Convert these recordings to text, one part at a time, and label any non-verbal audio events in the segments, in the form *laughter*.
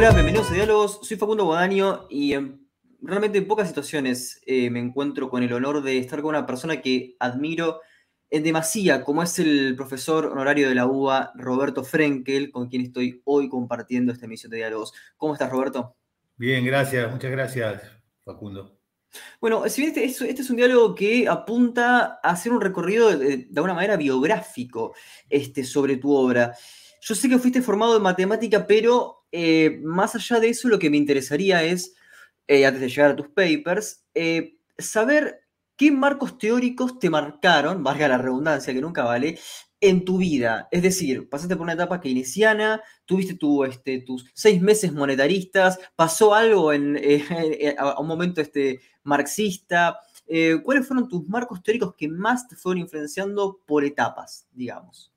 Hola, bienvenidos a Diálogos. Soy Facundo Guadaño y en, realmente en pocas situaciones eh, me encuentro con el honor de estar con una persona que admiro en demasía, como es el profesor honorario de la UBA, Roberto Frenkel, con quien estoy hoy compartiendo esta emisión de Diálogos. ¿Cómo estás, Roberto? Bien, gracias, muchas gracias, Facundo. Bueno, si bien este, este, es un diálogo que apunta a hacer un recorrido de, de alguna manera biográfico este, sobre tu obra. Yo sé que fuiste formado en matemática, pero eh, más allá de eso, lo que me interesaría es, eh, antes de llegar a tus papers, eh, saber qué marcos teóricos te marcaron, valga la redundancia, que nunca vale, en tu vida. Es decir, pasaste por una etapa keynesiana, tuviste tu, este, tus seis meses monetaristas, pasó algo en, *laughs* a un momento este, marxista. ¿Cuáles fueron tus marcos teóricos que más te fueron influenciando por etapas, digamos?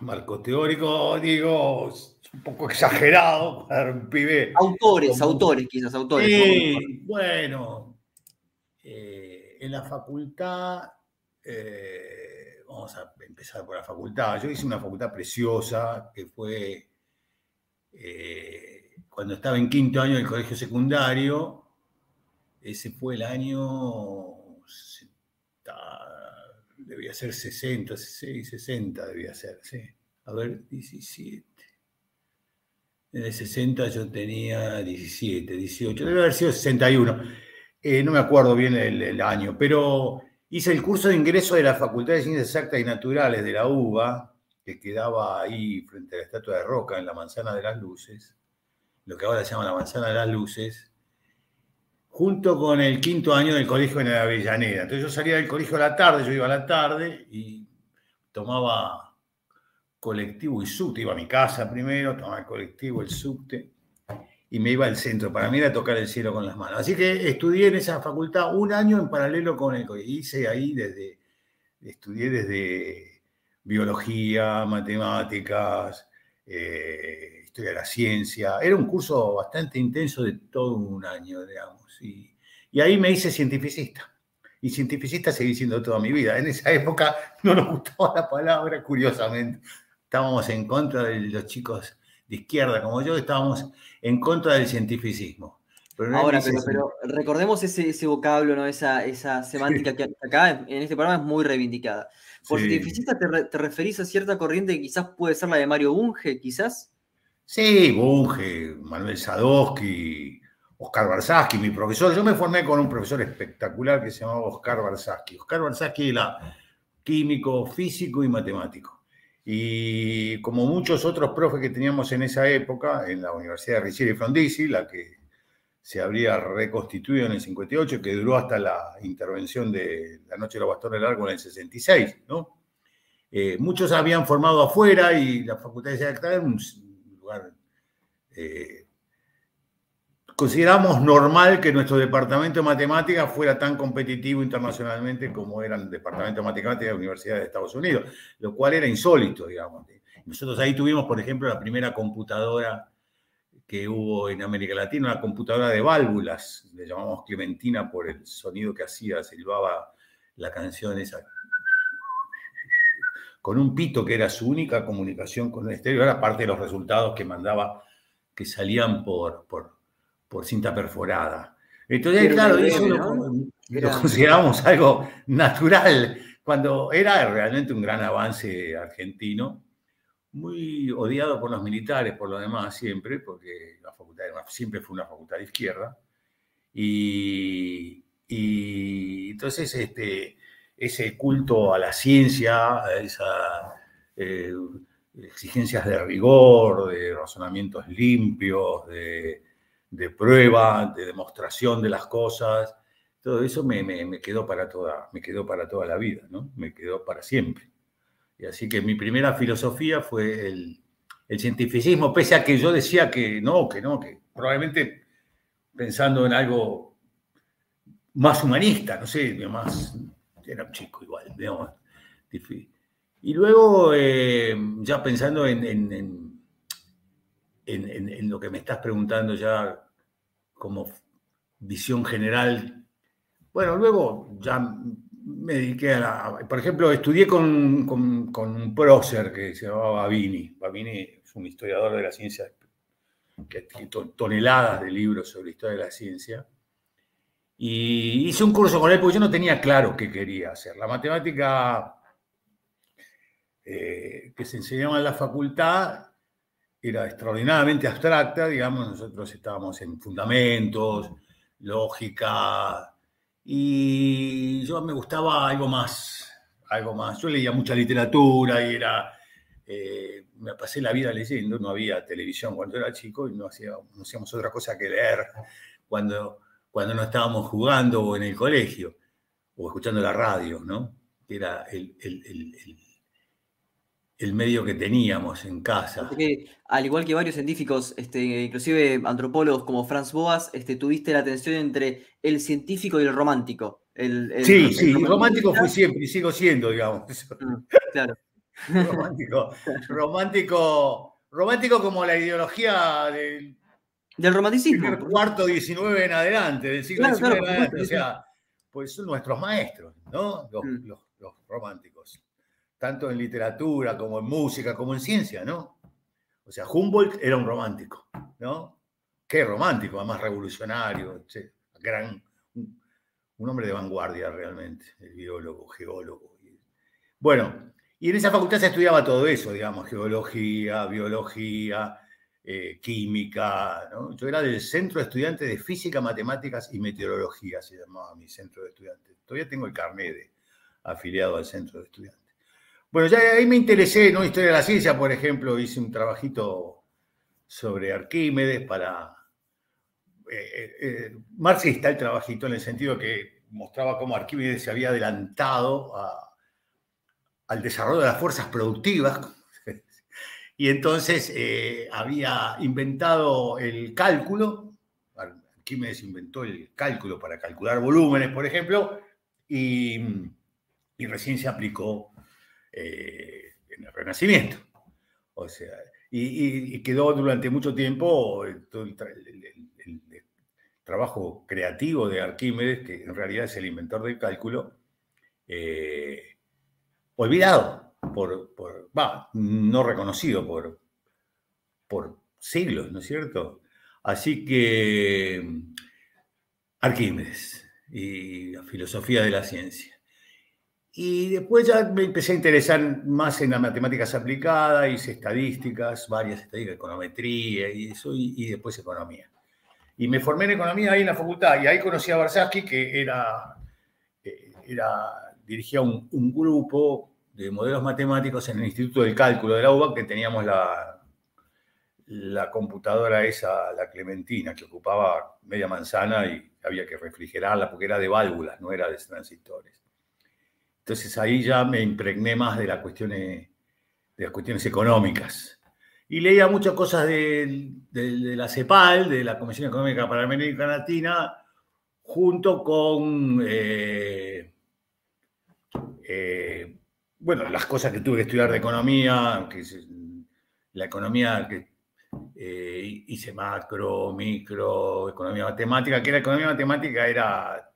Marco teórico, digo, un poco exagerado para un pibe. Autores, autores, quizás, autores. Sí, bueno, eh, en la facultad, eh, vamos a empezar por la facultad. Yo hice una facultad preciosa que fue eh, cuando estaba en quinto año del colegio secundario. Ese fue el año debía ser 60, 66, 60 debía ser, sí. A ver, 17. En el 60 yo tenía 17, 18, debe haber sido 61. Eh, no me acuerdo bien el, año, pero hice el curso de ingreso de la Facultad de Ciencias Exactas y Naturales de la UBA, que quedaba ahí frente a la estatua de Roca, en la Manzana de las Luces, lo que ahora se llama la Manzana de las Luces, junto con el quinto año del colegio en la Avellaneda. Entonces yo salía del colegio a la tarde, yo iba a la tarde y tomaba colectivo y subte, iba a mi casa primero, tomaba el colectivo, el subte, y me iba al centro. Para mí era tocar el cielo con las manos. Así que estudié en esa facultad un año en paralelo con el Hice ahí desde, estudié desde biología, matemáticas, eh, historia de la ciencia. Era un curso bastante intenso de todo un año, digamos. Y, ahí me hice cientificista. Y cientificista seguí siendo toda mi vida. En esa época no nos gustaba la palabra, curiosamente. Estábamos en contra de los chicos de izquierda como yo, estábamos en contra del cientificismo. Ahora, pero, recordemos ese, vocablo, ¿no? esa, esa semántica que acá en este programa es muy reivindicada. ¿Por cientificista te, te, referís a cierta corriente que quizás puede ser la de Mario Bunge, quizás? Sí, Bunge, Manuel Sadowski, Oscar Barsaski, mi profesor. Yo me formé con un profesor espectacular que se llamaba Oscar Barsaski. Oscar Barsaski era químico, físico y matemático. Y como muchos otros profes que teníamos en esa época, en la Universidad de Riccieri Frondizi, la que se habría reconstituido en el 58, que duró hasta la intervención de la Noche de los Bastones Largos en el 66, ¿no? Eh, muchos habían formado afuera y la Facultad de Ciencias era un eh, consideramos normal que nuestro departamento de matemáticas fuera tan competitivo internacionalmente como era el departamento de matemáticas de la Universidad de Estados Unidos, lo cual era insólito, digamos. Nosotros ahí tuvimos, por ejemplo, la primera computadora que hubo en América Latina, una computadora de válvulas, le llamamos Clementina por el sonido que hacía, silbaba la canción esa, con un pito que era su única comunicación con el exterior, era parte de los resultados que mandaba, que salían por, por por cinta perforada. Entonces, claro, eso lo, consideramos *laughs* algo natural, cuando era realmente un gran avance argentino, muy odiado por los militares, por lo demás, siempre, porque la facultad siempre fue una facultad de izquierda. Y, entonces este, ese culto a la ciencia, a esas eh, exigencias de rigor, de razonamientos limpios, de, de prueba, de demostración de las cosas, todo eso me, quedó para toda, me quedó para toda la vida, ¿no? Me quedó para siempre. Y así que mi primera filosofía fue el, cientificismo, pese a que yo decía que no, que no, que probablemente pensando en algo más humanista, no sé, más, era un chico igual, digamos, Y luego, eh, ya pensando en en, lo que me estás preguntando ya como visión general. Bueno, luego ya me dediqué a la. Por ejemplo, estudié con, con, un prócer que se llamaba Babini. Babini es un historiador de la ciencia que ha escrito toneladas de libros sobre historia de la ciencia. Y hice un curso con él porque yo no tenía claro qué quería hacer. La matemática eh, que se enseñaba en la facultad era extraordinariamente abstracta, digamos, nosotros estábamos en fundamentos, lógica, y yo me gustaba algo más, algo más. Yo leía mucha literatura y era, eh, me pasé la vida leyendo, no había televisión cuando era chico y no, no hacíamos otra cosa que leer cuando, cuando no estábamos jugando o en el colegio o escuchando la radio, ¿no? Que era el, el medio que teníamos en casa. al igual que varios científicos, este, inclusive antropólogos como Franz Boas, este, tuviste la tensión entre el científico y el romántico. El, sí, sí, romántico fui siempre y sigo siendo, digamos. *laughs* Mm, claro. romántico, romántico, romántico como la ideología del, del romanticismo. cuarto 19 en adelante, del siglo XIX en adelante. o sea, pues son nuestros maestros, ¿no? Mm. los románticos tanto en literatura como en música, como en ciencia, ¿no? O sea, Humboldt era un romántico, ¿no? Qué romántico, además revolucionario, gran, un, hombre de vanguardia realmente, el biólogo, geólogo. Bueno, y en esa facultad se estudiaba todo eso, digamos, geología, biología, eh, química. Yo era del Centro de Estudiantes de Física, Matemáticas y Meteorología, se llamaba mi centro de estudiantes. Todavía tengo el carnet afiliado al Centro de Estudiantes. Bueno, ya ahí me interesé, ¿no? Historia de la ciencia, por ejemplo, hice un trabajito sobre Arquímedes para... Eh, eh, eh, marxista el trabajito en el sentido que mostraba cómo Arquímedes se había adelantado al desarrollo de las fuerzas productivas y entonces había inventado el cálculo, Arquímedes inventó el cálculo para calcular volúmenes, por ejemplo, y, recién se aplicó eh, en el Renacimiento. O sea, y, quedó durante mucho tiempo el, trabajo creativo de Arquímedes, que en realidad es el inventor del cálculo, eh, olvidado, por, no reconocido por, por siglos, ¿no es cierto? Así que Arquímedes y la filosofía de la ciencia. Y después ya me empecé a interesar más en las matemáticas aplicadas, hice estadísticas, varias estadísticas, econometría y eso, y, después economía. Y me formé en economía ahí en la facultad, y ahí conocí a Barsaski, que era, eh, era, dirigía un, grupo de modelos matemáticos en el Instituto del Cálculo de la UBA, que teníamos la, la computadora esa, la Clementina, que ocupaba media manzana y había que refrigerarla porque era de válvulas, no era de transistores. Entonces ahí ya me impregné más de, la cuestiones, de las cuestiones económicas. Y leía muchas cosas de, la CEPAL, de la Comisión Económica para América Latina, junto con, eh, eh, bueno, las cosas que tuve que estudiar de economía, que la economía que eh, hice macro, micro, economía matemática, que la economía matemática era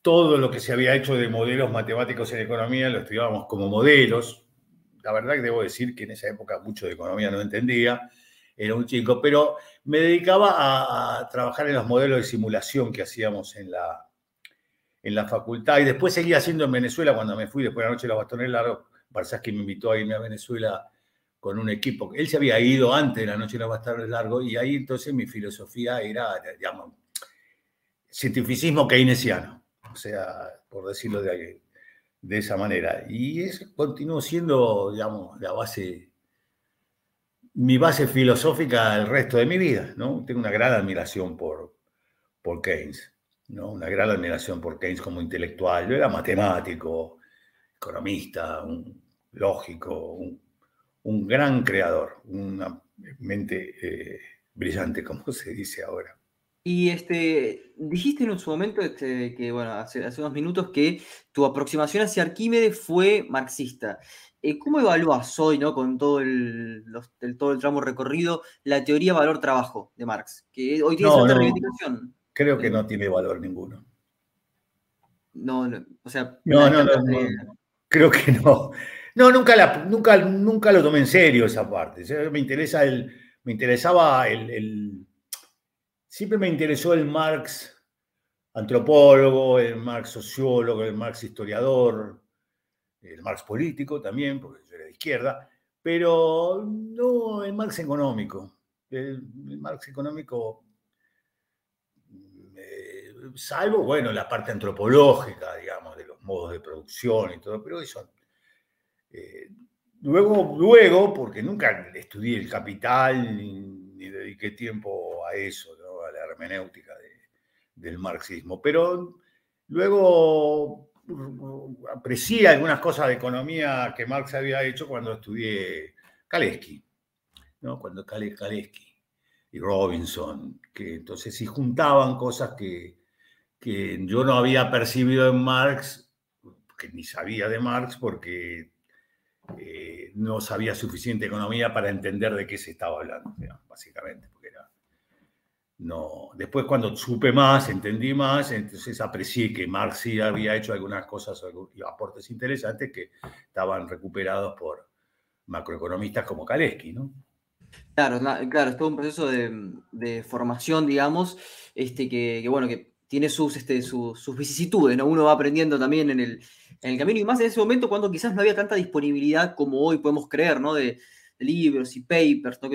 todo lo que se había hecho de modelos matemáticos en economía lo estudiábamos como modelos. La verdad que debo decir que en esa época mucho de economía no entendía, era un chico, pero me dedicaba a, trabajar en los modelos de simulación que hacíamos en la, en la facultad y después seguía haciendo en Venezuela cuando me fui después de la noche de los bastones largos. Barsaski me invitó a irme a Venezuela con un equipo. Él se había ido antes de la noche de los bastones largos y ahí entonces mi filosofía era, digamos, cientificismo keynesiano o sea, por decirlo de, de esa manera. Y eso continuó siendo, digamos, la base, mi base filosófica el resto de mi vida, ¿no? Tengo una gran admiración por, por Keynes, ¿no? Una gran admiración por Keynes como intelectual. Yo era matemático, economista, un lógico, un, gran creador, una mente eh, brillante, como *laughs* se dice ahora. Y este, dijiste en su momento, este, que bueno, hace, hace, unos minutos, que tu aproximación hacia Arquímedes fue marxista. Eh, ¿Cómo evalúas hoy, ¿no? con todo el, todo el tramo recorrido, la teoría valor-trabajo de Marx? Que hoy tiene cierta reivindicación. Creo que no tiene valor ninguno. no, no o sea... No, no, no, creo que no. No, nunca, la, nunca, nunca lo tomé en serio esa parte. Me, interesa el, me interesaba el, Siempre me interesó el Marx antropólogo, el Marx sociólogo, el Marx historiador, el Marx político también, porque yo era de izquierda, pero no el Marx económico. El, Marx económico, eh, salvo, bueno, la parte antropológica, digamos, de los modos de producción y todo, pero eso eh, luego, luego, porque nunca estudié el capital ni, dediqué tiempo a eso, a la hermenéutica del marxismo, pero luego aprecié algunas cosas de economía que Marx había hecho cuando estudié Kaleski, ¿no? cuando Kaleski y Robinson, que entonces si juntaban cosas que, que yo no había percibido en Marx, que ni sabía de Marx porque eh, no sabía suficiente economía para entender de qué se estaba hablando, básicamente. Porque era, no, después cuando supe más, entendí más, entonces aprecié que Marx sí había hecho algunas cosas y aportes interesantes que estaban recuperados por macroeconomistas como Kaleski, ¿no? Claro, claro, es todo un proceso de, formación, digamos, este, que, bueno, que tiene sus, este, sus vicisitudes, ¿no? Uno va aprendiendo también en el, en el camino y más en ese momento cuando quizás no había tanta disponibilidad como hoy podemos creer, ¿no? De, libros y papers, ¿no?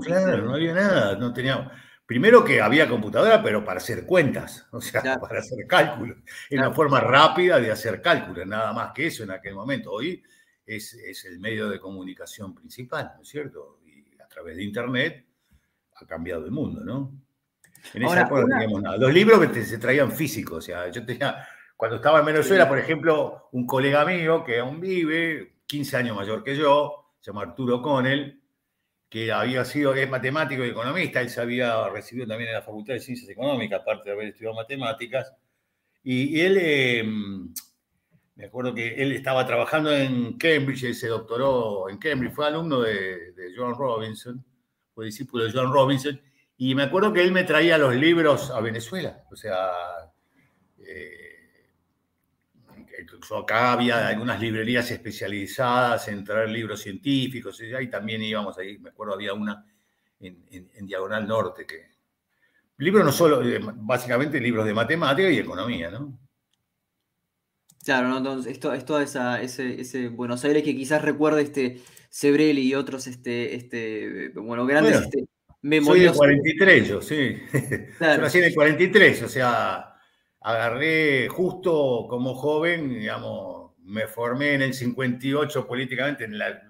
claro, no había nada, no teníamos. Primero que había computadora, pero para hacer cuentas, *laughs* o sea, para hacer cálculos. Era una forma rápida de hacer cálculos, nada más que eso en aquel momento. Hoy es, el medio de comunicación principal, ¿no es cierto? Y a través de Internet ha cambiado el mundo, ¿no? En esa época no teníamos nada. Los libros que se traían físicos, o sea, yo tenía cuando estaba en Venezuela, por ejemplo, un colega mío que aún vive, 15 años mayor que yo, se llama Arturo Conel, que había sido, es matemático y economista, él se había recibido también en la Facultad de Ciencias Económicas, aparte de haber estudiado matemáticas, y, él, em, me acuerdo que él estaba trabajando en Cambridge, él se doctoró en Cambridge, fue alumno de, de John Robinson, fue discípulo de John Robinson, y me acuerdo que él me traía los libros a Venezuela, o sea, eh, acá había algunas librerías especializadas en traer libros científicos, y ahí también íbamos ahí, me acuerdo había una en, Diagonal Norte, que... Libros no solo, eh, básicamente libros de matemática y economía, ¿no? Claro, entonces esto, es todo ese, Buenos Aires que quizás recuerde este Sebrelli y otros, este, este, bueno, grandes este, Soy de 43, yo, sí. *laughs* Claro. Yo nací en el 43, o sea, agarré justo como joven, digamos, me formé en el 58 políticamente en la,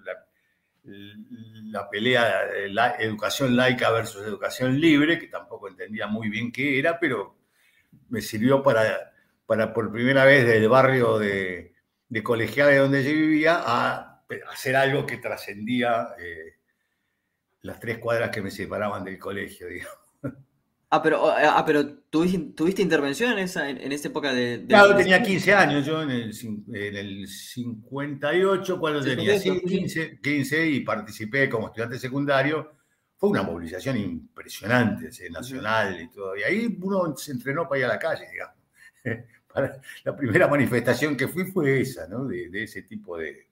la, pelea de la educación laica versus educación libre, que tampoco entendía muy bien qué era, pero me sirvió para, para por primera vez del barrio de, de de donde yo vivía a hacer algo que trascendía eh, las tres cuadras que me separaban del colegio, digamos. *laughs* Ah, pero, eh, ah, pero ¿tuviste, intervención en esa, en, esa época de, Claro, tenía 15 años, yo en el, en el 58, cuando tenía 15, 15 y participé como estudiante secundario. Fue una movilización impresionante, nacional y todo. Y ahí uno se entrenó para ir a la calle, digamos. *laughs* la primera manifestación que fui fue esa, ¿no? De, de ese tipo de,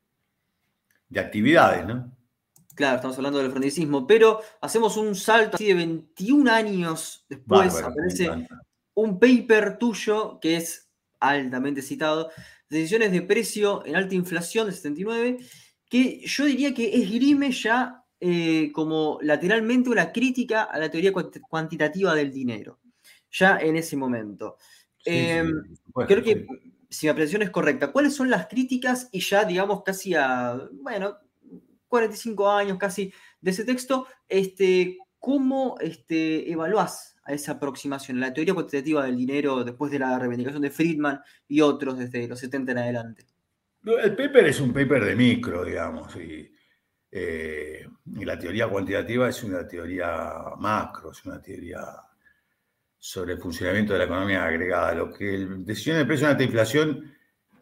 de actividades, ¿no? Claro, estamos hablando del frondicismo, pero hacemos un salto así de 21 años después, aparece un paper tuyo que es altamente citado, Decisiones de precio en alta inflación de 79, que yo diría que esgrime ya eh, como lateralmente una crítica a la teoría cuantitativa del dinero, ya en ese momento. Em, creo que si mi apreciación es correcta, ¿cuáles son las críticas y ya, digamos, casi a, bueno, 45 años casi de ese texto, este, ¿cómo este, evaluás a esa aproximación, la teoría cuantitativa del dinero después de la reivindicación de Friedman y otros desde los 70 en adelante? El paper es un paper de micro, digamos, y, eh, y la teoría cuantitativa es una teoría macro, es una teoría sobre el funcionamiento de la economía agregada. Lo que el decisión de precio ante inflación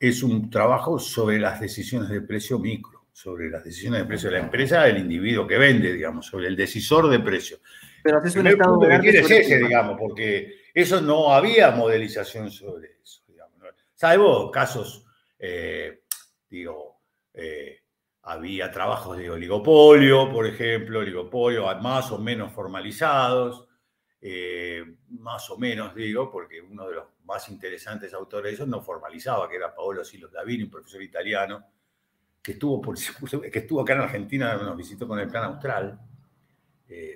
es un trabajo sobre las decisiones de precio micro sobre las decisiones de precio de la empresa del individuo que vende, digamos, sobre el decisor de precio. Pero haces un estado de que ese, digamos, porque eso no había modelización sobre eso. salvo casos, eh, digo, eh, había trabajos de oligopolio, por ejemplo, oligopolio más o menos formalizados, eh, más o menos digo, porque uno de los más interesantes autores de eso no formalizaba, que era Paolo Silos Davini, un profesor italiano, que estuvo, *laughs* que estuvo acá en Argentina, nos visitó con el plan austral,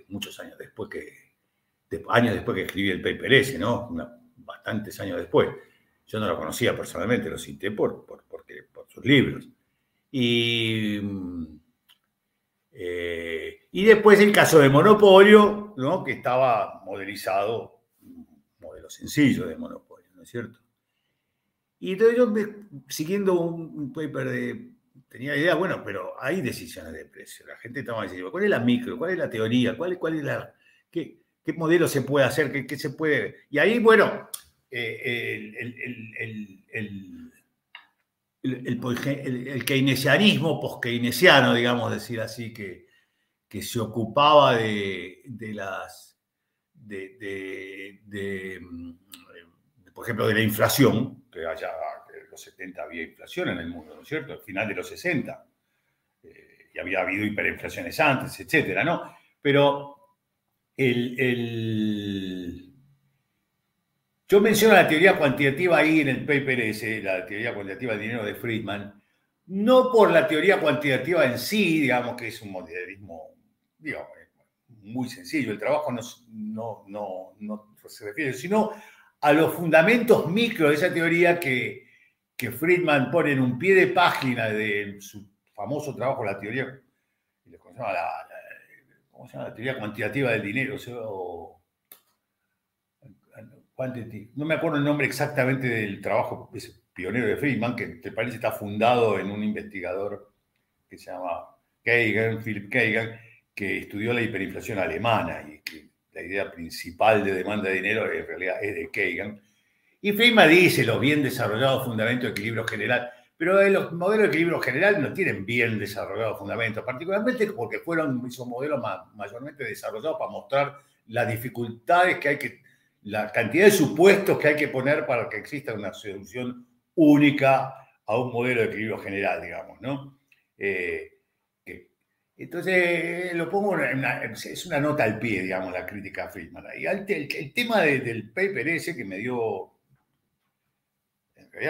muchos años después que, años después que escribí el paper ese, ¿no? bastantes años después. Yo no lo conocía personalmente, lo cité por, por, por sus libros. Y, eh, y después el caso de Monopolio, ¿no? que estaba modelizado, un modelo sencillo de Monopolio, ¿no es cierto? Y entonces yo, siguiendo un, paper de... Tenía idea, bueno, pero hay decisiones de precio. La gente estaba diciendo, ¿cuál es la micro? ¿Cuál es la teoría? ¿Cuál, cuál es la... Qué, ¿Qué modelo se puede hacer? ¿Qué, qué se puede...? Y ahí, bueno, eh, el, el, keynesianismo post-keynesiano, digamos, decir así, que, que se ocupaba de, las... De, mm, por ejemplo, de la inflación, que allá los 70 había inflación en el mundo, ¿no es cierto? Al final de los 60. Eh, y había habido hiperinflaciones antes, etcétera, ¿no? Pero el, yo menciono la teoría cuantitativa ahí en el paper ese, la teoría cuantitativa del dinero de Friedman, no por la teoría cuantitativa en sí, digamos que es un modelismo muy sencillo, el trabajo no, no, no, se refiere, sino a los fundamentos micro de esa teoría que, que Friedman pone en un pie de página de su famoso trabajo, la teoría, la, ¿cómo se llama? La teoría cuantitativa del dinero, o, no me acuerdo el nombre exactamente del trabajo pionero de Friedman, que te parece está fundado en un investigador que se llama Kagan, Philip Kagan, que estudió la hiperinflación alemana y que la idea principal de demanda de dinero en realidad es de Kagan. Y Friedman dice los bien desarrollados fundamentos de equilibrio general. Pero los modelos de equilibrio general no tienen bien desarrollados fundamentos, particularmente porque fueron esos modelos mayormente desarrollados para mostrar las dificultades que hay que, la cantidad de supuestos que hay que poner para que exista una solución única a un modelo de equilibrio general, digamos, ¿no? Eh, entonces, lo pongo, es una nota al pie, digamos, la crítica a Friedman. Y el, tema del paper ese que me dio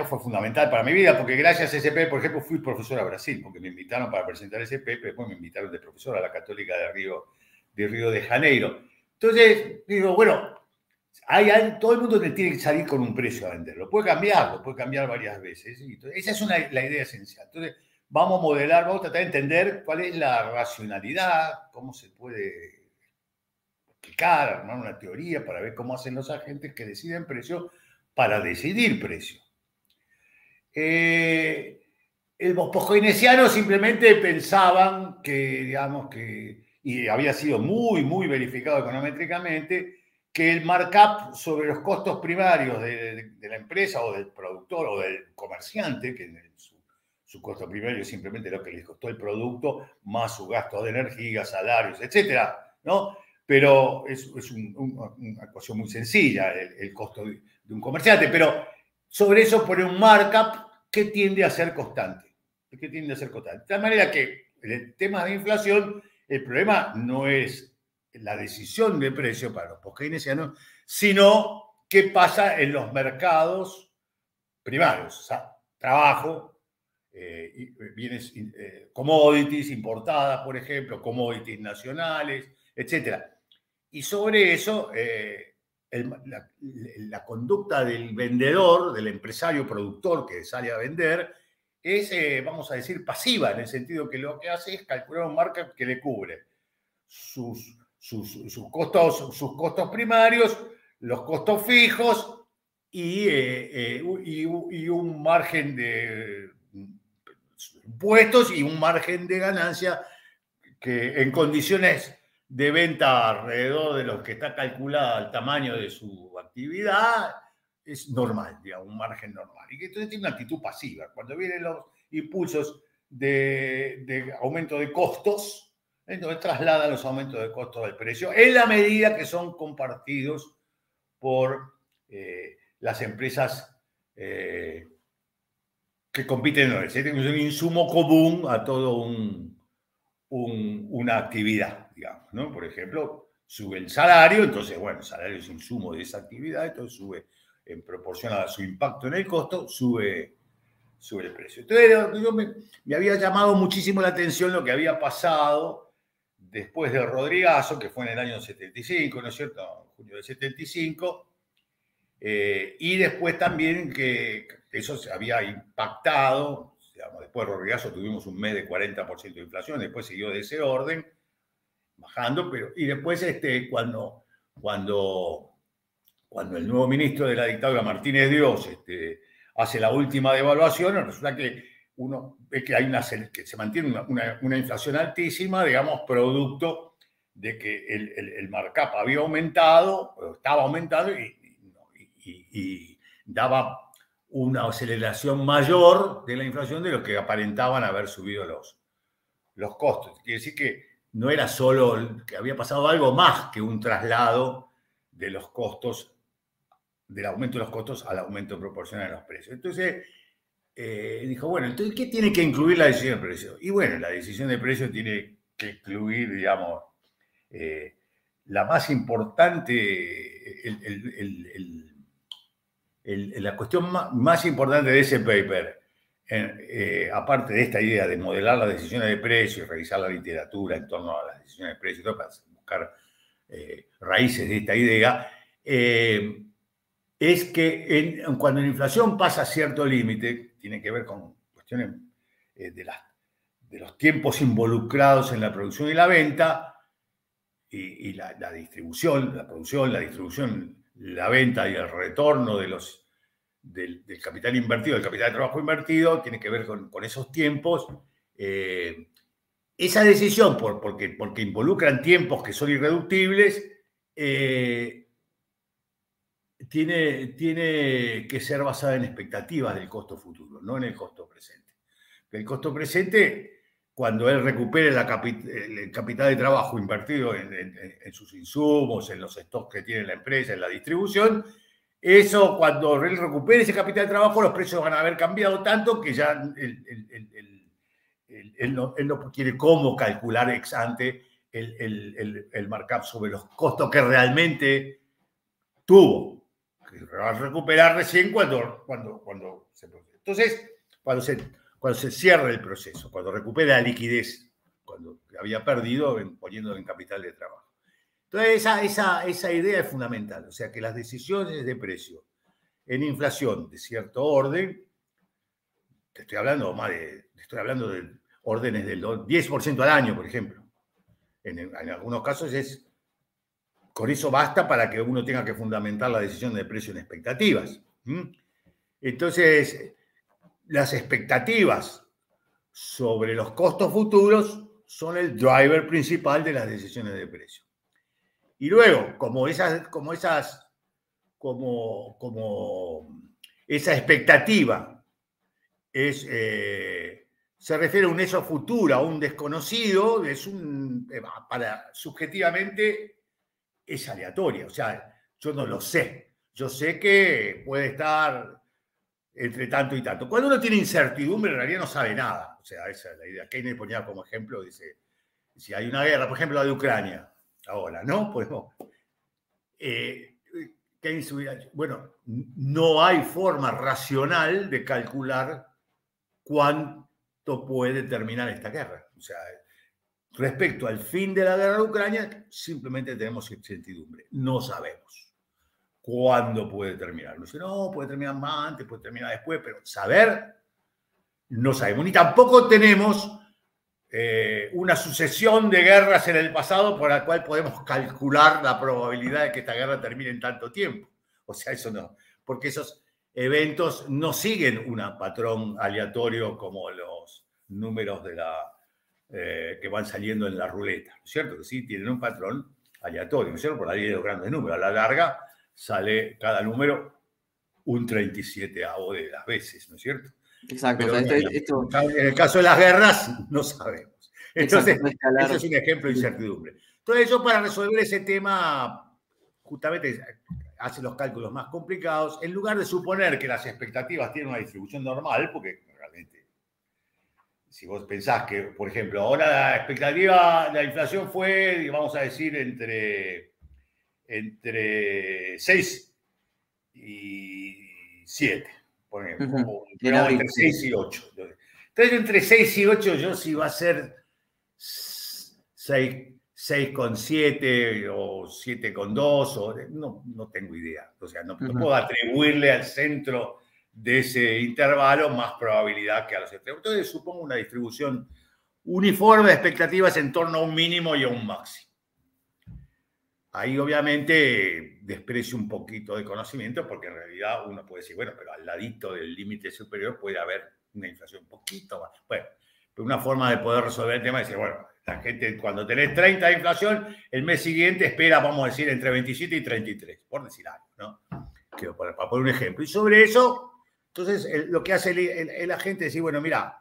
fue fundamental para mi vida, porque gracias a PP, por ejemplo, fui profesor a Brasil, porque me invitaron para presentar ese PP, después me invitaron de profesor a la Católica de Río de, Río de Janeiro. Entonces, digo, bueno, hay, todo el mundo tiene que salir con un precio a venderlo. Puede cambiarlo, puede cambiar varias veces. esa es una, la idea esencial. Entonces, vamos a modelar, vamos a tratar de entender cuál es la racionalidad, cómo se puede explicar, armar una teoría para ver cómo hacen los agentes que deciden precio para decidir precio. Eh, los simplemente pensaban que, digamos, que, y había sido muy, muy verificado econométricamente, que el markup sobre los costos primarios de, la empresa o del productor o del comerciante, que su, costo primario es simplemente lo que les costó el producto, más su gasto de energía, salarios, etcétera, ¿no? Pero es, una cuestión muy sencilla el, el costo de, un comerciante, pero sobre eso pone un markup que tiende a ser constante. Que tiende a ser constante. De tal manera que en el tema de inflación, el problema no es la decisión de precio para los post sino qué pasa en los mercados primarios, o sea, trabajo, eh, bienes, eh, commodities importadas, por ejemplo, commodities nacionales, etc. Y sobre eso, eh, la, conducta del vendedor, del empresario productor que sale a vender, es, eh, vamos a decir, pasiva, en el sentido que lo que hace es calcular un markup que le cubre sus, sus, costos, sus costos primarios, los costos fijos y, eh, eh, y, y un margen de impuestos y un margen de ganancia que en condiciones de venta alrededor de lo que está calculada el tamaño de su actividad, es normal, digamos, un margen normal. Y que entonces tiene una actitud pasiva. Cuando vienen los impulsos de, aumento de costos, entonces traslada los aumentos de costos del precio en la medida que son compartidos por eh, las empresas eh, que compiten, no, es un insumo común a todo un, una actividad, Por ejemplo, sube el salario, entonces, bueno, el salario es insumo de esa actividad, entonces sube en proporción a su impacto en el costo, sube, sube el precio. Entonces, yo me, había llamado muchísimo la atención lo que había pasado después de Rodrigazo, que fue en el año 75, ¿no es cierto? Junio del 75, eh, y después también que eso se había impactado, después de Rodrigazo tuvimos un mes de 40% de inflación, después siguió de ese orden, bajando, pero y después este, cuando, cuando, cuando el nuevo ministro de la dictadura, Martínez Dios, este, hace la última devaluación, resulta que uno ve que hay una que se mantiene una, una, inflación altísima, digamos, producto de que el, el, el markup había aumentado, estaba aumentando y, daba una aceleración mayor de la inflación de lo que aparentaban haber subido los, los costos. Quiere decir que no era solo que había pasado algo más que un traslado de los costos, del aumento de los costos al aumento proporcional de los precios. Entonces, eh, dijo, bueno, entonces, ¿qué tiene que incluir la decisión de precio? Y bueno, la decisión de precio tiene que incluir, digamos, eh, la más importante, la cuestión más, importante de ese paper, eh, aparte de esta idea de modelar las decisiones de precio y revisar la literatura en torno a las decisiones de precio, para buscar eh, raíces de esta idea, eh, es que cuando la inflación pasa a cierto límite, tiene que ver con cuestiones de, de los tiempos involucrados en la producción y la venta, y, la, distribución, la producción, la distribución la venta y el retorno de los, del, capital invertido, del capital de trabajo invertido, tiene que ver con, esos tiempos. Eh, esa decisión, por, porque, porque involucran tiempos que son irreductibles, eh, tiene, que ser basada en expectativas del costo futuro, no en el costo presente. El costo presente cuando él recupere el capital de trabajo invertido en, sus insumos, en los stocks que tiene la empresa, en la distribución, eso cuando él recupere ese capital de trabajo, los precios van a haber cambiado tanto que ya él, no, quiere cómo calcular ex ante el, markup sobre los costos que realmente tuvo. Que va a recuperar recién cuando, cuando, se Entonces, cuando se cuando se cierre el proceso, cuando recupere la liquidez, cuando había perdido poniéndolo en capital de trabajo. Entonces, esa, esa, esa idea es fundamental, o sea, que las decisiones de precio en inflación de cierto orden, te estoy hablando más de, estoy hablando de órdenes del 10% al año, por ejemplo. En, algunos casos es, con eso basta para que uno tenga que fundamentar la decisión de precio en expectativas. Entonces, las expectativas sobre los costos futuros son el driver principal de las decisiones de precio. Y luego, como esas, como esas, como, como esa expectativa es, eh, se refiere a un eso futuro, a un desconocido, es un, eh, para, subjetivamente es aleatoria. O sea, yo no lo sé. Yo sé que puede estar entre tanto y tanto. Cuando uno tiene incertidumbre, en realidad no sabe nada. O sea, esa es la idea. Keynes ponía como ejemplo, dice, si hay una guerra, por ejemplo la de Ucrania, ahora, ¿no? *laughs* Eh, bueno, no hay forma racional de calcular cuánto puede terminar esta guerra. O sea, respecto al fin de la guerra de Ucrania, simplemente tenemos incertidumbre. No sabemos cuándo puede terminar. No sé, no, puede terminar más antes, puede terminar después, pero saber, no sabemos. Ni tampoco tenemos eh, una sucesión de guerras en el pasado por la cual podemos calcular la probabilidad de que esta guerra termine en tanto tiempo. O sea, eso no, porque esos eventos no siguen un patrón aleatorio como los números de la, eh, que van saliendo en la ruleta, ¿no es cierto? Que sí tienen un patrón aleatorio, ¿no es cierto? Por ley de los grandes números. A la larga, sale cada número un 37 de las veces, ¿no es cierto? Exacto. En el caso de las guerras, no sabemos. Entonces, eso es un ejemplo de incertidumbre. Entonces, yo para resolver ese tema, justamente hace los cálculos más complicados, en lugar de suponer que las expectativas tienen una distribución normal, porque realmente. Si vos pensás que, por ejemplo, ahora la expectativa, la inflación fue, vamos a decir, entre, entre 6 y 7, ejemplo, entre 6 y 8. Entonces, entre 6 y 8, yo si va a ser 6 6,7 o 7,2, o no, no tengo idea. O sea, no, puedo atribuirle al centro de ese intervalo más probabilidad que a los extremos. Entonces, supongo una distribución uniforme de expectativas en torno a un mínimo y a un máximo. Ahí obviamente desprecio un poquito de conocimiento porque en realidad uno puede decir, bueno, pero al ladito del límite superior puede haber una inflación un poquito más. Bueno, pero una forma de poder resolver el tema es decir, bueno, la gente, cuando tenés 30 de inflación, el mes siguiente espera, vamos a decir, entre 27 y 33, por decir algo, ¿no? Para poner un ejemplo. Y sobre eso, entonces, lo que hace el, agente es decir, bueno, mira,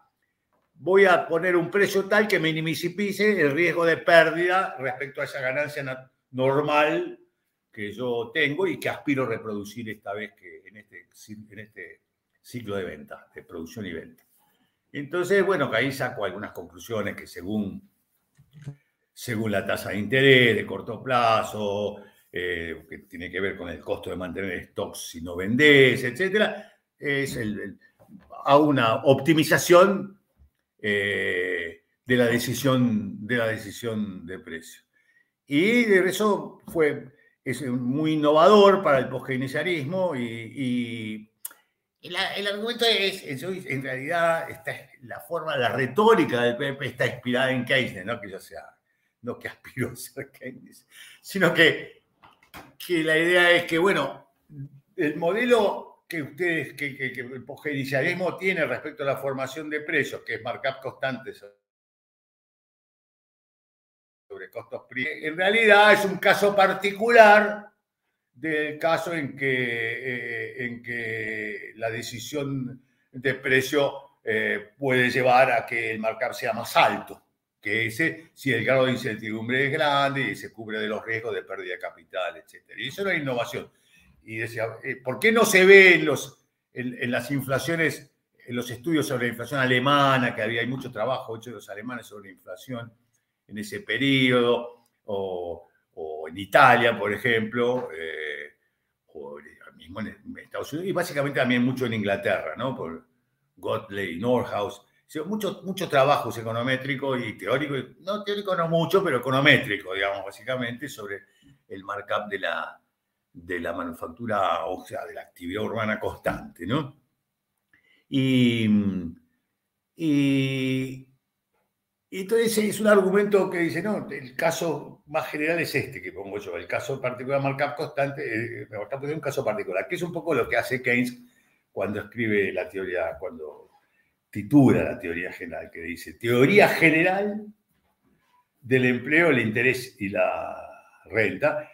voy a poner un precio tal que minimice el riesgo de pérdida respecto a esa ganancia normal que yo tengo y que aspiro a reproducir esta vez que en este, en este ciclo de venta, de producción y venta. Entonces, bueno, que ahí saco algunas conclusiones que según según la tasa de interés de corto plazo, eh, que tiene que ver con el costo de mantener stocks si no vendés, etc. Es a una optimización eh, de, la decisión, de la decisión de precio. Y eso fue es muy innovador para el poskeynesianismo y, el argumento es, en realidad, la forma, la retórica del PP está inspirada en Keynes, no que yo sea no que aspiro a ser Keynes, sino que, que la idea es que, bueno, el modelo que ustedes, que el poskeynesianismo tiene respecto a la formación de precios, que es markup constante costos en realidad es un caso particular del caso en que, eh, en que la decisión de precio eh, puede llevar a que el markup sea más alto que ese, si el grado de incertidumbre es grande y se cubre de los riesgos de pérdida de capital, etc. Y eso es la innovación. Y decía, eh, ¿por qué no se ve en, los, en, las inflaciones, en los estudios sobre la inflación alemana, que había hay mucho trabajo hecho de los alemanes sobre la inflación en ese periodo, o, en Italia, por ejemplo, eh, o mismo en Estados Unidos, y básicamente también mucho en Inglaterra, ¿no? Por Gotley, Norhaus, muchos mucho trabajos econométricos y teóricos, no teórico no mucho, pero econométrico, digamos, básicamente, sobre el markup de la, de la manufactura, o sea, de la actividad urbana constante, ¿no? Y, y, entonces es un argumento que dice, no, el caso más general es este que pongo yo, el caso particular markup constante, eh, markup es un caso particular, que es un poco lo que hace Keynes cuando escribe la teoría, cuando titula la teoría general, que dice teoría general del empleo, el interés y la renta,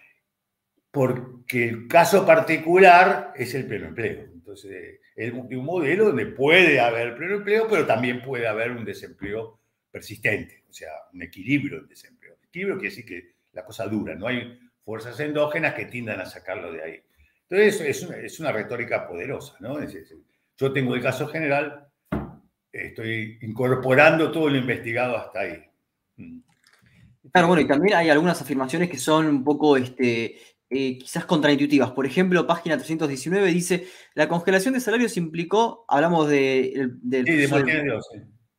porque el caso particular es el pleno empleo. Entonces, es un modelo donde puede haber pleno empleo, pero también puede haber un desempleo persistente, o sea, un equilibrio del desempleo. Equilibrio quiere decir que la cosa dura, no hay fuerzas endógenas que tiendan a sacarlo de ahí. Entonces, es una, es una retórica poderosa, ¿no? yo tengo el caso general, estoy incorporando todo lo investigado hasta ahí. Mm. Claro, bueno, y también hay algunas afirmaciones que son un poco, este, eh, quizás contraintuitivas. Por ejemplo, página 319 dice, la congelación de salarios implicó, hablamos de... de, sí, de,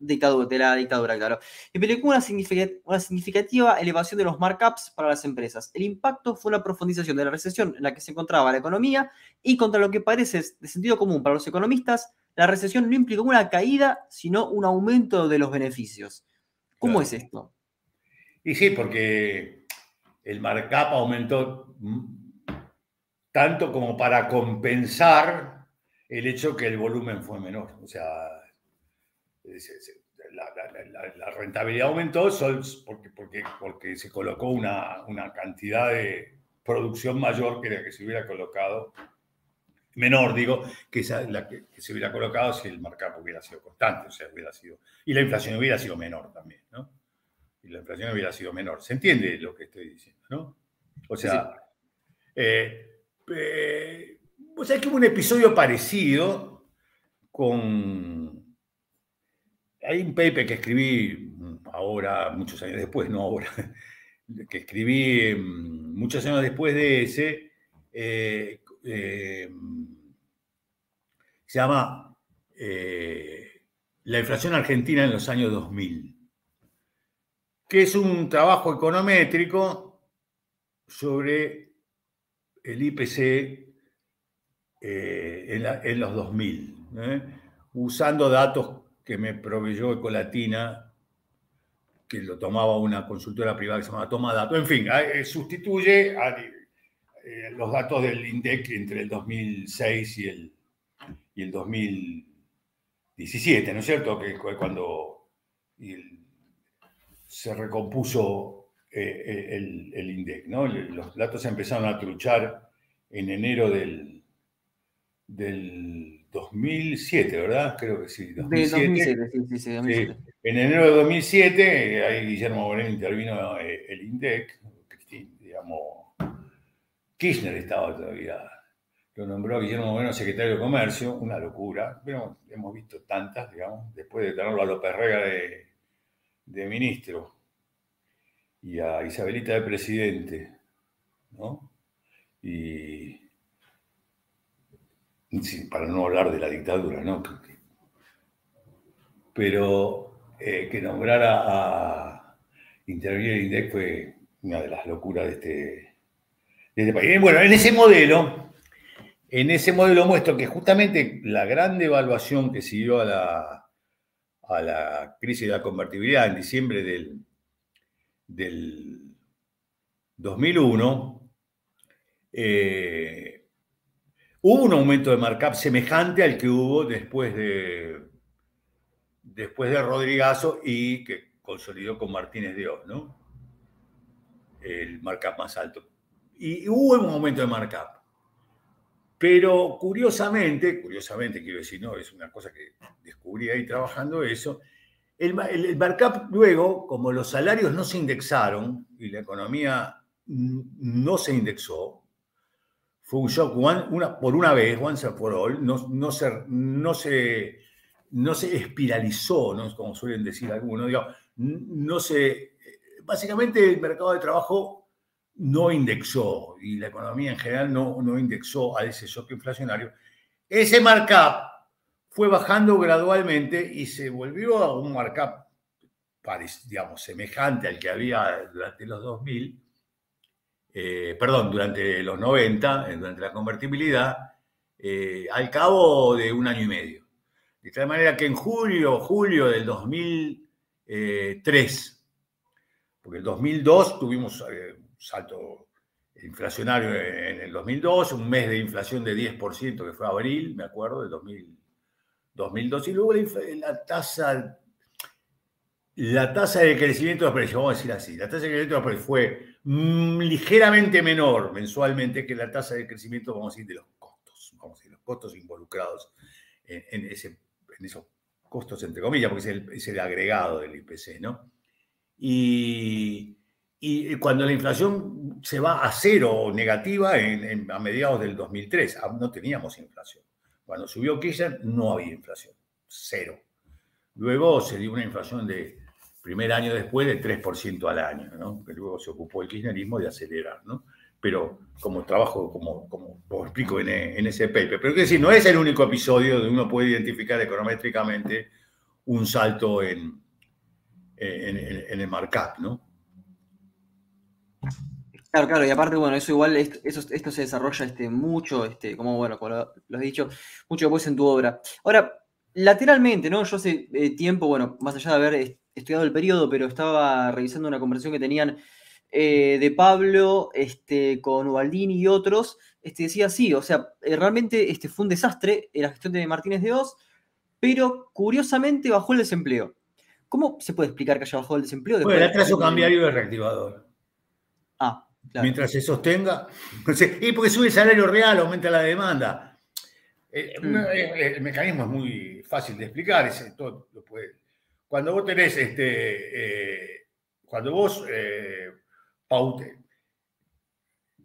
dictadura, de la dictadura, claro. Implicó una significativa, una significativa elevación de los markups para las empresas. El impacto fue una profundización de la recesión en la que se encontraba la economía y contra lo que parece de sentido común para los economistas, la recesión no implicó una caída, sino un aumento de los beneficios. ¿Cómo es esto? Y sí, porque el markup aumentó tanto como para compensar el hecho que el volumen fue menor. O sea, la, rentabilidad aumentó porque, porque, porque se colocó una, una cantidad de producción mayor que la que se hubiera colocado menor, digo, que, esa, la que, se hubiera colocado si el markup hubiera sido constante, o sea, hubiera sido, y la inflación hubiera sido menor también, ¿no? Y la inflación hubiera sido menor. ¿Se entiende lo que estoy diciendo, no? O sea, eh, eh, o sea, que hubo un episodio parecido con, hay un paper que escribí ahora, muchos años después, no ahora, *laughs* que escribí mm, muchos años después de ese, eh, eh, se llama eh, La inflación argentina en los años 2000, que es un trabajo econométrico sobre el IPC en, los 2000, usando datos que me proveyó Ecolatina, que lo tomaba una consultora privada que se llama Toma Datos. En fin, sustituye a, los datos del INDEC entre el 2006 y el, y el 2017, ¿no es cierto? Que fue cuando se recompuso eh, el, el, INDEC, ¿no? Los datos empezaron a truchar en enero del, del 2007, ¿verdad? Creo que sí. 2007, sí, sí, sí, En enero de 2007, ahí Guillermo Moreno intervino eh, el INDEC, digamos, Kirchner estaba todavía, lo nombró Guillermo Moreno secretario de Comercio, una locura, pero hemos visto tantas, digamos, después de tenerlo a López Rega de, de ministro y a Isabelita de presidente, ¿no? Y para no hablar de la dictadura, ¿no? Pero eh, que nombrara a intervenir el INDEC fue una de las locuras de este, este país. bueno, en ese modelo, en ese modelo muestro que justamente la gran devaluación que siguió a la, a la crisis de la convertibilidad en diciembre del, del 2001, eh, Hubo un aumento de markup semejante al que hubo después de, después de Rodrigazo y que consolidó con Martínez de Oz, ¿no? El markup más alto. Y hubo un aumento de markup. Pero curiosamente, curiosamente quiero decir, no, es una cosa que descubrí ahí trabajando eso, el, markup luego, como los salarios no se indexaron y la economía no se indexó, fue un shock una, por una vez, once and for all, no, no, se, no, se, no se espiralizó, ¿no? como suelen decir algunos, no se, básicamente el mercado de trabajo no indexó y la economía en general no, no indexó a ese shock inflacionario. Ese markup fue bajando gradualmente y se volvió a un markup, digamos, semejante al que había durante los 2000, eh, perdón, durante los 90, eh, durante la convertibilidad, eh, al cabo de un año y medio. De tal manera que en julio, julio del 2003, porque el 2002 tuvimos un salto inflacionario en el 2002, un mes de inflación de 10% que fue abril, me acuerdo, del 2002, y luego la tasa la tasa de crecimiento de los precios, vamos a decir así, la tasa de crecimiento de los precios fue mm, ligeramente menor mensualmente que la tasa de crecimiento, vamos a decir, de los costos, vamos a decir, los costos involucrados en, ese, en esos costos, entre comillas, porque es el, agregado del IPC, ¿no? Y, y, cuando la inflación se va a cero o negativa a mediados del 2003, no teníamos inflación. Cuando subió Kirchner no había inflación, cero. Luego se dio una inflación de primer año después de 3% al año, ¿no? que luego se ocupó el kirchnerismo de acelerar, ¿no? pero como trabajo, como, como, explico en, ese paper. Pero es decir, no es el único episodio donde uno puede identificar econométricamente un salto en, en, el markup, ¿no? Claro, claro, y aparte, bueno, eso igual, esto, esto se desarrolla este, mucho, este, como bueno, lo, lo, has dicho, mucho después en tu obra. Ahora, lateralmente, ¿no? Yo hace eh, tiempo, bueno, más allá de haber estudiado el periodo, pero estaba revisando una conversación que tenían eh, de Pablo este, con Ubaldini y otros, este, decía sí, o sea, eh, realmente este, fue un desastre la gestión de Martínez de Oz, pero curiosamente bajó el desempleo. ¿Cómo se puede explicar que haya bajado el desempleo? Bueno, el atraso cambiario es reactivador. Ah, claro. Mientras se sostenga. *laughs* y porque sube el salario real, aumenta la demanda. Mm. El, mecanismo es muy fácil de explicar, todo lo puede cuando vos tenés, este, eh, cuando vos eh,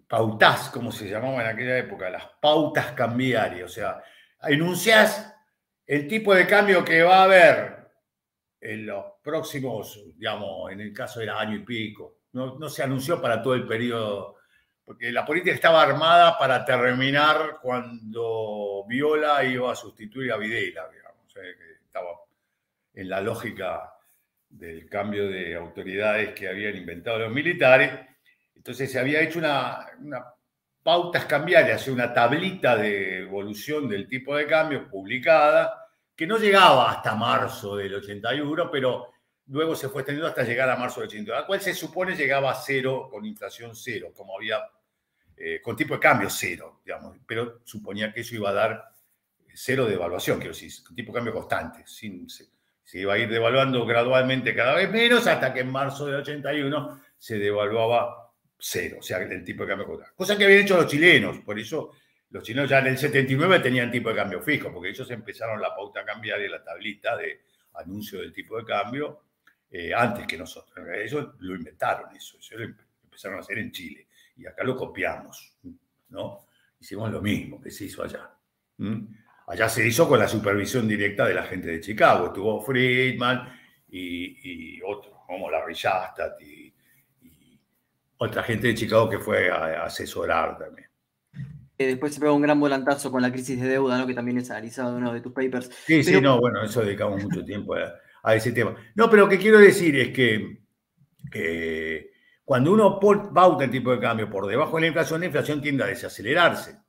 pautás, como se llamaba en aquella época, las pautas cambiarias, o sea, enunciás el tipo de cambio que va a haber en los próximos, digamos, en el caso del año y pico. No, no se anunció para todo el periodo, porque la política estaba armada para terminar cuando Viola iba a sustituir a Videla, digamos, que estaba en la lógica del cambio de autoridades que habían inventado los militares. Entonces se había hecho una, una pautas cambiarias, una tablita de evolución del tipo de cambio publicada, que no llegaba hasta marzo del 81, pero luego se fue extendiendo hasta llegar a marzo del 82, la cual se supone llegaba a cero, con inflación cero, como había, eh, con tipo de cambio cero, digamos, pero suponía que eso iba a dar cero de evaluación, quiero decir, tipo de cambio constante, sin, se, iba a ir devaluando gradualmente cada vez menos hasta que en marzo del 81 se devaluaba cero, o sea, el tipo de cambio. Cosa que habían hecho los chilenos, por eso los chilenos ya en el 79 tenían tipo de cambio fijo, porque ellos empezaron la pauta cambiaria y la tablita de anuncio del tipo de cambio eh, antes que nosotros. Ellos lo inventaron, eso, eso lo empezaron a hacer en Chile y acá lo copiamos, ¿no? Hicimos lo mismo que se hizo allá. Allá se hizo con la supervisión directa de la gente de Chicago, estuvo Friedman y, y otros, como la Shastat y otra gente de Chicago que fue a, asesorar también. Después se pegó un gran volantazo con la crisis de deuda, ¿no? que también es analizado en uno de tus papers. Sí, sí, no, bueno, eso dedicamos mucho tiempo a, ese tema. No, pero lo que quiero decir es que cuando uno bauta el tipo de cambio por debajo de la inflación, la inflación tiende a desacelerarse.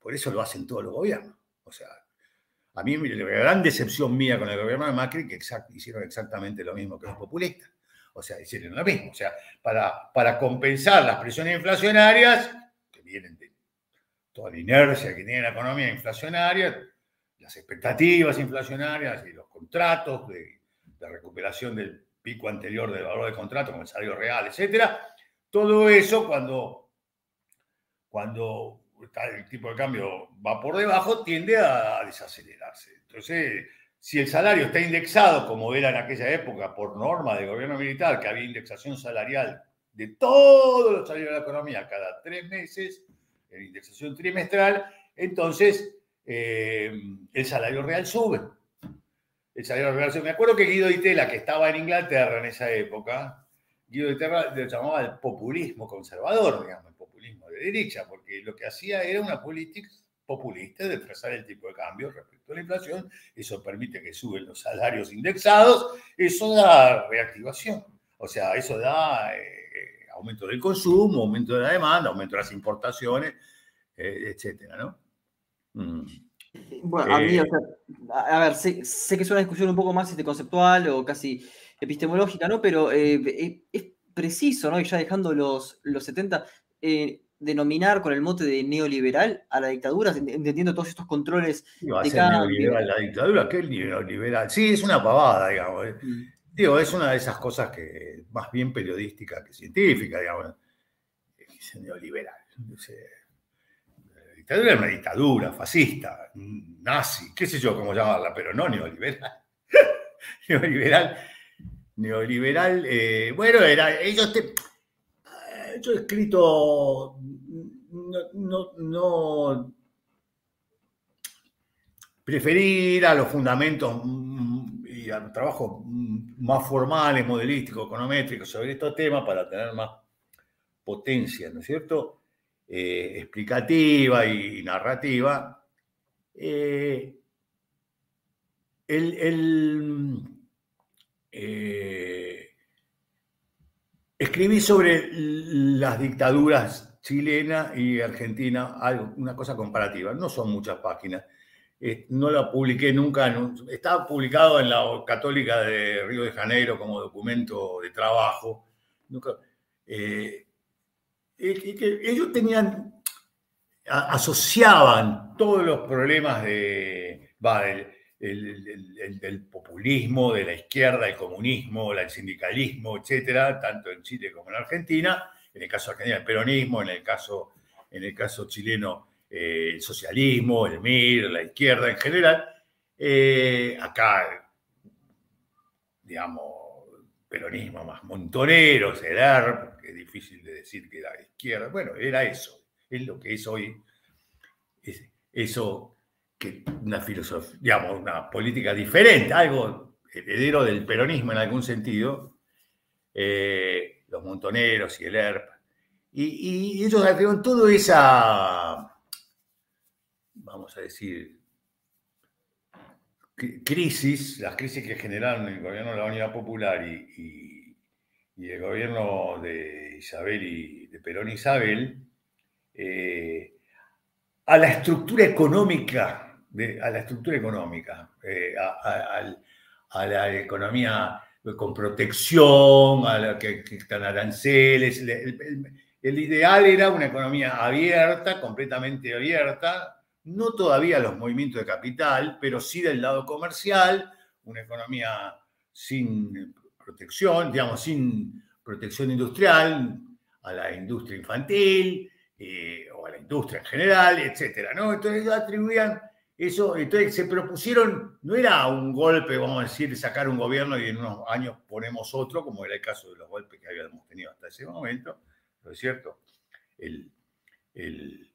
Por eso lo hacen todos los gobiernos. O sea, a mí la gran decepción mía con el gobierno de Macri que hicieron exactamente lo mismo que los populistas. O sea, hicieron lo mismo. O sea, para, para compensar las presiones inflacionarias, que vienen de toda la inercia que tiene la economía inflacionaria, las expectativas inflacionarias y los contratos de, recuperación del pico anterior del valor del contrato con el salario real, etcétera, todo eso cuando, cuando el tipo de cambio va por debajo tiende a desacelerarse. Entonces, si el salario está indexado, como era en aquella época, por norma del gobierno militar, que había indexación salarial de todos los salarios de la economía cada tres meses, en indexación trimestral, entonces eh, el salario real sube. El salario real sube. Me acuerdo que Guido Itela, que estaba en Inglaterra en esa época, Guido Itela lo llamaba el populismo conservador, digamos, derecha, porque lo que hacía era una política populista de trazar el tipo de cambio respecto a la inflación, eso permite que suben los salarios indexados, eso da reactivación, o sea, eso da eh, aumento del consumo, aumento de la demanda, aumento de las importaciones, eh, etcétera, ¿no? Mm. Bueno, a mí, eh, a ver, sé, que es una discusión un poco más este, conceptual o casi epistemológica, ¿no? Pero es preciso, ¿no? Y ya dejando los, los 70, denominar con el mote de neoliberal a la dictadura, entendiendo todos estos controles de neoliberal la dictadura? ¿Qué es neoliberal? Sí, es una pavada, digamos. Eh. Mm. Digo, es una de esas cosas que más bien periodística que científica, digamos. Es neoliberal. la dictadura es una dictadura fascista, nazi, qué sé yo cómo llamarla, pero no neoliberal. *laughs* neoliberal. Neoliberal, eh, bueno, era, ellos te, yo he escrito, no, no, preferir a los fundamentos mm, y al trabajo más formales, modelísticos, econométricos sobre estos temas para tener más potencia, ¿no es cierto? Eh, explicativa y narrativa. Eh, el, eh, Escribí sobre las dictaduras chilena y argentina, una cosa comparativa. No son muchas páginas. Eh, no la publiqué nunca. Estaba publicado en la Católica de Río de Janeiro como documento de trabajo. Eh, ellos tenían, asociaban todos los problemas de, el, del populismo, de la izquierda, el comunismo, el sindicalismo, etcétera, tanto en Chile como en Argentina, en el caso argentino el peronismo, en el caso, en el caso chileno eh, el socialismo, el MIR, la izquierda en general. Eh, acá, digamos, peronismo más montonero, será, porque es difícil de decir que era izquierda. Bueno, era eso, es lo que es hoy. eso que una filosofía, digamos, una política diferente, algo heredero del peronismo en algún sentido, eh, los montoneros y el ERP, y, ellos trajeron toda esa, vamos a decir, crisis, las crisis que generaron el gobierno de la Unidad Popular y, el gobierno de Isabel y de Perón Isabel, eh, a la estructura económica, a la estructura económica, eh, a, la economía con protección, a la que, están aranceles. El, ideal era una economía abierta, completamente abierta, no todavía los movimientos de capital, pero sí del lado comercial, una economía sin protección, digamos, sin protección industrial, a la industria infantil, eh, o a la industria en general, etcétera, ¿no? Entonces atribuían eso, entonces se propusieron, no era un golpe, vamos a decir, sacar un gobierno y en unos años ponemos otro, como era el caso de los golpes que habíamos tenido hasta ese momento, ¿no es cierto? El, el,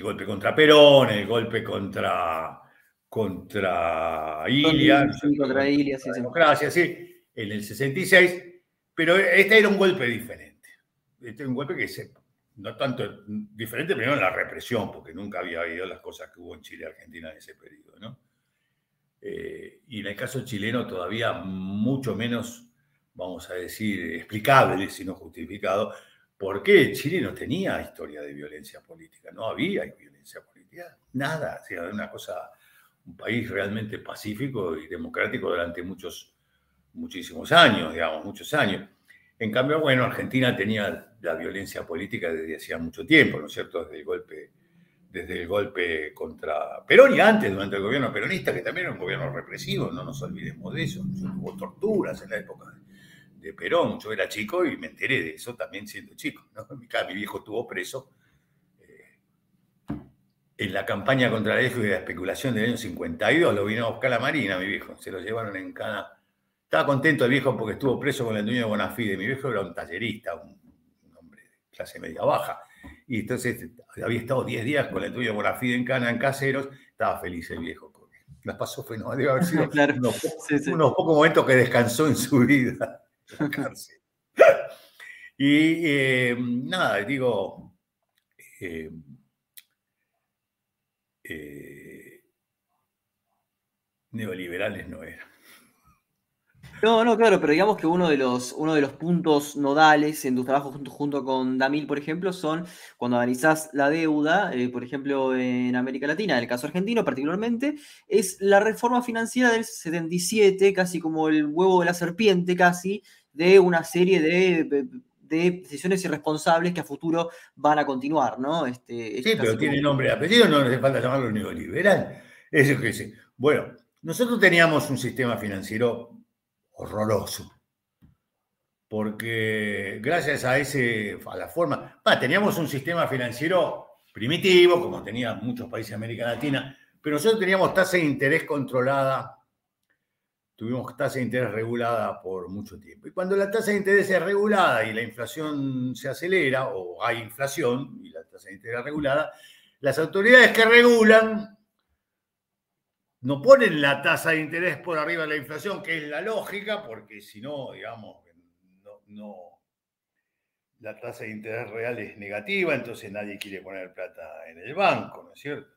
golpe contra Perón, el golpe contra, contra Ilia, contra Ilia, sí, democracia, sí, en el 66, pero este era un golpe diferente. Este era un golpe que se no tanto diferente, primero en la represión, porque nunca había habido las cosas que hubo en Chile y Argentina en ese periodo, ¿no? Eh, y en el caso chileno todavía mucho menos, vamos a decir, explicable, sino justificado, porque Chile no tenía historia de violencia política, no había violencia política, nada, o una cosa, un país realmente pacífico y democrático durante muchos, muchísimos años, digamos, muchos años. En cambio, bueno, Argentina tenía la violencia política desde hacía mucho tiempo, ¿no es cierto? Desde el golpe, desde el golpe contra Perón y antes, durante el gobierno peronista, que también era un gobierno represivo, no nos olvidemos de eso. Hubo torturas en la época de Perón. Yo era chico y me enteré de eso también siendo chico. *laughs* Mi, viejo estuvo preso eh, en la campaña contra la y la especulación del año 52. Lo vino a buscar la Marina, mi viejo. Se lo llevaron en cana estaba contento el viejo porque estuvo preso con el dueño de Bonafide. Mi viejo era un tallerista, un, hombre de clase media baja. Y entonces había estado 10 días con el dueño de Bonafide en Cana, en Caseros. Estaba feliz el viejo. Las pasó fenomenal. Debe haber sido *laughs* unos, pocos momentos que descansó en su vida *laughs* en la cárcel. y eh, nada, digo. Eh, eh, neoliberales no eran. No, no, claro, pero digamos que uno de los, uno de los puntos nodales en tu trabajo junto, junto con Damil, por ejemplo, son cuando analizás la deuda, eh, por ejemplo, en América Latina, en el caso argentino particularmente, es la reforma financiera del 77, casi como el huevo de la serpiente, casi, de una serie de, decisiones irresponsables que a futuro van a continuar, ¿no? Este, sí, pero tiene nombre y apellido, no hace falta llamarlo neoliberal. Eso que dice. Bueno, nosotros teníamos un sistema financiero horroroso. Porque gracias a, ese, a la forma, teníamos un sistema financiero primitivo, como tenían muchos países de América Latina, pero nosotros teníamos tasa de interés controlada, tuvimos tasa de interés regulada por mucho tiempo. Y cuando la tasa de interés es regulada y la inflación se acelera, o hay inflación y la tasa de interés es regulada, las autoridades que regulan no ponen la tasa de interés por arriba de la inflación, que es la lógica, porque si no, digamos, no, la tasa de interés real es negativa, entonces nadie quiere poner plata en el banco, ¿no es cierto?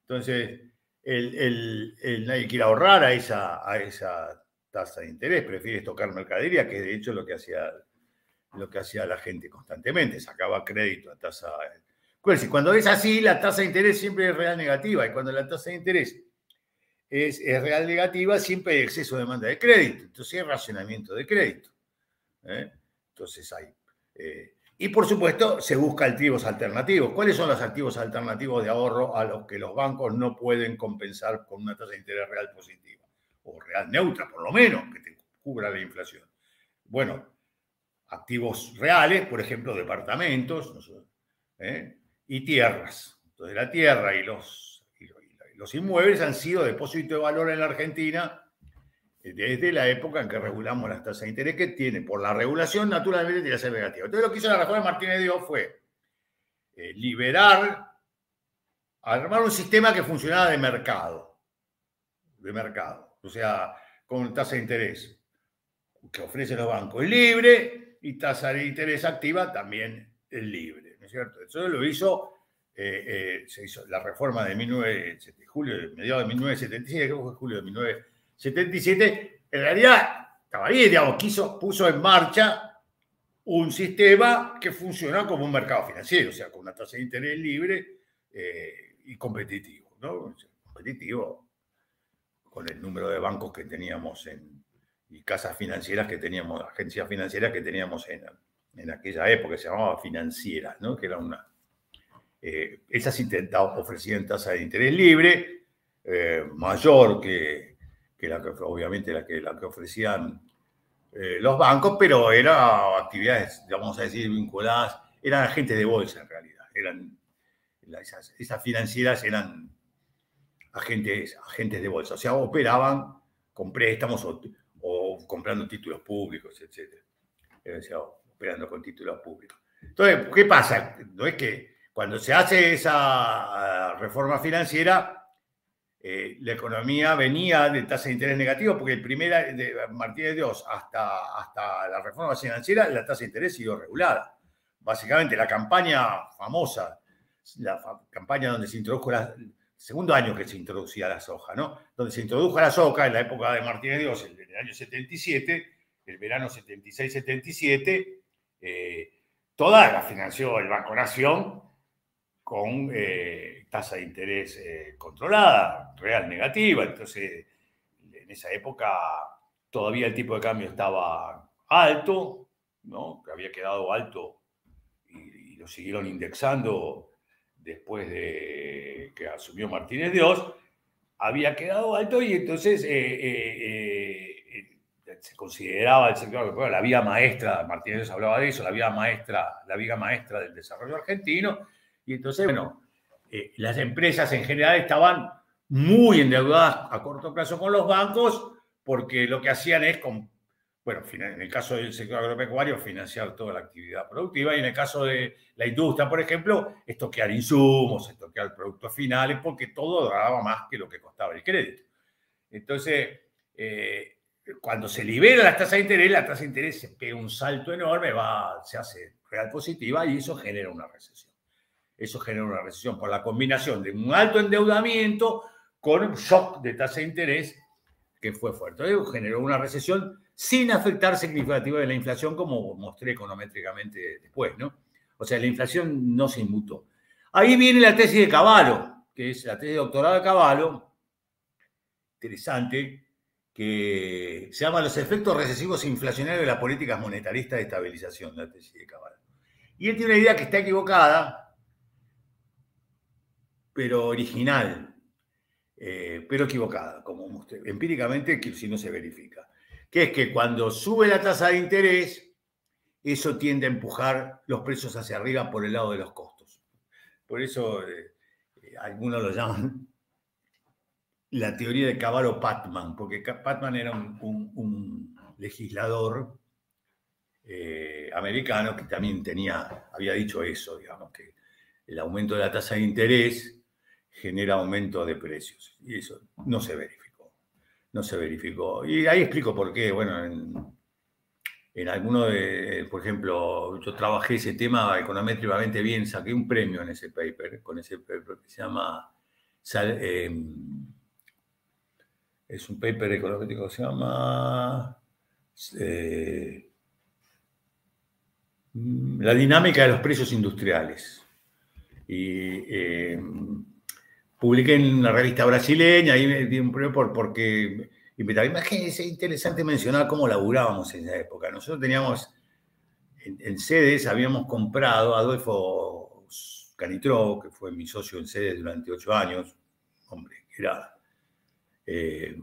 Entonces, el, nadie quiere ahorrar a esa, a esa tasa de interés, prefiere tocar mercadería, que de hecho lo que hacía, lo que hacía la gente constantemente, sacaba crédito a tasa... Cuando es así, la tasa de interés siempre es real negativa, y cuando la tasa de interés es, real negativa, siempre hay exceso de demanda de crédito. Entonces hay racionamiento de crédito. ¿eh? Entonces hay. Eh, y por supuesto, se busca activos alternativos. ¿Cuáles son los activos alternativos de ahorro a los que los bancos no pueden compensar con una tasa de interés real positiva? O real neutra, por lo menos, que te cubra la inflación. Bueno, activos reales, por ejemplo, departamentos ¿eh? y tierras. Entonces, la tierra y los los inmuebles han sido depósito de valor en la Argentina eh, desde la época en que regulamos las tasas de interés que tiene. Por la regulación, naturalmente, tiene que ser negativo. Entonces, lo que hizo la reforma de Martínez Dios fue eh, liberar, armar un sistema que funcionaba de mercado. De mercado. o sea, con tasa de interés que ofrecen los bancos libre y tasa de interés activa también libre, ¿no es cierto? Eso lo hizo, eh, eh, se hizo la reforma de 19, julio, mediados de 1977, creo que fue julio de 1977, en realidad bien, digamos, quiso, puso en marcha un sistema que funciona como un mercado financiero, o sea, con una tasa de interés libre eh, y competitivo, ¿no? Competitivo con el número de bancos que teníamos en, y casas financieras que teníamos, agencias financieras que teníamos en, en aquella época, se llamaba financieras, ¿no? Que era una... Eh, esas ofrecían tasa de interés libre, eh, mayor que, que, la que obviamente la que, la que ofrecían eh, los bancos, pero eran actividades, vamos a decir, vinculadas, eran agentes de bolsa en realidad, eran, esas, esas financieras eran agentes, agentes de bolsa, o sea, operaban con préstamos o, comprando títulos públicos, etc. operando con títulos públicos. Entonces, ¿qué pasa? No es que cuando se hace esa ah, reforma financiera, eh, la economía venía de tasa de interés negativo, porque el primer, de Martínez Dios hasta, hasta la reforma financiera, la tasa de interés siguió regulada. Básicamente, la campaña famosa, la campaña donde se introdujo la, segundo año que se introducía la soja, ¿no? Donde se introdujo la soja en la época de Martínez Dios, en el año 77, el verano 76-77, eh, toda la financió el Banco Nación con eh, tasa de interés eh, controlada, real negativa. Entonces, en esa época todavía el tipo de cambio estaba alto, ¿no? Que había quedado alto y, lo siguieron indexando después de que asumió Martínez Dios, había quedado alto y entonces eh, se consideraba el sector la vía maestra, Martínez hablaba de eso, la vía maestra, la vía maestra del desarrollo argentino, y entonces, bueno, las empresas en general estaban muy endeudadas a corto plazo con los bancos porque lo que hacían es bueno, en el caso del sector agropecuario, financiar toda la actividad productiva y en el caso de la industria, por ejemplo, estoquear insumos, estoquear productos finales, porque todo daba más que lo que costaba el crédito. Entonces, eh, cuando se libera la tasa de interés, la tasa de interés se pega un salto enorme, va, se hace real positiva y eso genera una recesión. Eso genera una recesión por la combinación de un alto endeudamiento con un shock de tasa de interés que fue fuerte. Eso generó una recesión sin afectar significativamente la inflación, como mostré econométricamente después, ¿no? O sea, la inflación no se inmutó. Ahí viene la tesis de Caballo, que es la tesis de doctorado de Caballo, interesante, que se llama Los efectos recesivos inflacionarios de las políticas monetaristas de estabilización, la tesis de Caballo. Y él tiene una idea que está equivocada, pero original, eh, pero equivocada, como empíricamente, si no se verifica que es que cuando sube la tasa de interés, eso tiende a empujar los precios hacia arriba por el lado de los costos. Por eso eh, eh, algunos lo llaman *laughs* la teoría de Cavallo Patman, porque Patman era un, legislador americano que también tenía, había dicho eso, digamos, que el aumento de la tasa de interés genera aumento de precios. Y eso no se verifica no se verificó. Y ahí explico por qué. Bueno, en, en alguno de, por ejemplo, yo trabajé ese tema econométricamente bien, saqué un premio en ese paper, con ese paper que se llama, em, es un paper económico que se llama eh, La dinámica de los precios industriales. Y em, publiqué en una revista brasileña, y me di un premio por, porque imagínense, es interesante mencionar cómo laburábamos en esa época. Nosotros teníamos, en, sedes, habíamos comprado Adolfo Canitró, que fue mi socio en sedes durante ocho años, hombre, era... Eh,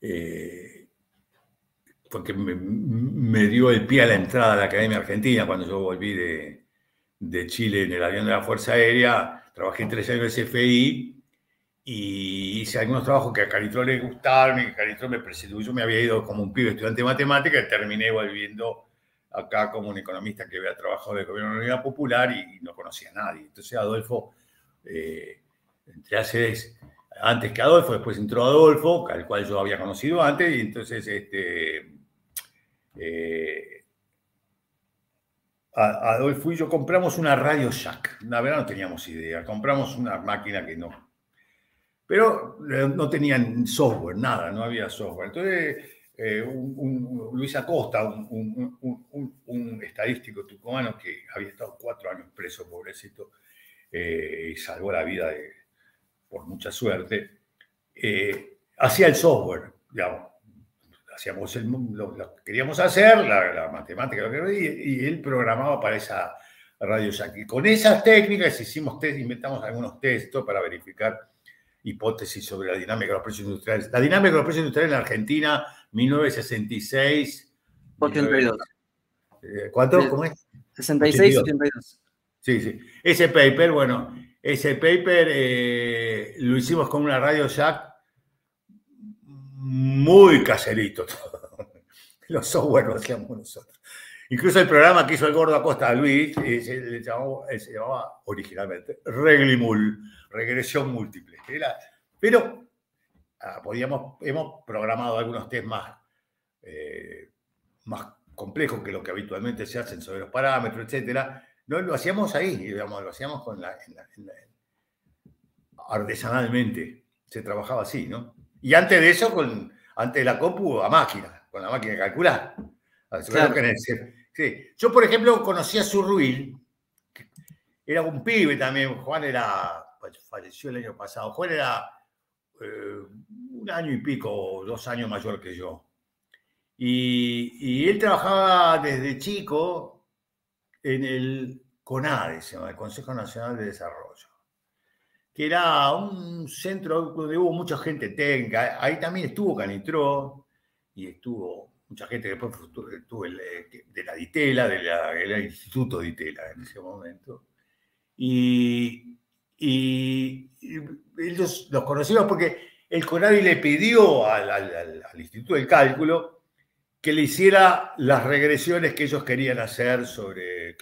eh, porque me, dio el pie a la entrada a la Academia Argentina cuando yo volví de, de Chile en el avión de la Fuerza Aérea trabajé tres años en CFI y hice algunos trabajos que a Caritró le gustaron y que Caritró me presentó. Yo me había ido como un pibe estudiante de matemática y terminé volviendo acá como un economista que había trabajado de gobierno de la Unidad Popular y no conocía a nadie. Entonces Adolfo, eh, entré antes que Adolfo, después entró Adolfo, al cual yo había conocido antes, y entonces este, eh, Adolfo y yo compramos una Radio Shack. La verdad no teníamos idea, compramos una máquina que no. Pero no tenían software, nada, no había software. Entonces, eh, un, Luis Acosta, un, estadístico tucumano que había estado cuatro años preso, pobrecito, eh, y salvó la vida por mucha suerte, eh, hacía el software, digamos. Hacíamos lo, que queríamos hacer, la, matemática, y, él programaba para esa radio Y con esas técnicas hicimos test, inventamos algunos textos para verificar hipótesis sobre la dinámica de los precios industriales. La dinámica de los precios industriales en Argentina, 1966. 82. ¿Cuánto? ¿Cómo es? 66, 82. Sí, sí. Ese paper, bueno, ese paper eh, lo hicimos con una radio Jack muy caserito. *laughs* Los software lo hacíamos nosotros. Incluso el programa que hizo el gordo Acosta Luis eh, se, llamaba originalmente Reglimul, regresión múltiple. pero ah, podíamos, hemos programado algunos test más, eh, más complejos que lo que habitualmente se hacen sobre los parámetros, etcétera no, lo hacíamos ahí, lo hacíamos con la, artesanalmente. Se trabajaba así, ¿no? Y antes de eso, con, antes de la compu, a máquina, con la máquina de calcular. Sí. Yo, por ejemplo, conocí a Surruil, era un pibe también. Juan era, pues, falleció el año pasado. Juan era eh, un año y pico, dos años mayor que yo. Y, y él trabajaba desde chico en el CONADE, se llama, el Consejo Nacional de Desarrollo, que era un centro donde hubo mucha gente técnica. Ahí también estuvo Canitró y estuvo mucha gente después estuvo eh, de la DITELA, del Instituto DITELA en ese momento. Y, ellos los conocimos porque el CONADE le pidió al, Instituto del Cálculo que le hiciera las regresiones que ellos querían hacer sobre...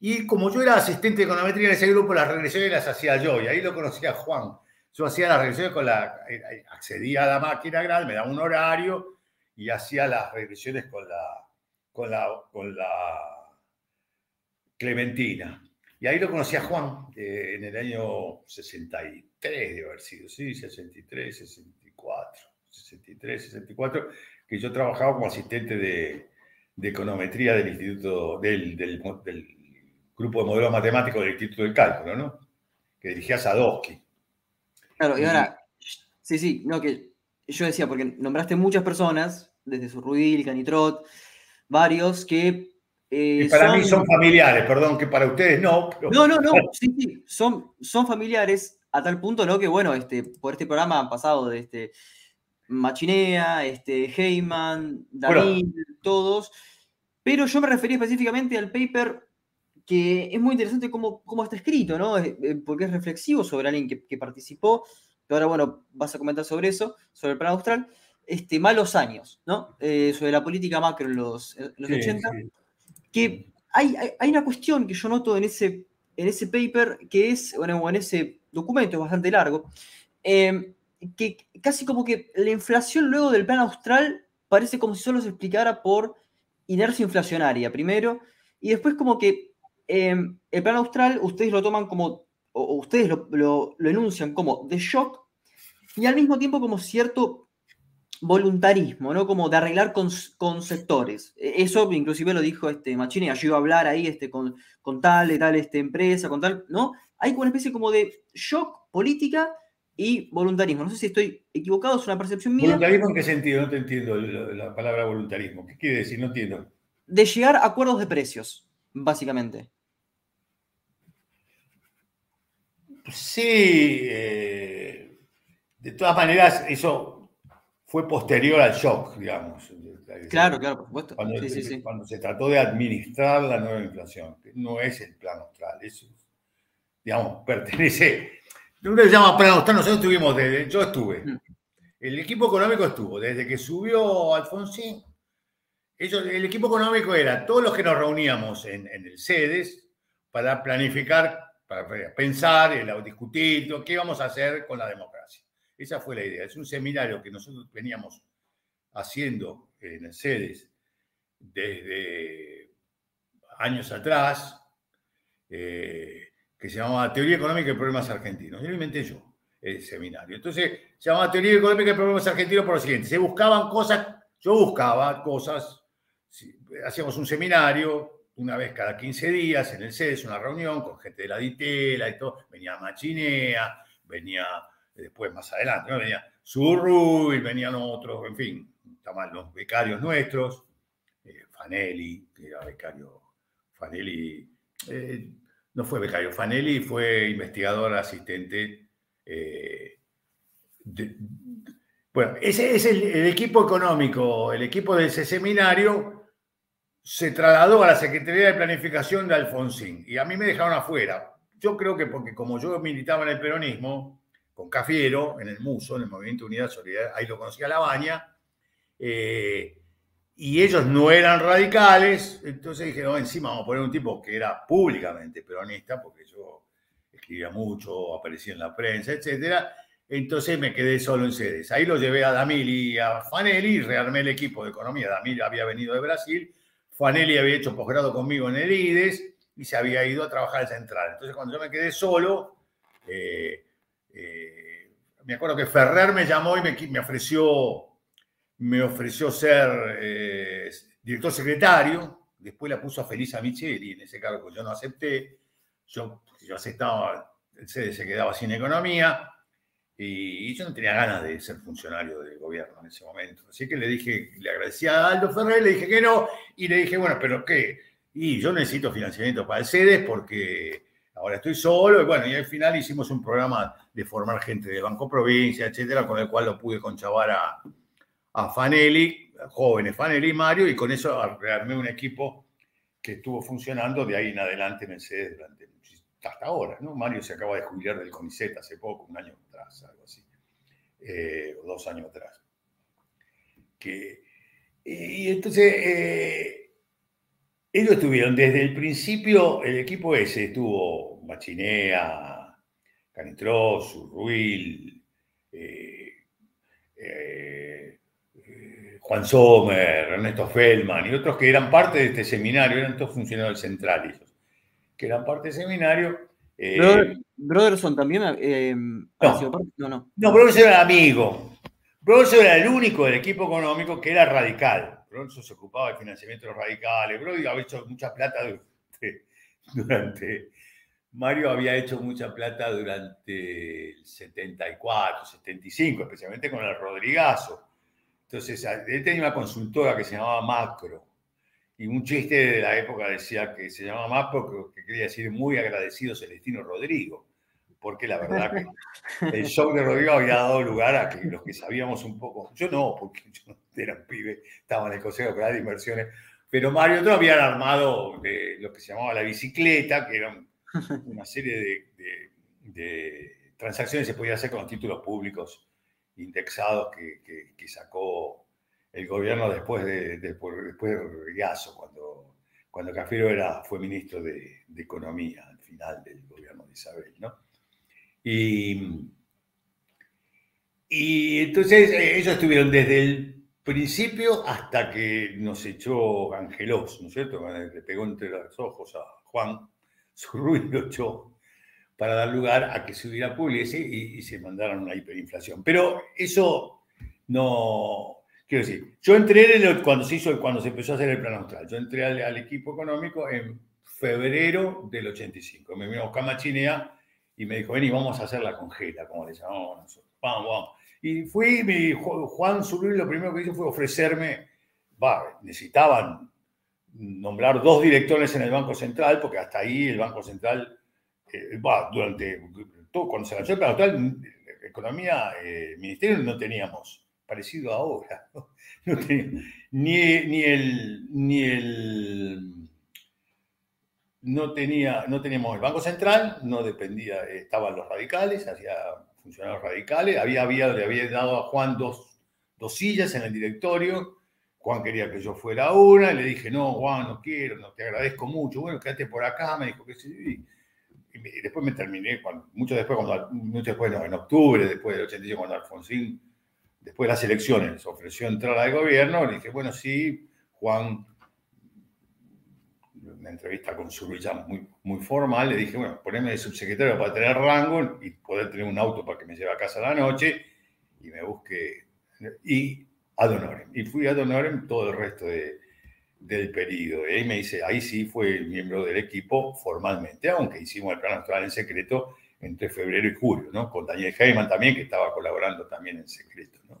y como yo era asistente de econometría en ese grupo, las regresiones las hacía yo, y ahí lo conocía Juan. Yo hacía las regresiones con la... Eh, eh, accedía a la máquina grande, me daba un horario y hacía las regresiones con la, con la, con la Clementina. Y ahí lo conocía Juan eh, en el año 63, debe haber sido, sí, 63, 64, 63, 64 que yo trabajaba como asistente de, econometría del Instituto, del, grupo de modelos matemáticos del Instituto del Cálculo, ¿no? Que dirigía Sadowski. Claro, y ahora, sí, sí, no, que yo decía, porque nombraste muchas personas, desde Surruil, Canitrot, varios que... Eh, para mí son familiares, perdón, que para ustedes no. No, no, no, sí, sí, son, son familiares a tal punto, ¿no? Que bueno, este, por este programa han pasado de este Machinea, este, Heyman, David, todos. Pero yo me refería específicamente al paper que es muy interesante cómo, cómo está escrito, ¿no? Eh, porque es reflexivo sobre alguien que, participó. Que ahora, bueno, vas a comentar sobre eso, sobre el plan austral. Este, malos años, ¿no? Eh, sobre la política macro en los, 80. Que hay, hay, una cuestión que yo noto en ese, en ese paper, que es, bueno, en ese documento, es bastante largo, eh, que casi como que la inflación luego del plan austral parece como si solo se explicara por inercia inflacionaria primero, y después como que em, el plan austral ustedes lo toman como, o ustedes lo, enuncian como de shock, y al mismo tiempo como cierto voluntarismo, ¿no? Como de arreglar con, con sectores. E, eso inclusive lo dijo este Machini, yo iba a hablar ahí este, con, con tal y tal este, empresa, con tal, ¿no? Hay una especie como de shock política y voluntarismo. No sé si estoy equivocado, es una percepción mía. ¿Voluntarismo en qué sentido? No te entiendo la palabra voluntarismo. ¿Qué quiere decir? No entiendo. De llegar a acuerdos de precios, básicamente. Sí, eh, de todas maneras, eso fue posterior al shock, digamos. Claro, claro, por supuesto. Cuando, se trató de administrar la nueva inflación, no es el plan austral, eso, digamos, pertenece uno se llama plan austral, nosotros estuvimos desde, yo estuve. Mm. El equipo económico estuvo, desde que subió Alfonsín, el equipo económico era todos los que nos reuníamos en, el SEDES para planificar para pensar, discutir, qué vamos a hacer con la democracia. Esa fue la idea. Es un seminario que nosotros veníamos haciendo en el CEDES desde años atrás, eh, que se llamaba Teoría Económica de Problemas Argentinos. Yo lo inventé yo, el seminario. Entonces, se llamaba Teoría Económica de Problemas Argentinos por lo siguiente. Se buscaban cosas, yo buscaba cosas, hacíamos un seminario, una vez cada 15 días en el CES, una reunión con gente de la Ditela y todo. Venía Machinea, venía después más adelante, ¿no? venía Surruy, venían otros, en fin, estaban los becarios nuestros, eh, Fanelli, que era becario, Fanelli, eh, no fue becario, Fanelli fue investigador asistente. Eh, bueno, ese es el equipo económico, el equipo de ese seminario se trasladó a la Secretaría de Planificación de Alfonsín y a mí me dejaron afuera. Yo creo que porque como yo militaba en el peronismo, con Cafiero, en el MUSO, en el Movimiento Unidad Solidaridad, ahí lo conocía La Baña, eh, y ellos no eran radicales, entonces dije, no, encima vamos a poner un tipo que era públicamente peronista, porque yo escribía mucho, aparecía en la prensa, etcétera. Entonces me quedé solo en sedes. Ahí lo llevé a Damil y a Fanelli rearmé el equipo de economía. Damil había venido de Brasil Fanelli había hecho posgrado conmigo en el IDES y se había ido a trabajar en Central. Entonces, cuando yo me quedé solo, eh, eh, me acuerdo que Ferrer me llamó y me, ofreció, me ofreció ser eh, director secretario. Después la puso a Felisa Micheli en ese cargo yo no acepté. Yo, yo aceptaba, sede se quedaba sin economía. Y, yo no tenía ganas de ser funcionario del gobierno en ese momento. Así que le dije, le agradecía a Aldo Ferrer, le dije que no, y le dije, bueno, pero ¿qué? Y yo necesito financiamiento para el CEDES porque ahora estoy solo, y bueno, y al final hicimos un programa de formar gente de Banco Provincia, etcétera, con el cual lo pude conchavar a, a Fanelli, jóvenes Fanelli y Mario, y con eso armé un equipo que estuvo funcionando de ahí en adelante en el CEDES durante hasta ahora, ¿no? Mario se acaba de jubilar del CONICET hace poco, un año atrás, algo así, eh, o dos años atrás. y entonces, eh, ellos estuvieron desde el principio, el equipo ese estuvo Machinea, Canitros, Ruil, eh, Juan Sommer, Ernesto Feldman y otros que eran parte de este seminario, eran todos funcionarios centrales que eran parte del seminario. Eh, Broderson también eh, no, no, no. No, Broderson era amigo. Broderson era el único del equipo económico que era radical. Broderson se ocupaba del financiamiento de los radicales. Broderson había hecho mucha plata *laughs* durante, Mario había hecho mucha plata durante el 74, 75, especialmente con el Rodrigazo. Entonces, él tenía una consultora que se llamaba Macro y un chiste de la época decía que se llamaba más porque quería decir muy agradecido Celestino Rodrigo, porque la verdad que *laughs* el show de Rodrigo había dado lugar a que los que sabíamos un poco, yo no, porque yo era un pibe, estaba en el Consejo de Inversiones, pero Mario otro habían armado lo que se llamaba la bicicleta, que era una serie de, transacciones que se podía hacer con títulos públicos indexados que, que sacó el gobierno después de, después de cuando, cuando Cafiero era, fue ministro de, Economía al final del gobierno de Isabel. ¿no? Y, y entonces eh, ellos estuvieron desde el principio hasta que nos echó Angelos, ¿no es cierto? Le pegó entre los ojos a Juan, *laughs* su ruido echó para dar lugar a que se hubiera publicado y, y se mandaron una hiperinflación. Pero eso no, Quiero decir, yo entré cuando se hizo, cuando se empezó a hacer el plan austral. Yo entré al, equipo económico en febrero del 85. Me vino a buscar Machinea y me dijo, vení, vamos a hacer la congela, como le llamamos nosotros. Vamos, vamos. Y fui, mi, Juan Zurri lo primero que hizo fue ofrecerme, va, necesitaban nombrar dos directores en el Banco Central, porque hasta ahí el Banco Central, eh, durante todo, cuando se lanzó el plan austral, economía, eh, ministerio no teníamos parecido ahora. No, *laughs* ni, ni, el, ni el. No, tenía, no teníamos el Banco Central, no dependía, estaban los radicales, hacía funcionarios radicales, había, había, le había dado a Juan dos, dos sillas en el directorio. Juan quería que yo fuera una, y le dije, no, Juan, no quiero, no te agradezco mucho. Bueno, quédate por acá, me dijo que sí. Y y después me terminé, mucho después, cuando, mucho después, no, en octubre, después del 85, cuando Alfonsín, después de las elecciones, ofreció entrar al gobierno, le dije, bueno, sí, Juan, una entrevista con su muy, muy formal, le dije, bueno, poneme de subsecretario para tener rango y poder tener un auto para que me lleve a casa a la noche y me busque, y ad honorem. Y fui ad honorem todo el resto de, del periodo. Y ahí me dice, ahí sí fue miembro del equipo formalmente, aunque hicimos el plan actual en secreto entre febrero y julio, ¿no? Con Daniel Heyman también, que estaba colaborando también en secreto, ¿no?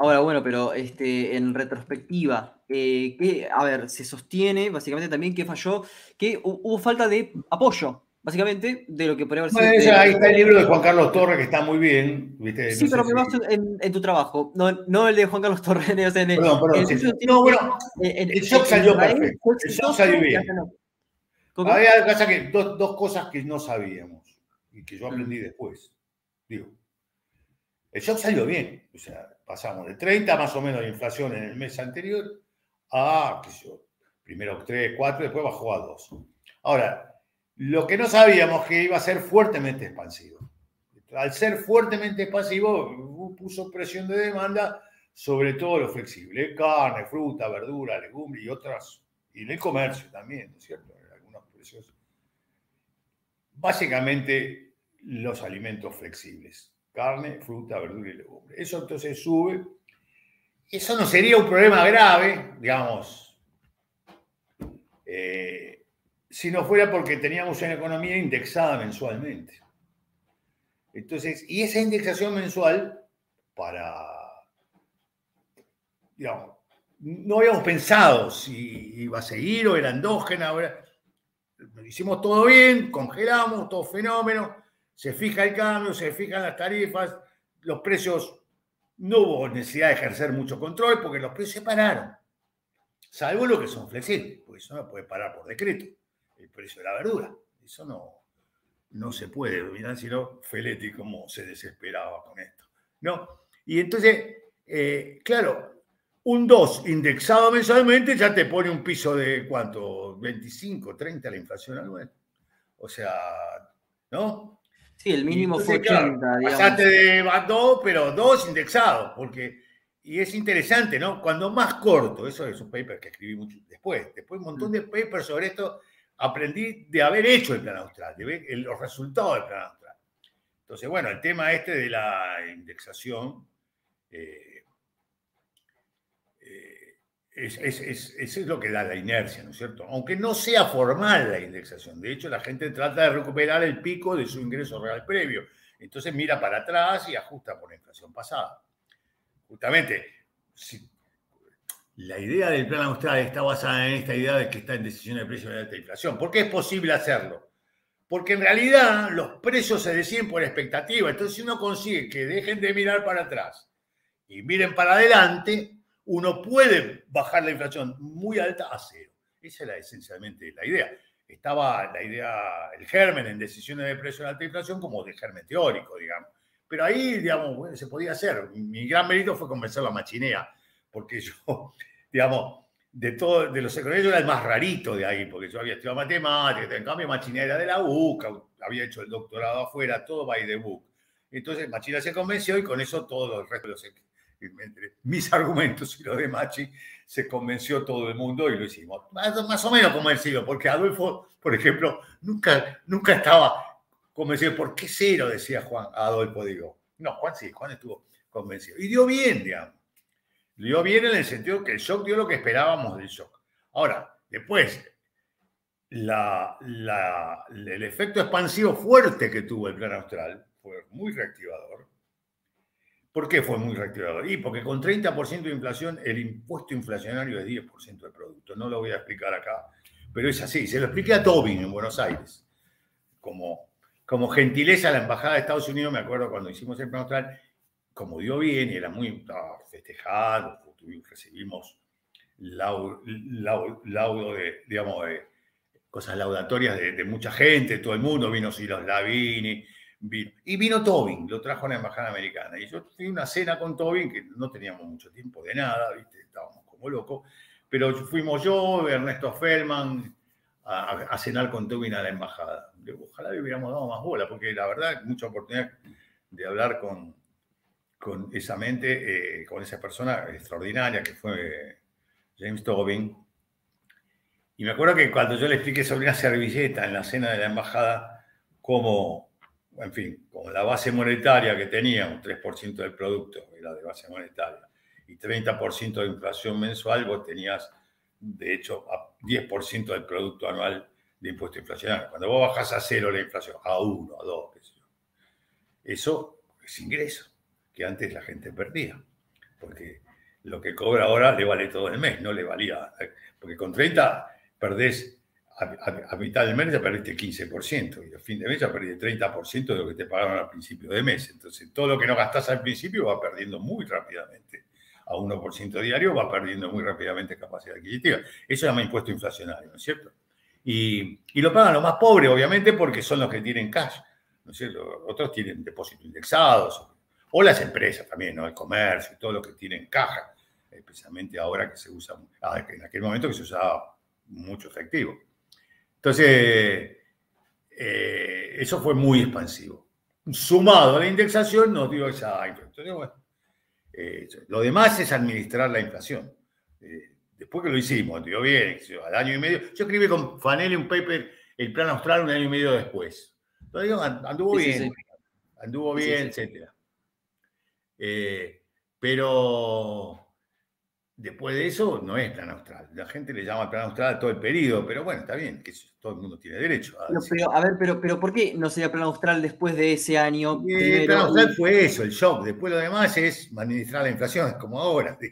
Ahora, bueno, pero este, en retrospectiva, eh, que, a ver, se sostiene básicamente también que falló, que hubo falta de apoyo básicamente, de lo que podría haber sido. Bueno, ahí está el libro de Juan Carlos Torres, que está muy bien. Sí, pero me vas en, tu trabajo, no, no, el de Juan Carlos Torres. *laughs* En el, perdón, perdón. no, bueno, el, shock salió perfecto. El shock salió bien. Había que, dos, dos, cosas que no sabíamos y que yo aprendí después. Digo, el shock salió bien. O sea, pasamos de 30 más o menos de inflación en el mes anterior a, qué sé yo, primero 3, 4, después bajó a 2. Ahora, lo que no sabíamos que iba a ser fuertemente expansivo. Al ser fuertemente expansivo, puso presión de demanda sobre todo lo flexible, carne, fruta, verdura, legumbre y otras, y en el comercio también, ¿no es cierto? Básicamente los alimentos flexibles, carne, fruta, verdura y legumbre. Eso entonces sube. Eso no sería un problema grave, digamos. Eh, si no fuera porque teníamos una economía indexada mensualmente. Entonces, y esa indexación mensual para, digamos, no habíamos pensado si iba a seguir o era endógena. Hicimos todo bien, congelamos, todo fenómeno, se fija el cambio, se fijan las tarifas, los precios, no hubo necesidad de ejercer mucho control porque los precios se pararon, salvo lo que son flexibles, porque eso no puede parar por decreto el precio de la verdura. Eso no, no se puede dominar, sino Feletti como se desesperaba con esto. ¿no? Y entonces, eh, claro, un 2 indexado mensualmente ya te pone un piso de cuánto, 25, 30 la inflación anual. O sea, ¿no? Sí, el mínimo fue 80. pasaste de 2, pero 2 indexado, porque, y es interesante, ¿no? Cuando más corto, eso es un paper que escribí mucho después, después un montón mm. de papers sobre esto aprendí de haber hecho el plan austral, de ver los resultados del plan austral. Entonces, bueno, el tema este de la indexación eh, eh, es, lo que da la inercia, ¿no es cierto? Aunque no sea formal la indexación. De hecho, la gente trata de recuperar el pico de su ingreso real previo. Entonces mira para atrás y ajusta por la inflación pasada. Justamente, la idea del plan austral está basada en esta idea de que está en decisión de precio de alta inflación. ¿Por qué es posible hacerlo? Porque en realidad los precios se deciden por expectativa. Entonces, si uno consigue que dejen de mirar para atrás y miren para adelante, uno puede bajar la inflación muy alta a cero. Esa era esencialmente la idea. Estaba la idea, el germen en decisiones de precio de alta inflación como de germen teórico, digamos. Pero ahí, digamos, se podía hacer. Mi gran mérito fue convencer a Machinea, porque yo *laughs* digamos, de, todo, de los economistas yo era el más rarito de ahí, porque yo había estudiado matemáticas, en cambio Machina era de la UCA, había hecho el doctorado afuera, todo by the book. Entonces Machina se convenció y con eso todo el resto de los, entre mis *laughs* argumentos y los de Machi, se convenció todo el mundo y lo hicimos. Más, o menos convencido, porque Adolfo, por ejemplo, nunca, nunca estaba convencido. ¿Por qué cero? Decía Juan, Adolfo, digo. No, Juan sí, Juan estuvo convencido. Y dio bien, digamos. Dio bien en el sentido que el shock dio lo que esperábamos del shock. Ahora, después, el efecto expansivo fuerte que tuvo el plan austral fue muy reactivador. ¿Por qué fue muy reactivador? Y porque con 30% de inflación, el impuesto inflacionario es 10% del producto. No lo voy a explicar acá, pero es así. Se lo expliqué a Tobin en Buenos Aires. Como, como gentileza a la Embajada de Estados Unidos, me acuerdo cuando hicimos el plan como dio bien y era muy festejado, recibimos laudo, de, digamos, de cosas laudatorias de, mucha gente, todo el mundo, vino Silos Lavini, y vino Tobin, lo trajo a la Embajada Americana. Y yo fui una cena con Tobin, que no teníamos mucho tiempo de nada, ¿viste? estábamos como locos, pero fuimos yo, Ernesto Feldman, a, cenar con Tobin a la embajada. Ojalá le hubiéramos dado más bola, porque la verdad, mucha oportunidad de hablar con, con esa mente, eh, con esa persona extraordinaria que fue James Tobin. Y me acuerdo que cuando yo le expliqué sobre una servilleta en la cena de la embajada, como, en fin, como la base monetaria que tenía, un 3% del producto, era de base monetaria, y 30% de inflación mensual, vos tenías, de hecho, 10% del producto anual de impuesto inflacionario. Cuando vos bajás a cero la inflación, a uno, a dos, qué sé yo, eso es ingreso, que antes la gente perdía. Porque lo que cobra ahora le vale todo el mes, no le valía. Porque con 30 perdés a, mitad del mes ya perdiste 15% y a fin de mes ya perdiste 30% de lo que te pagaron al principio de mes. Entonces, todo lo que no gastás al principio va perdiendo muy rápidamente. A 1% diario va perdiendo muy rápidamente capacidad adquisitiva. Eso se llama impuesto inflacionario, ¿no es cierto? Y, y, lo pagan los más pobres, obviamente, porque son los que tienen cash, ¿no es cierto? Otros tienen depósitos indexados, o las empresas también, ¿no? El comercio, todo lo que tienen caja, especialmente ahora que se usa, ah, en aquel momento que se usaba mucho efectivo. Entonces, eh, eso fue muy expansivo. Sumado a la indexación nos dio esa Entonces, bueno, eh, lo demás es administrar la inflación. Eh, después que lo hicimos, dio bien, al año y medio. Yo escribí con Fanelli un paper, el plan austral, un año y medio después. Entonces, anduvo bien, anduvo bien, etcétera. pero Después de eso, no es plan austral. La gente le llama plan austral a todo el periodo, pero bueno, está bien, que todo el mundo tiene derecho a. pero, a ver, pero, pero ¿por qué no sería plan austral después de ese año? El plan austral fue eso, el shock. Después lo demás es administrar la inflación, como ahora. *laughs*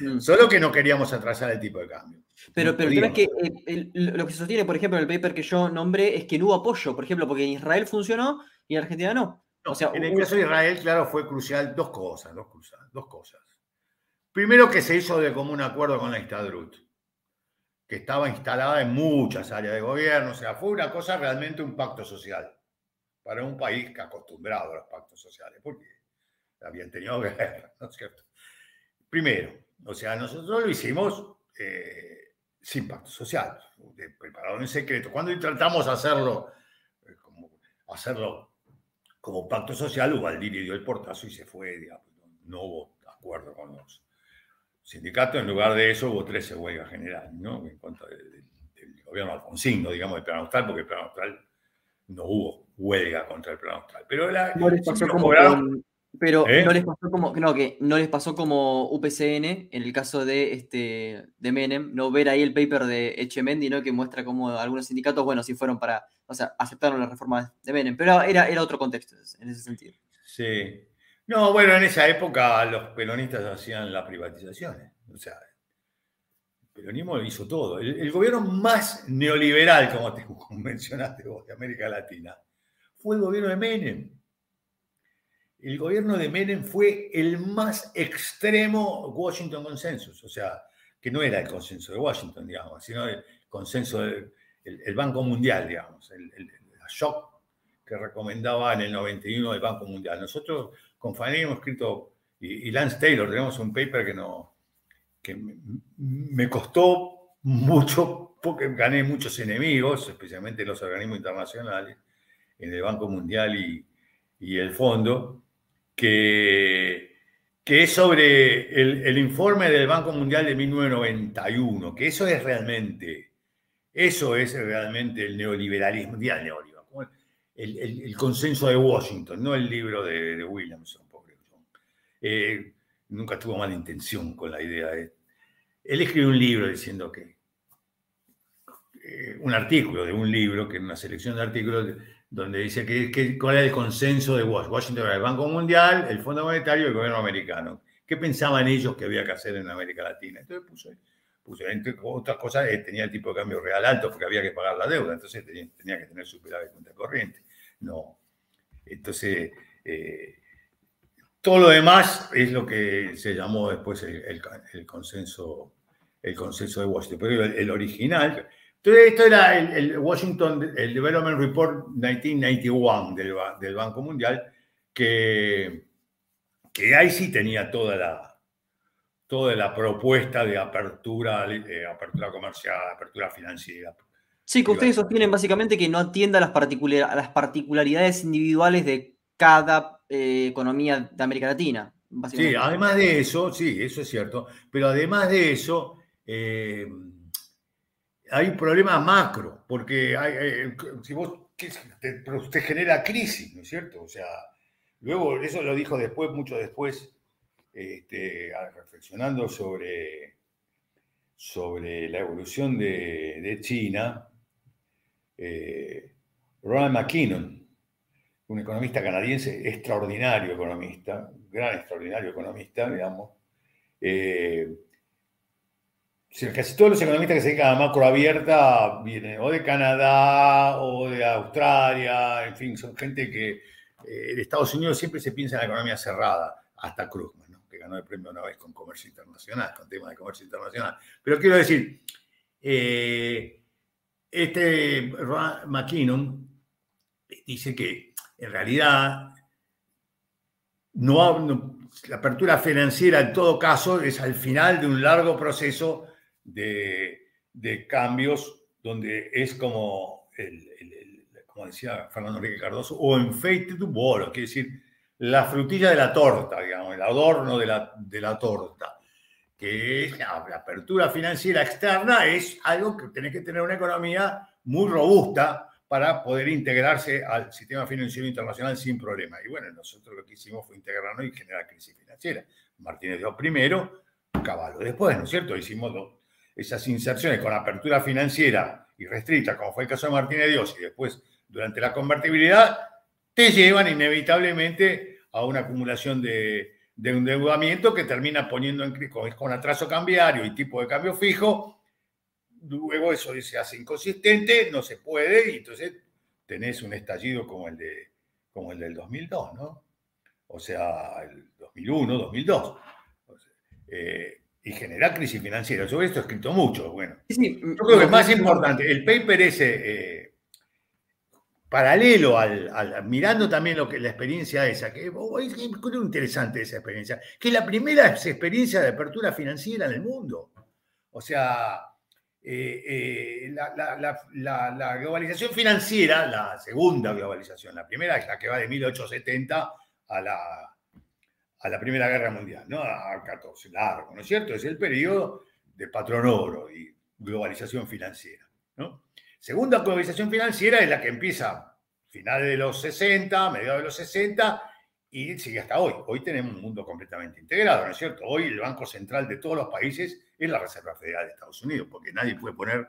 Mm. Solo que no queríamos atrasar el tipo de cambio. Pero, pero el tema es que eh, lo que se sostiene, por ejemplo, en el paper que yo nombré, es que no hubo apoyo, por ejemplo, porque en Israel funcionó y en Argentina no. o sea, en el caso de Israel, claro, fue crucial dos cosas, dos cosas, dos cosas. Primero que se hizo de común acuerdo con la Istadrut, que estaba instalada en muchas áreas de gobierno, o sea, fue una cosa realmente un pacto social para un país que acostumbrado a los pactos sociales, porque habían tenido *laughs* guerra, ¿no es cierto? Primero, o sea, nosotros lo hicimos eh, sin pacto social, preparado en secreto. Cuando tratamos de hacerlo, eh, como, hacerlo como pacto social, Ubaldini dio el portazo y se fue, no hubo acuerdo con los sindicato, en lugar de eso hubo 13 huelgas generales, ¿no? En cuanto del, gobierno alfonsino, digamos, del plan austral, porque el plan austral no hubo huelga contra el plan austral. Pero no les pasó como pero ¿Eh? no les pasó como no, que no les pasó como UPCN en el caso de este de Menem, no ver ahí el paper de Echemendi, ¿no? que muestra cómo algunos sindicatos, bueno, sí fueron para, o sea, aceptaron la reforma de Menem, pero era, era otro contexto en ese sentido. Sí. No, bueno, en esa época los peronistas hacían las privatizaciones. O sea, el peronismo hizo todo. El, gobierno más neoliberal, como te *laughs* mencionaste vos, de América Latina, fue el gobierno de Menem. El gobierno de Menem fue el más extremo Washington Consensus, o sea, que no era el consenso de Washington, digamos, sino el consenso del Banco Mundial, digamos, el shock que recomendaba en el 91 el Banco Mundial. Nosotros con Fanny hemos escrito, y, Lance Taylor, tenemos un paper que, no, que me, costó mucho, porque gané muchos enemigos, especialmente en los organismos internacionales, en el Banco Mundial y, el Fondo, que, que es sobre el, el, informe del Banco Mundial de 1991, que eso es realmente, eso es realmente el neoliberalismo, el neoliberalismo el, consenso de Washington, no el libro de, Williamson, pobre eh, nunca tuvo mala intención con la idea de... Él escribió un libro diciendo que... Eh, un artículo de un libro, que es una selección de artículos, donde dice que, cuál era el consenso de Washington. Washington era el Banco Mundial, el Fondo Monetario y el gobierno americano. ¿Qué pensaban ellos que había que hacer en América Latina? Entonces puso, puso entre otras cosas, eh, tenía el tipo de cambio real alto porque había que pagar la deuda, entonces tenía, que tener superávit de cuenta corriente. No. Entonces, eh, todo lo demás es lo que se llamó después el, consenso, el consenso de Washington. Pero el, original. Entonces, esto era el, Washington, el Development Report 1991 del, Banco Mundial, que, que ahí sí tenía toda la, toda la propuesta de apertura, apertura comercial, apertura financiera, Sí, que ustedes sostienen básicamente que no atienda a las, particularidades individuales de cada eh, economía de América Latina. Sí, además de eso, sí, eso es cierto, pero además de eso, eh, hay un problema macro, porque hay, si vos, usted genera crisis, ¿no es cierto? O sea, luego, eso lo dijo después, mucho después, este, reflexionando sobre, sobre la evolución de, China, eh, Ronald McKinnon, un economista canadiense, extraordinario economista, gran extraordinario economista, digamos. Eh, casi todos los economistas que se dedican a macro abierta vienen o de Canadá o de Australia, en fin, son gente que eh, Estados Unidos siempre se piensa en la economía cerrada, hasta Krugman, que ganó el premio una vez con comercio internacional, con temas de comercio internacional. Pero quiero decir, eh, este McKinnon dice que en realidad, no, la apertura financiera en todo caso es al final de un largo proceso de, cambios donde es como, como decía Fernando Enrique Cardoso, o en fate to bolo, quiere decir, la frutilla de la torta, digamos, el adorno de la, de la torta que la, apertura financiera externa, es algo que tiene que tener una economía muy robusta para poder integrarse al sistema financiero internacional sin problema. Y bueno, nosotros lo que hicimos fue integrarnos y generar crisis financiera. Martínez dio primero, Caballo después, ¿no es cierto? Hicimos esas inserciones con apertura financiera y restricta, como fue el caso de Martínez Dios, y después durante la convertibilidad, te llevan inevitablemente a una acumulación de, de endeudamiento que termina poniendo en con, con atraso cambiario y tipo de cambio fijo, luego eso se hace inconsistente, no se puede, y entonces tenés un estallido como el, de, como el del 2002, ¿no? O sea, el 2001, 2002. Eh, y genera crisis financiera. Sobre esto he escrito mucho. Bueno, yo creo que es más importante, el paper ese, eh, paralelo al, mirando también lo que la experiencia esa, que oh, es, es interesante esa experiencia, que es la primera experiencia de apertura financiera en el mundo. O sea, eh, eh, la, globalización financiera, la segunda globalización, la primera es la que va de 1870 a la, a la Primera Guerra Mundial, ¿no? A 14, largo, ¿no es cierto? Es el periodo de patrón oro y globalización financiera, ¿no? Segunda globalización financiera es la que empieza finales de los 60, mediados de los 60 y sigue hasta hoy. Hoy tenemos un mundo completamente integrado, ¿no es cierto? Hoy el Banco Central de todos los países es la Reserva Federal de Estados Unidos, porque nadie puede poner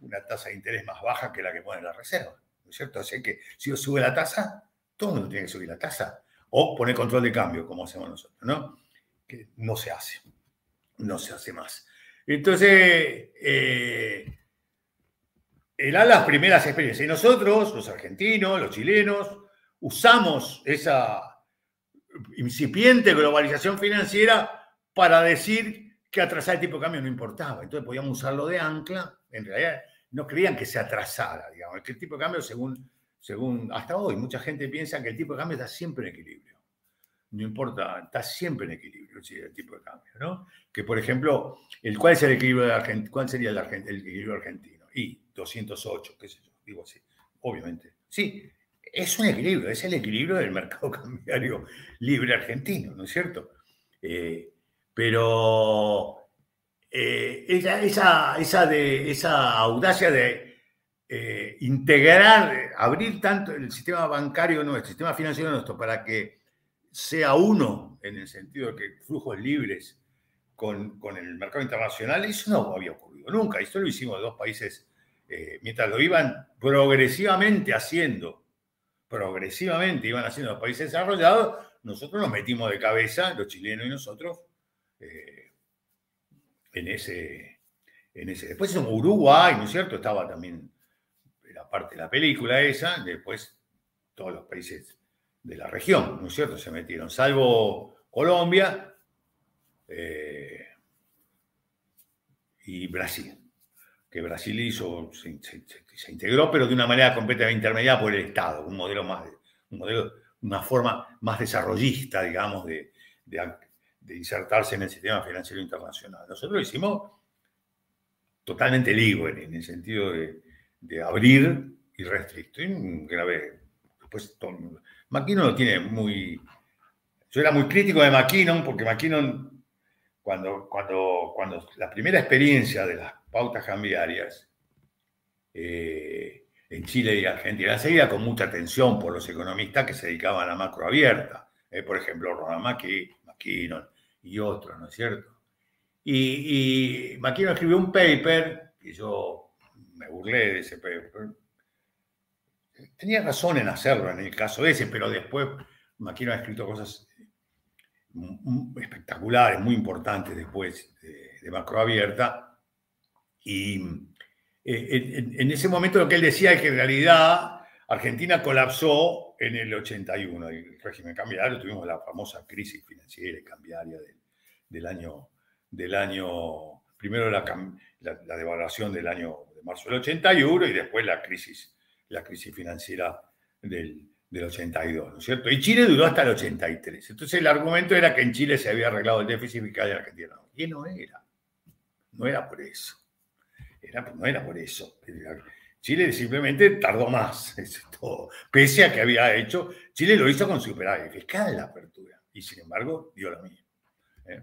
una tasa de interés más baja que la que pone la Reserva, ¿no es cierto? Así que si sube la tasa, todo el mundo tiene que subir la tasa. O poner control de cambio, como hacemos nosotros, ¿no? Que no se hace, no se hace más. Entonces, eh, eran las primeras experiencias. Y nosotros, los argentinos, los chilenos, usamos esa incipiente globalización financiera para decir que atrasar el tipo de cambio no importaba. Entonces podíamos usarlo de ancla. En realidad no creían que se atrasara, digamos. El tipo de cambio, según, según hasta hoy, mucha gente piensa que el tipo de cambio está siempre en equilibrio. No importa, está siempre en equilibrio el tipo de cambio, ¿no? Que, por ejemplo, el, ¿cuál es el equilibrio de ¿Cuál sería el, el equilibrio argentino? Y 208, qué sé yo, digo así, obviamente. Sí, es un equilibrio, es el equilibrio del *laughs* mercado cambiario libre argentino, ¿no es cierto? Eh, pero eh, esa, esa, de, esa audacia de eh, integrar, abrir tanto el sistema bancario nuestro, el sistema financiero nuestro, para que sea uno, en el sentido de que flujos libres con, el mercado internacional, eso no había ocurrido nunca. Esto lo hicimos dos países, eh, mientras lo iban progresivamente haciendo, progresivamente iban haciendo los países desarrollados, nosotros nos metimos de cabeza, los chilenos y nosotros, eh, en, ese, en ese. Después en Uruguay, ¿no es cierto? Estaba también la parte de la película esa, después todos los países de la región, ¿no es cierto? Se metieron, salvo Colombia eh, y Brasil, que Brasil hizo, se, integró, pero de una manera completamente intermediada por el Estado, un modelo más, un modelo, una forma más desarrollista, digamos, de, de insertarse en el sistema financiero internacional. Nosotros lo hicimos totalmente libre, en el sentido de, de abrir y restricto. un grave. Lo tiene muy. Yo era muy crítico de McKinnon porque McKinnon, cuando, cuando, cuando la primera experiencia de las pautas cambiarias eh, en Chile y Argentina, seguía con mucha atención por los economistas que se dedicaban a macro abierta. Eh, por ejemplo, Ronald McKinnon y otros, ¿no es cierto? Y, y McKinnon escribió un paper, y yo me burlé de ese paper. Tenía razón en hacerlo en el caso ese, pero después McKinnon ha escrito cosas espectaculares, muy importantes después de, de macroabierta. Y eh, en, ese momento lo que él decía es que en realidad Argentina colapsó en el 81, el régimen cambiario, tuvimos la famosa crisis financiera y cambiaria del año del año, primero la, la, devaluación del año de marzo del 81 y después la crisis, la crisis financiera del, del 82, ¿no es cierto? Y Chile duró hasta el 83. Entonces el argumento era que en Chile se había arreglado el déficit fiscal en Argentina no. Y no era. No era por eso. Era, no era por eso. Chile simplemente tardó más, *laughs* es todo. Pese a que había hecho, Chile lo hizo con superávit fiscal la apertura. Y sin embargo, dio lo mismo. ¿eh?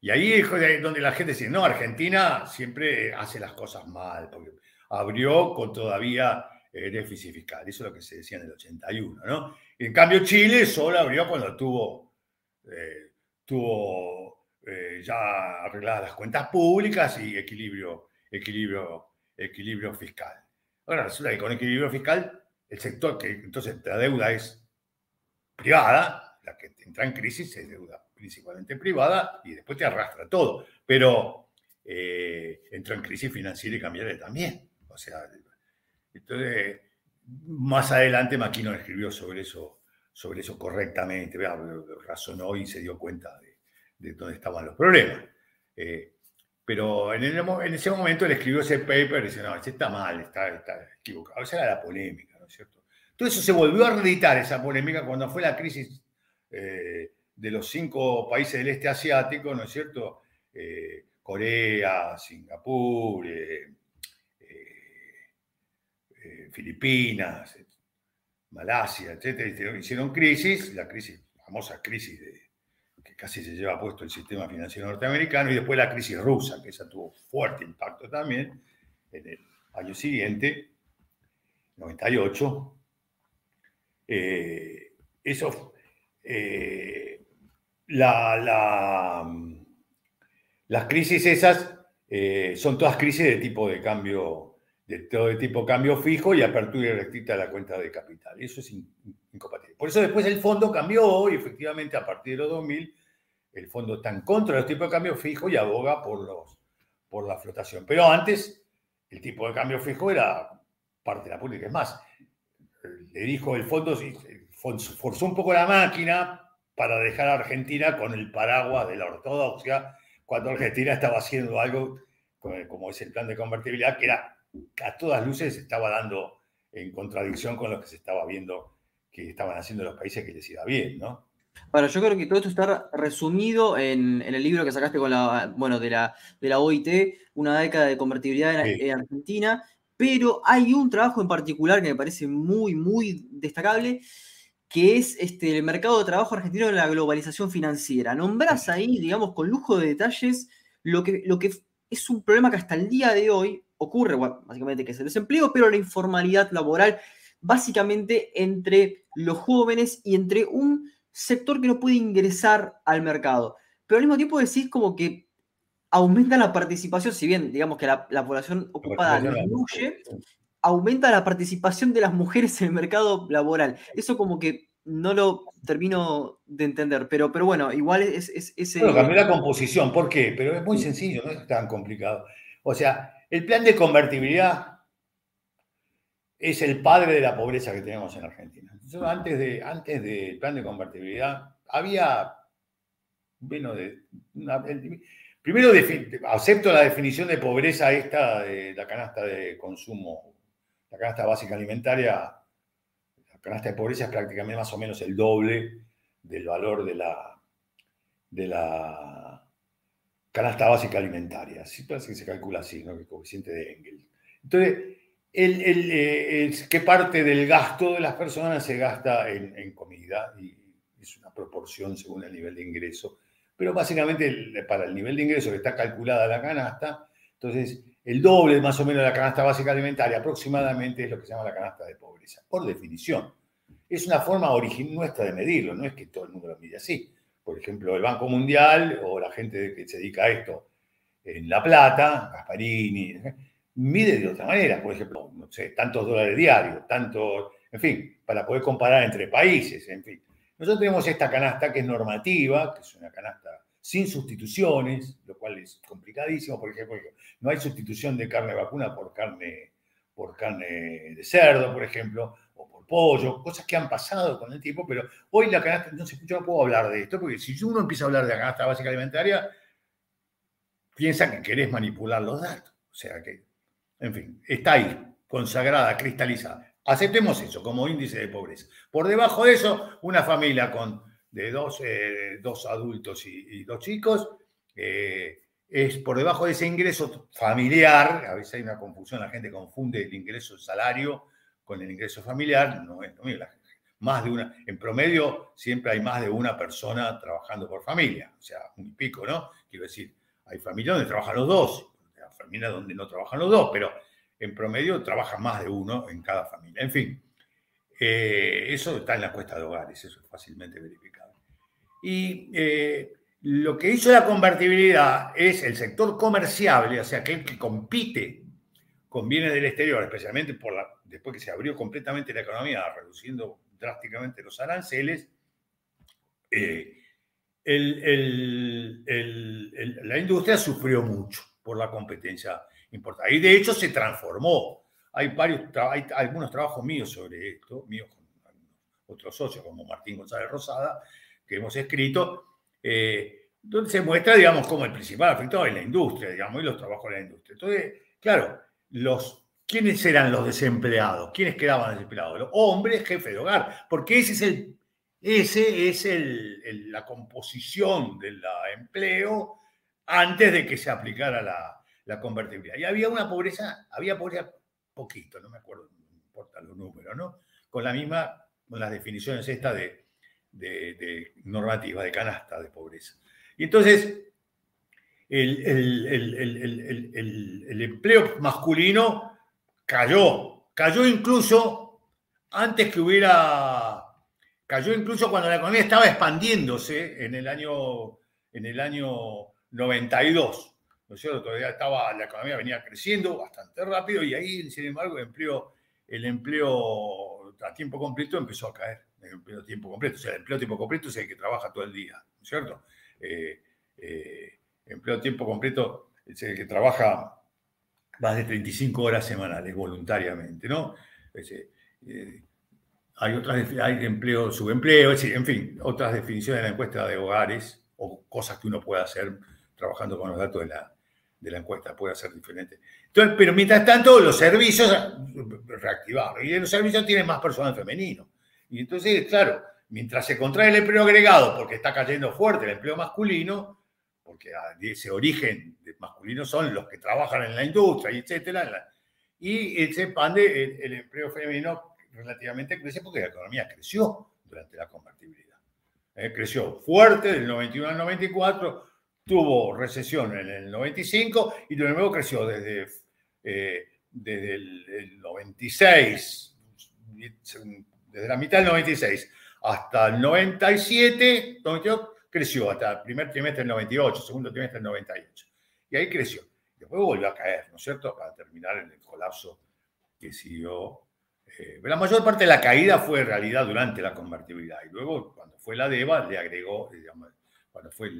Y ahí es donde la gente dice, no, Argentina siempre hace las cosas mal, porque abrió con todavía eh, déficit fiscal. Eso es lo que se decía en el 81, ¿no? en cambio, Chile solo abrió cuando tuvo, eh, tuvo eh, ya arregladas las cuentas públicas y equilibrio, equilibrio, equilibrio fiscal. Ahora resulta que con equilibrio fiscal, el sector que entonces la deuda es privada, la que entra en crisis es deuda principalmente privada, y después te arrastra todo. Pero eh, entró en crisis financiera y cambiaria también. O sea, entonces, más adelante Maquino escribió sobre eso, sobre eso correctamente, razonó y se dio cuenta de, dónde estaban los problemas. Eh, pero en, ese momento él escribió ese paper y dice, no, ese está mal, está, equivocado. Esa era la polémica, ¿no es cierto? Todo eso se volvió a reeditar, esa polémica, cuando fue la crisis eh, de los cinco países del este asiático, ¿no es cierto? Eh, Corea, Singapur, eh, Filipinas, Malasia, etcétera, hicieron crisis, la crisis, famosa crisis que casi se lleva puesto el sistema financiero norteamericano, y después la crisis rusa, que esa tuvo fuerte impacto también en el año siguiente, 98. eso la, las crisis esas eh, son todas crisis de tipo de cambio, de todo de tipo cambio fijo y apertura restricta de la cuenta de capital. Eso es incompatible. Por eso después el fondo cambió y efectivamente a partir de los 2000 el fondo está en contra de los tipos de cambio fijo y aboga por, la flotación. Pero antes el tipo de cambio fijo era parte de la política. Es más, le dijo el fondo, forzó un poco la máquina para dejar a Argentina con el paraguas de la ortodoxia, cuando Argentina estaba haciendo algo como es el plan de convertibilidad, que era a todas luces estaba dando en contradicción con lo que se estaba viendo que estaban haciendo los países que les iba bien, ¿no? Bueno, yo creo que todo esto está resumido en, el libro que sacaste con la, bueno, de la, de la OIT, una década de convertibilidad en, en Argentina, pero hay un trabajo en particular que me parece muy, muy destacable, que es este, el mercado de trabajo argentino en la globalización financiera. Nombrás ahí, digamos, con lujo de detalles, lo que, lo que es un problema que hasta el día de hoy ocurre, básicamente que es el desempleo, pero la informalidad laboral, básicamente entre los jóvenes y entre un sector que no puede ingresar al mercado. Pero al mismo tiempo decís como que aumenta la participación, si bien digamos que la, población ocupada disminuye, aumenta la participación de las mujeres en el mercado laboral. Eso como que no lo termino de entender, pero, pero bueno, igual es, es ese... Bueno, cambió la composición, ¿por qué? Pero es muy sencillo, no es tan complicado. O sea, el plan de convertibilidad es el padre de la pobreza que tenemos en Argentina. Antes, de, antes del plan de convertibilidad había, primero acepto la definición de pobreza esta de la canasta de consumo la canasta básica alimentaria, la canasta de pobreza es prácticamente más o menos el doble del valor de la, de la canasta básica alimentaria. Así parece que se calcula así, ¿no? El coeficiente de Engel. Entonces, el, qué parte del gasto de las personas se gasta en, comida y es una proporción según el nivel de ingreso. Pero básicamente para el nivel de ingreso que está calculada la canasta, entonces el doble más o menos de la canasta básica alimentaria aproximadamente es lo que se llama la canasta de pobreza, por definición. Es una forma nuestra de medirlo, no es que todo el mundo lo mide así. Por ejemplo, el Banco Mundial o la gente que se dedica a esto en La Plata, Gasparini, mide de otra manera, por ejemplo, no sé, tantos dólares diarios, tantos, en fin, para poder comparar entre países, en fin. Nosotros tenemos esta canasta que es normativa, que es una canasta sin sustituciones, lo cual es complicadísimo, por ejemplo, no hay sustitución de carne vacuna por carne, por carne de cerdo, por ejemplo, o por pollo, cosas que han pasado con el tiempo, pero hoy la canasta, entonces yo no puedo hablar de esto, porque si uno empieza a hablar de la canasta básica alimentaria, piensa que querés manipular los datos. O sea que, en fin, está ahí, consagrada, cristalizada. Aceptemos eso como índice de pobreza. Por debajo de eso, una familia con de dos, eh, dos adultos y, dos chicos eh, es por debajo de ese ingreso familiar. A veces hay una confusión, la gente confunde el ingreso salario con el ingreso familiar. No es Más de una, en promedio siempre hay más de una persona trabajando por familia, o sea, un pico, ¿no? Quiero decir, hay familias donde trabajan los dos, familias donde no trabajan los dos, pero en promedio trabaja más de uno en cada familia. En fin, eh, eso está en la cuesta de hogares, eso es fácilmente verificable. Y eh, lo que hizo la convertibilidad es el sector comerciable, o sea, aquel que compite con bienes del exterior, especialmente después que se abrió completamente la economía, reduciendo drásticamente los aranceles, eh, la industria sufrió mucho por la competencia importante. Y de hecho se transformó. Hay, varios, algunos trabajos míos sobre esto, míos con otros socios como Martín González Rosada, que hemos escrito, eh, donde se muestra, digamos, como el principal afectado es la industria, digamos, y los trabajos de la industria. Entonces, claro, los, ¿quiénes eran los desempleados? ¿Quiénes quedaban desempleados? Los hombres, jefes de hogar, porque ese es el ese es el, la composición del empleo antes de que se aplicara la, la, convertibilidad. Y había una pobreza, había pobreza poquito, no me acuerdo, no importan los números, ¿no? Con la misma, con las definiciones estas de, de, normativa, de canasta de pobreza. Y entonces, el, el, empleo masculino cayó, cayó incluso antes que hubiera Cayó incluso cuando la economía estaba expandiéndose en el año, en el año 92. ¿No es cierto? Todavía estaba, la economía venía creciendo bastante rápido y ahí, sin embargo, el empleo, el empleo a tiempo completo empezó a caer. El empleo a tiempo completo. O sea, el empleo a tiempo completo es el que trabaja todo el día, ¿no es cierto? Eh, eh, empleo a tiempo completo es el que trabaja más de 35 horas semanales voluntariamente, ¿no? Eh, hay otras hay empleo, subempleo, en fin, otras definiciones de la encuesta de hogares o cosas que uno puede hacer trabajando con los datos de la, de la encuesta, puede ser diferente. Entonces, pero mientras tanto, los servicios reactivaron y los servicios tienen más personal femenino. Y entonces, claro, mientras se contrae el empleo agregado, porque está cayendo fuerte el empleo masculino, porque ese origen masculino son los que trabajan en la industria, etcétera, y se expande el empleo femenino relativamente crece porque la economía creció durante la convertibilidad. Eh, creció fuerte del 91 al 94, tuvo recesión en el 95 y de nuevo creció desde, eh, desde el, 96, desde la mitad del 96 hasta el 97, 98, creció hasta el primer trimestre del 98, segundo trimestre del 98. Y ahí creció. Después volvió a caer, ¿no es cierto? Para terminar en el colapso que siguió eh, la mayor parte de la caída fue en realidad durante la convertibilidad y luego cuando fue la DEVA le agregó, digamos, cuando fue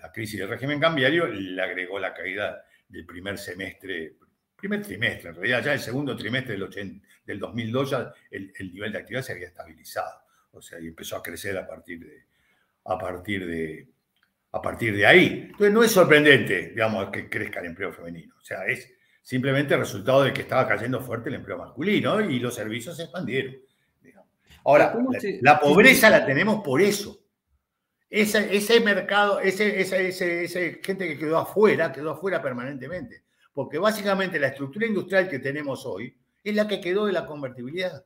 la crisis del régimen cambiario, le agregó la caída del primer semestre, primer trimestre, en realidad ya el segundo trimestre del, del 2002 ya el, nivel de actividad se había estabilizado, o sea, y empezó a crecer a partir de, a partir de, a partir de ahí. Entonces no es sorprendente, digamos, que crezca el empleo femenino, o sea, es simplemente el resultado de que estaba cayendo fuerte el empleo masculino y los servicios se expandieron. Ahora, la, pobreza la tenemos por eso. Ese, ese mercado, ese, ese, gente que quedó afuera, quedó afuera permanentemente. Porque básicamente la estructura industrial que tenemos hoy Es la que quedó de la convertibilidad.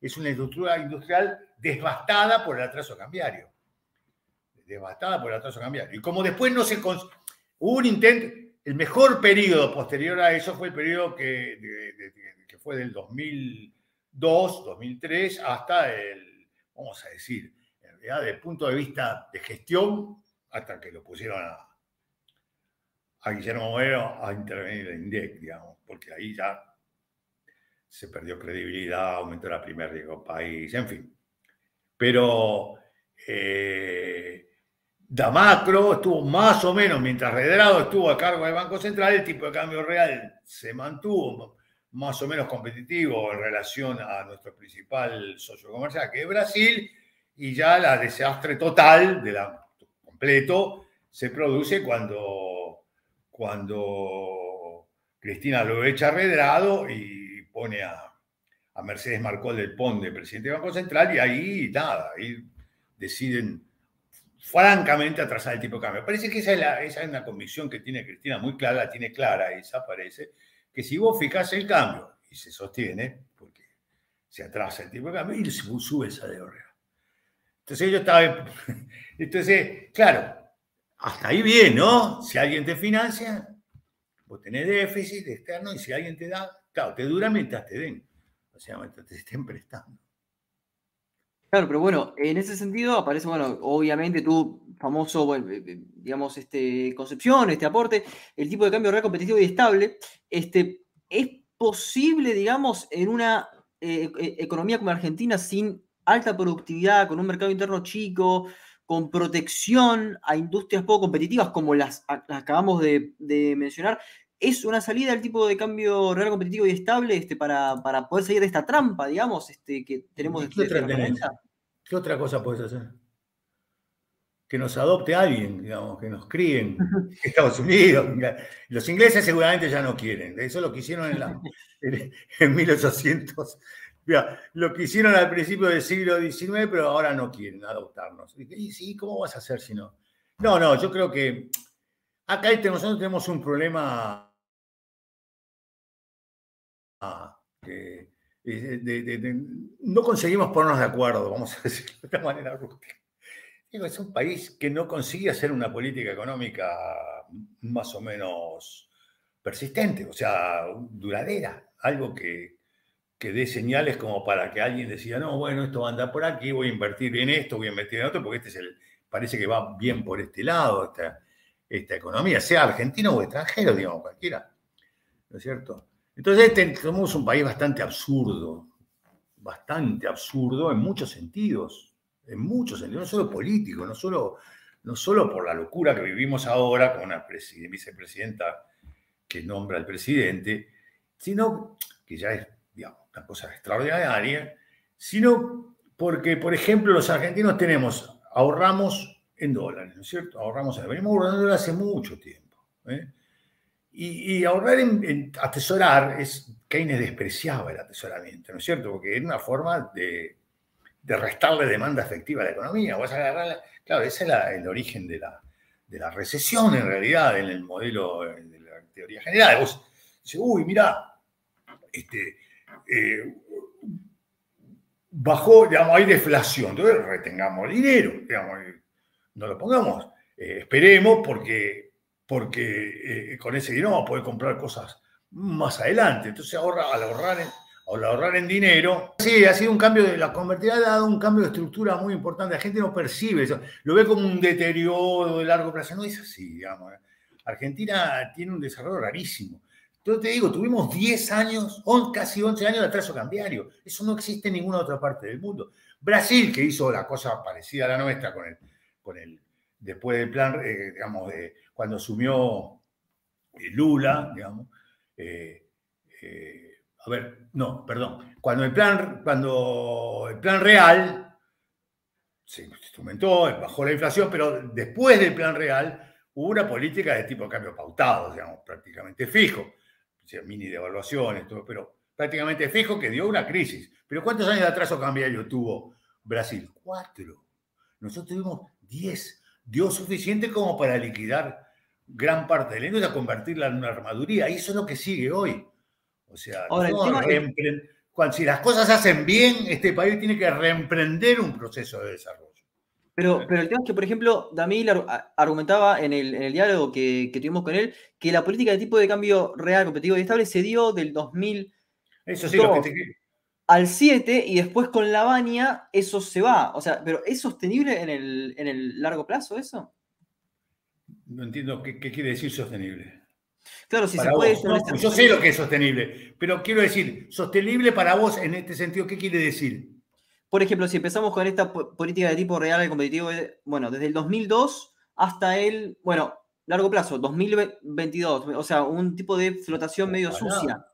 Es una estructura industrial devastada por el atraso cambiario. Devastada por el atraso cambiario. Y como después no se... Hubo un intento, el mejor periodo posterior a eso fue el periodo que, que fue del 2002, 2003 hasta el, vamos a decir, realidad desde el punto de vista de gestión, hasta que lo pusieron a, a Guillermo Moreno a intervenir en INDEC, digamos, porque ahí ya se perdió credibilidad, aumentó la primera riesgo país, en fin. Pero eh, Damacro estuvo más o menos, mientras Redrado estuvo a cargo del Banco Central, el tipo de cambio real se mantuvo más o menos competitivo en relación a nuestro principal socio comercial, que es Brasil, y ya la desastre total, de la, completo, se produce cuando, cuando Cristina lo echa Redrado y pone a, Mercedes Marcol del Pon de presidente del Banco Central, y ahí nada, ahí deciden francamente atrasar el tipo de cambio. Parece que esa es, esa es una convicción que tiene Cristina muy clara, la tiene clara, esa parece, que si vos fijás el cambio y se sostiene, porque se atrasa el tipo de cambio y sube el salario real. Entonces yo estaba, *laughs* entonces, claro, hasta ahí bien, ¿no? Si alguien te financia, vos tenés déficit externo y si alguien te da, claro, te dura mientras te den, o sea, mientras te estén prestando. Claro, pero bueno, en ese sentido aparece, bueno, obviamente tu famoso, eh, eh, digamos, este, concepción, este aporte, el tipo de cambio real competitivo y estable, este, ¿es posible, digamos, en una eh, economía como Argentina sin alta productividad, con un mercado interno chico, con protección a industrias poco competitivas como las, acabamos de, mencionar, es una salida del tipo de cambio real competitivo y estable este, para, poder salir de esta trampa, digamos, este, que tenemos ¿Qué, otra ¿Qué otra cosa puedes hacer? Que nos adopte alguien, digamos, que nos críen *laughs* Estados Unidos. Los ingleses seguramente ya no quieren. Eso lo que hicieron en, la, *laughs* en, 1800. Lo que hicieron al principio del siglo XIX, pero ahora no quieren adoptarnos. Y sí, ¿cómo vas a hacer si no? No, no, yo creo que acá nosotros tenemos un problema que no conseguimos ponernos de acuerdo, vamos a decirlo de esta manera rústica. es un país que no consigue hacer una política económica más o menos persistente, o sea, duradera, algo que, que dé señales como para que alguien decida, no, bueno, esto va a andar por aquí, voy a invertir en esto, voy a invertir en otro, porque este es el, parece que va bien por este lado, esta, esta economía, sea argentino o extranjero, digamos, cualquiera, ¿no es cierto? Entonces tenemos un país bastante absurdo, bastante absurdo en muchos sentidos, en muchos sentidos, no solo político, no solo, no solo por la locura que vivimos ahora con una vicepresidenta que nombra al presidente, sino que ya es una cosa extraordinaria, sino porque, por ejemplo, los argentinos tenemos, ahorramos en dólares, ¿no es cierto? Ahorramos en venimos ahorrando dólares hace mucho tiempo. ¿eh? Y, ahorrar en, atesorar es, Keynes despreciaba el atesoramiento, ¿no es cierto? Porque es una forma de, restarle demanda efectiva a la economía. Vas a claro, ese es el origen de la, de la recesión en realidad, en el modelo de la teoría general. Vos dices, uy, mira, este, eh, bajó, digamos, hay deflación, entonces retengamos dinero, digamos, no lo pongamos, eh, esperemos porque porque eh, con ese dinero vamos a poder comprar cosas más adelante. Entonces ahorra, al ahorrar en, ahorrar en dinero, sí, ha sido un cambio de la convertibilidad, ha dado un cambio de estructura muy importante. La gente no percibe eso, lo ve como un deterioro de largo plazo. No es así, digamos. ¿eh? Argentina tiene un desarrollo rarísimo. Entonces te digo, tuvimos 10 años, casi 11 años de atraso cambiario. Eso no existe en ninguna otra parte del mundo. Brasil, que hizo la cosa parecida a la nuestra con el, con el después del plan, eh, digamos, de cuando asumió eh, Lula, digamos, eh, eh, a ver, no, perdón, cuando el plan, cuando el plan real se instrumentó, bajó la inflación, pero después del plan real hubo una política de tipo de cambio pautado, digamos, prácticamente fijo, mini devaluaciones, todo, pero prácticamente fijo que dio una crisis. Pero ¿cuántos años de atraso cambiario tuvo Brasil? Cuatro. Nosotros tuvimos diez dio suficiente como para liquidar gran parte de la industria, convertirla en una armaduría. Y eso es lo que sigue hoy. O sea, cuando, si las cosas se hacen bien, este país tiene que reemprender un proceso de desarrollo. Pero, pero el tema es que, por ejemplo, Damil argumentaba en el, diálogo que, tuvimos con él que la política de tipo de cambio real, competitivo y estable se dio del 2000 eso sí, lo que te... al 7 y después con la baña eso se va. O sea, pero ¿es sostenible en el, en el largo plazo eso? No entiendo qué, quiere decir sostenible. Claro, si se puede. Yo sé lo que es sostenible, pero quiero decir, sostenible para vos en este sentido, ¿qué quiere decir? Por ejemplo, si empezamos con esta política de tipo real y competitivo, eh, bueno, desde el 2002 hasta el, bueno, largo plazo, 2022, o sea, un tipo de flotación medio sucia.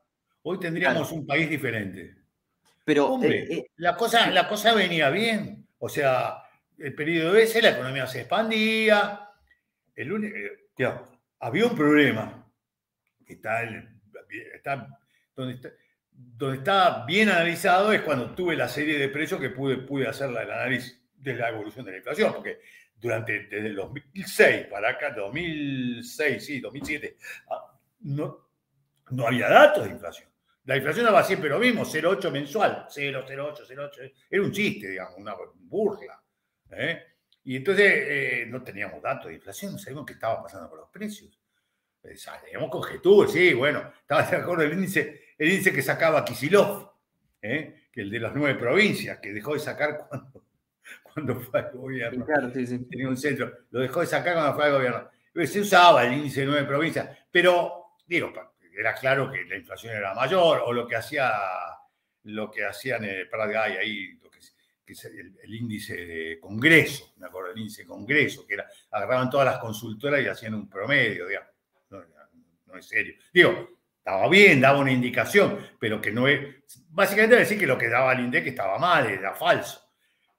Hoy tendríamos un país diferente. Pero eh, eh, la, cosa, la cosa venía bien. O sea, el periodo ese, la economía se expandía. El, había un problema que está, está donde está donde está bien analizado es cuando tuve la serie de precios que pude, pude hacer el análisis de la evolución de la inflación, porque durante desde el 2006 para acá, 2006, sí, 2007, ah, no, no había datos de inflación. La inflación daba siempre lo mismo, 0,8 mensual, 0, 0,8, 0,8. Era un chiste, digamos, una burla. ¿eh? Y entonces eh, no teníamos datos de inflación, no sabíamos qué estaba pasando con los precios. Teníamos conjeturas, sí, bueno, estaba de acuerdo el índice el índice que sacaba Kisilov, ¿eh? que el de las nueve provincias, que dejó de sacar *laughs* cuando, cuando fue al gobierno. Claro, sí, sí. Tenía un centro, lo dejó de sacar cuando fue al gobierno. Se usaba el índice de nueve provincias, pero digo, era claro que la inflación era mayor, o lo que hacía lo que hacían en el Prat ahí, lo que, es el, índice de Congreso, me acuerdo, el índice de Congreso, que era, agarraban todas las consultoras y hacían un promedio, digamos. No, no es serio. Digo, estaba bien, daba una indicación, pero que no es. Básicamente decir que lo que daba el INDEC estaba mal, era falso.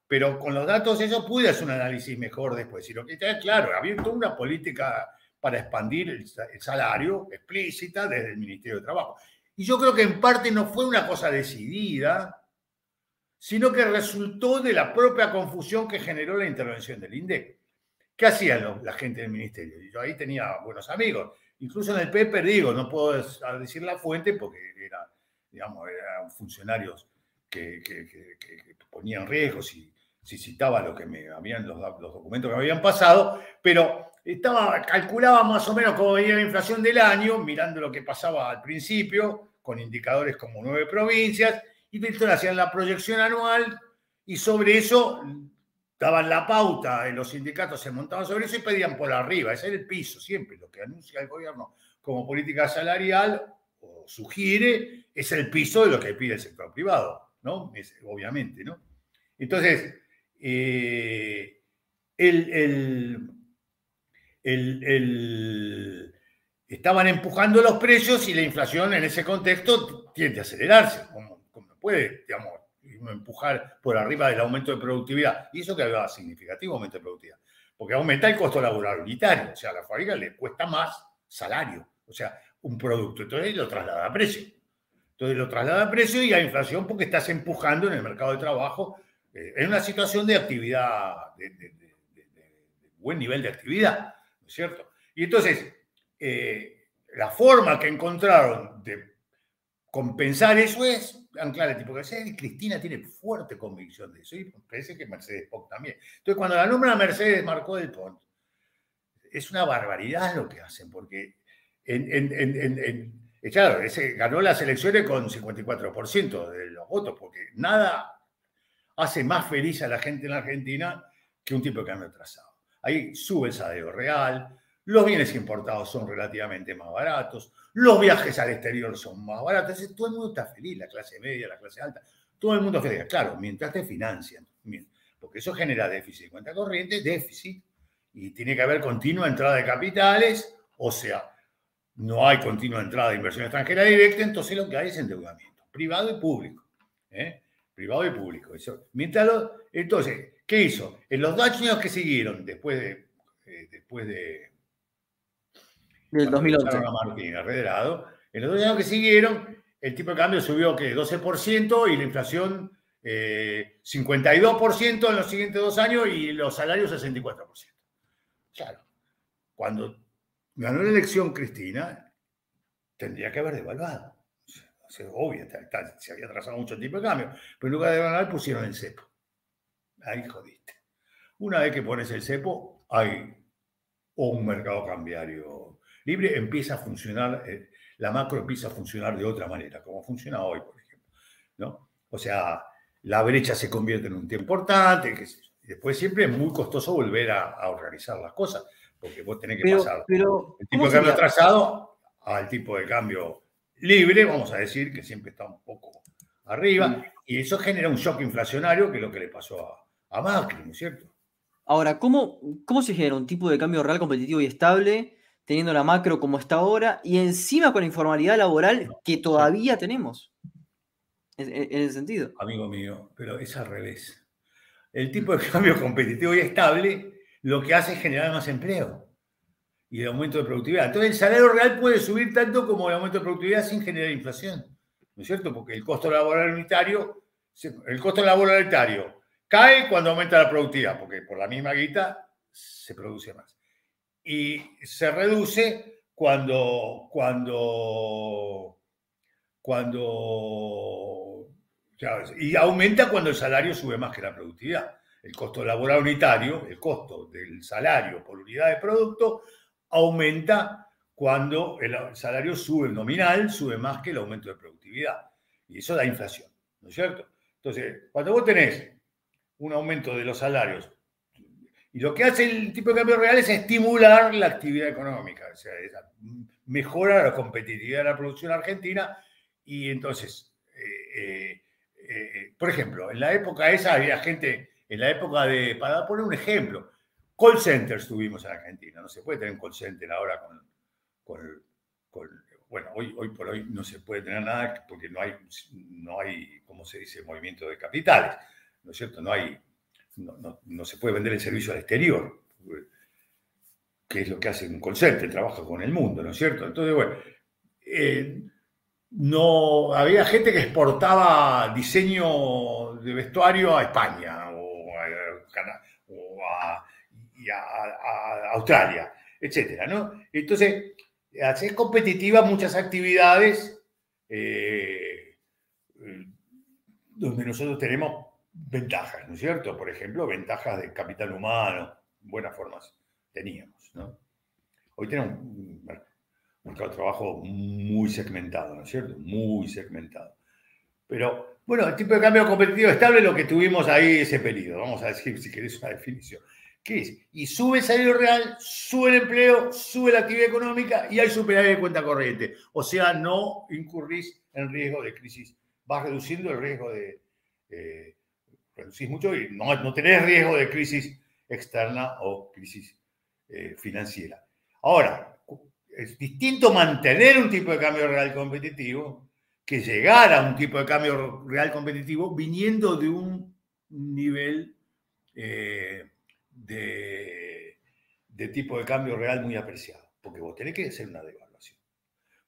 Pero con los datos, eso pude hacer un análisis mejor después. Y lo que está claro, había toda una política para expandir el, salario explícita desde el Ministerio de Trabajo. Y yo creo que en parte no fue una cosa decidida, sino que resultó de la propia confusión que generó la intervención del INDEC. ¿Qué hacían la gente del ministerio? yo ahí tenía buenos amigos incluso en el paper digo, no puedo decir la fuente porque era, digamos, eran funcionarios que, ponían riesgos y si citaba lo que me habían los, documentos que me habían pasado, pero estaba, calculaba más o menos cómo venía la inflación del año, mirando lo que pasaba al principio, con indicadores como nueve provincias, y entonces hacían la proyección anual y sobre eso daban la pauta, los sindicatos se montaban sobre eso y pedían por arriba, ese era el piso, siempre lo que anuncia el gobierno como política salarial o sugiere es el piso de lo que pide el sector privado, ¿no? obviamente, ¿no? Entonces, eh, estaban empujando los precios y la inflación en ese contexto tiende a acelerarse, como, como puede, digamos, empujar por arriba del aumento de productividad. Y eso que había significativo aumento de productividad. Porque aumenta el costo laboral unitario. O sea, a la fábrica le cuesta más salario. O sea, un producto. Entonces lo traslada a precio. Entonces lo traslada a precio y a inflación porque estás empujando en el mercado de trabajo eh, en una situación de actividad, de, buen nivel de actividad, ¿no es cierto? Y entonces, eh, la forma que encontraron de compensar eso es Anclarete, porque Cristina tiene fuerte convicción de eso y parece que Mercedes Pont también. Entonces, cuando la nombra Mercedes Marcó del Pont, es una barbaridad lo que hacen, porque en, claro, ese, ganó las elecciones con 54% de los votos, porque nada hace más feliz a la gente en Argentina que un tipo que anda atrasado. Ahí sube el salario real, los bienes importados son relativamente más baratos, los viajes al exterior son más baratos, Entonces, todo el mundo está feliz, la clase media, la clase alta, todo el mundo feliz. Claro, mientras te financian, porque eso genera déficit de cuenta corriente, déficit, y tiene que haber continua entrada de capitales, o sea, no hay continua entrada de inversión extranjera directa, entonces lo que hay es endeudamiento, privado y público. ¿eh? Privado y público. Entonces, ¿qué hizo? En los dos años que siguieron, después de, eh, después de del 2011. Martín, En los dos años que siguieron, el tipo de cambio subió que 12% y la inflación 52% eh, en los siguientes dos años y los salarios 64%. Claro, cuando ganó la elección Cristina, tendría que haber devaluado. O obvio, se había atrasado mucho el tipo de cambio, pero en lugar de ganar pusieron el cepo. Ahí jodiste. Una vez que pones el cepo, hay un mercado cambiario libre, empieza a funcionar, eh, la macro empieza a funcionar de otra manera, como funciona hoy, por ejemplo. ¿no? O sea, la brecha se convierte en un tema importante, que después siempre es muy costoso volver a, organizar las cosas, porque vos tenés que pasar pero, el tipo de cambio atrasado al tipo de cambio libre, vamos a decir, que siempre está un poco arriba, mm. y eso genera un shock inflacionario, que es lo que le pasó a, a Macri, ¿no es cierto? Ahora, ¿cómo, ¿cómo se genera un tipo de cambio real competitivo y estable, teniendo la macro como está ahora, y encima con la informalidad laboral que todavía tenemos? En, en ese sentido. Amigo mío, pero es al revés. El tipo de *laughs* cambio competitivo y estable lo que hace es generar más empleo y el aumento de productividad. Entonces el salario real puede subir tanto como el aumento de productividad sin generar inflación, ¿no es cierto? Porque el costo laboral unitario, el costo laboral unitario cae cuando aumenta la productividad, porque por la misma guita se produce más. Y se reduce cuando, cuando, cuando, y aumenta cuando el salario sube más que la productividad. El costo laboral unitario, el costo del salario por unidad de producto, aumenta cuando el salario sube, nominal sube más que el aumento de productividad. Y eso da inflación, ¿no es cierto? Entonces, cuando vos tenés un aumento de los salarios, y lo que hace el tipo de cambio real es estimular la actividad económica, o sea, mejora la competitividad de la producción argentina y entonces, eh, eh, eh, por ejemplo, en la época esa había gente, en la época de, para poner un ejemplo, Call centers tuvimos en Argentina. No se puede tener un call center ahora con, bueno, hoy, hoy por hoy no se puede tener nada porque no hay, no hay, ¿cómo se dice?, movimiento de capitales, ¿no es cierto? No hay, no, se puede vender el servicio al exterior, que es lo que hace un call trabaja con el mundo, ¿no es cierto? Entonces, bueno, eh, no, había gente que exportaba diseño de vestuario a España o a Australia, etcétera, ¿no? Entonces, hacer competitiva muchas actividades eh, donde nosotros tenemos ventajas, ¿no es cierto? Por ejemplo, ventajas de capital humano, buenas formas teníamos, ¿no? Hoy tenemos un mercado de trabajo muy segmentado, ¿no es cierto? Muy segmentado. Pero, bueno, el tipo de cambio competitivo estable es lo que tuvimos ahí ese periodo, vamos a decir, si querés una definición. ¿Qué es? Y sube el salario real, sube el empleo, sube la actividad económica y hay superávit de cuenta corriente. O sea, no incurrís en riesgo de crisis. Vas reduciendo el riesgo de... Eh, reducís mucho y no, no, tenés riesgo de crisis externa o crisis eh, financiera. Ahora, es distinto mantener un tipo de cambio real competitivo que llegar a un tipo de cambio real competitivo viniendo de un nivel... Eh, de, tipo de cambio real muy apreciado, porque vos tenés que hacer una devaluación.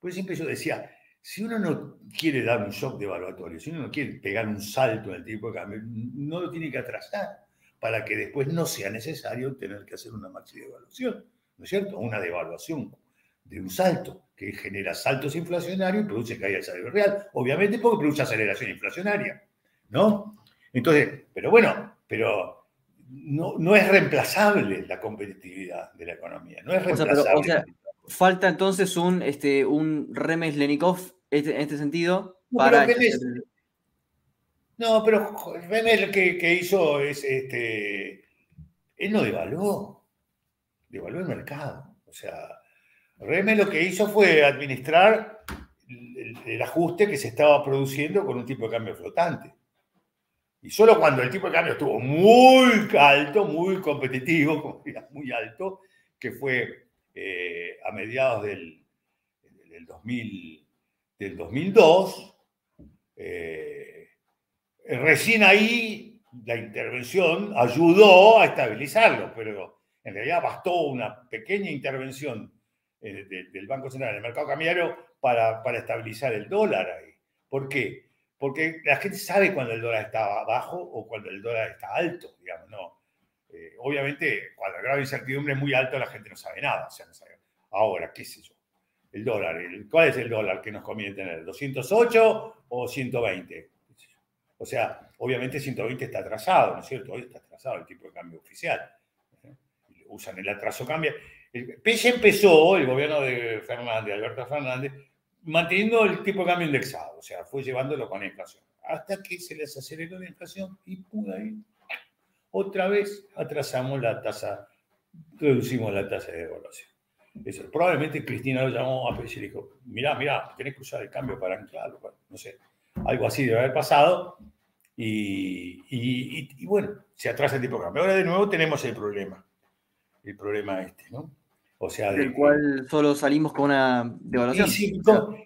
Por siempre yo decía, si uno no quiere dar un shock devaluatorio, si uno no quiere pegar un salto en el tipo de cambio, no lo tiene que atrasar para que después no sea necesario tener que hacer una maxi devaluación, ¿no es cierto? Una devaluación de un salto que genera saltos inflacionarios y produce caída del salario real, obviamente porque produce aceleración inflacionaria, ¿no? Entonces, pero bueno, pero no, es reemplazable la competitividad de la economía. No es reemplazable. Falta entonces un, este, un Remes Lenikov este, en este sentido. No, para pero no, pero Remes lo que, hizo es, este, él no devaluó, devaluó el mercado. O sea, Remes lo que hizo fue administrar el ajuste que se estaba produciendo con un tipo de cambio flotante. Y solo cuando el tipo de cambio estuvo muy alto, muy competitivo, *laughs* muy alto, que fue eh, a mediados del, del, 2000, del 2002, eh, recién ahí la intervención ayudó a estabilizarlo, pero en realidad bastó una pequeña intervención eh, del Banco Central en el mercado cambiario para, para estabilizar el dólar ahí. ¿Por qué? porque la gente sabe cuando el dólar está bajo o cuando el dólar está alto, digamos, ¿no? Eh, obviamente, cuando el grado de incertidumbre es muy alto, la gente no sabe nada, o sea, no sabe. Ahora, qué sé yo. el dólar. ¿Cuál es el dólar que nos conviene tener? ¿208 o 120? O sea, obviamente 120 está atrasado, ¿no es cierto? Hoy está atrasado el tipo de cambio oficial. Usan el atraso cambia. El empezó, el gobierno de Fernández, Alberto Fernández, manteniendo el tipo de cambio indexado, o sea, fue llevándolo con la inflación. Hasta que se les aceleró la inflación y pudo ahí. Otra vez atrasamos la tasa, reducimos la tasa de devaluación. Eso. Probablemente Cristina lo llamó a PES y le dijo, mirá, mirá, tenés que usar el cambio para anclarlo, no sé. Algo así debe haber pasado. Y, y, bueno, se atrasa el tipo de cambio. Ahora de nuevo tenemos el problema. El problema este, ¿no? O sea, del cual solo salimos con una devaluación.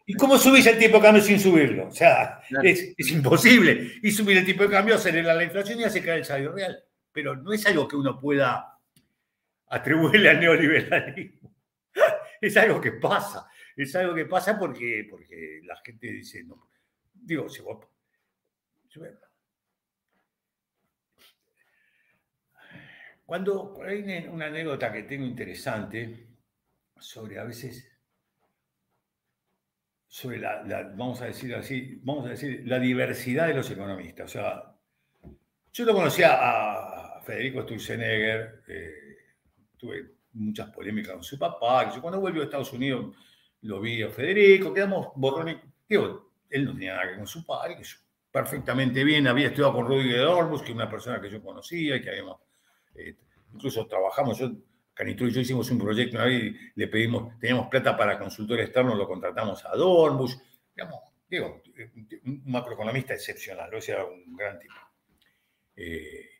¿Y, cómo, subís el tipo de cambio sin subirlo? O sea, es, imposible. Y subir el tipo de cambio acelera la inflación y hace caer el salario real. Pero no es algo que uno pueda atribuirle al neoliberalismo. *laughs* Es algo que pasa. Es algo que pasa porque, porque la gente dice, no, digo, si vos, cuando hay una anécdota que tengo interesante sobre a veces sobre la, vamos a decir así, vamos a decir la diversidad de los economistas. O sea, yo lo conocía a Federico Sturzenegger, eh, tuve muchas polémicas con su papá, yo cuando volvió a Estados Unidos lo vi a Federico, quedamos borrones, digo, él no tenía nada que ver con su padre, que yo perfectamente bien, había estudiado con Rudy Dormus, que es una persona que yo conocía y que habíamos, eh, incluso trabajamos, yo, Canitro y yo hicimos un proyecto le pedimos, teníamos plata para consultor externo, lo contratamos a Dormus, digamos, digo, un macroeconomista excepcional, o sea, un gran tipo. Eh,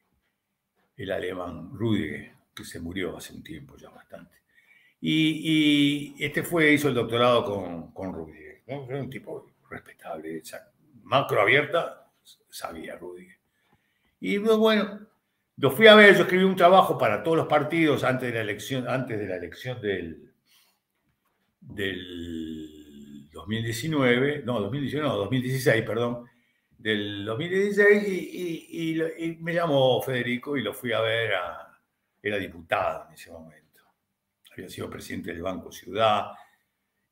el alemán Rudiger, que se murió hace un tiempo ya bastante. Y, este fue, hizo el doctorado con, con Rudiger, ¿no? Era un tipo respetable, macro abierta, sabía Rudy. Y bueno, lo fui a ver, yo escribí un trabajo para todos los partidos antes de la elección, antes de la elección del, del 2019, no, 2019, no, 2016, perdón, del 2016 y, y, me llamó Federico y lo fui a ver, era diputado en ese momento, había sido presidente del Banco Ciudad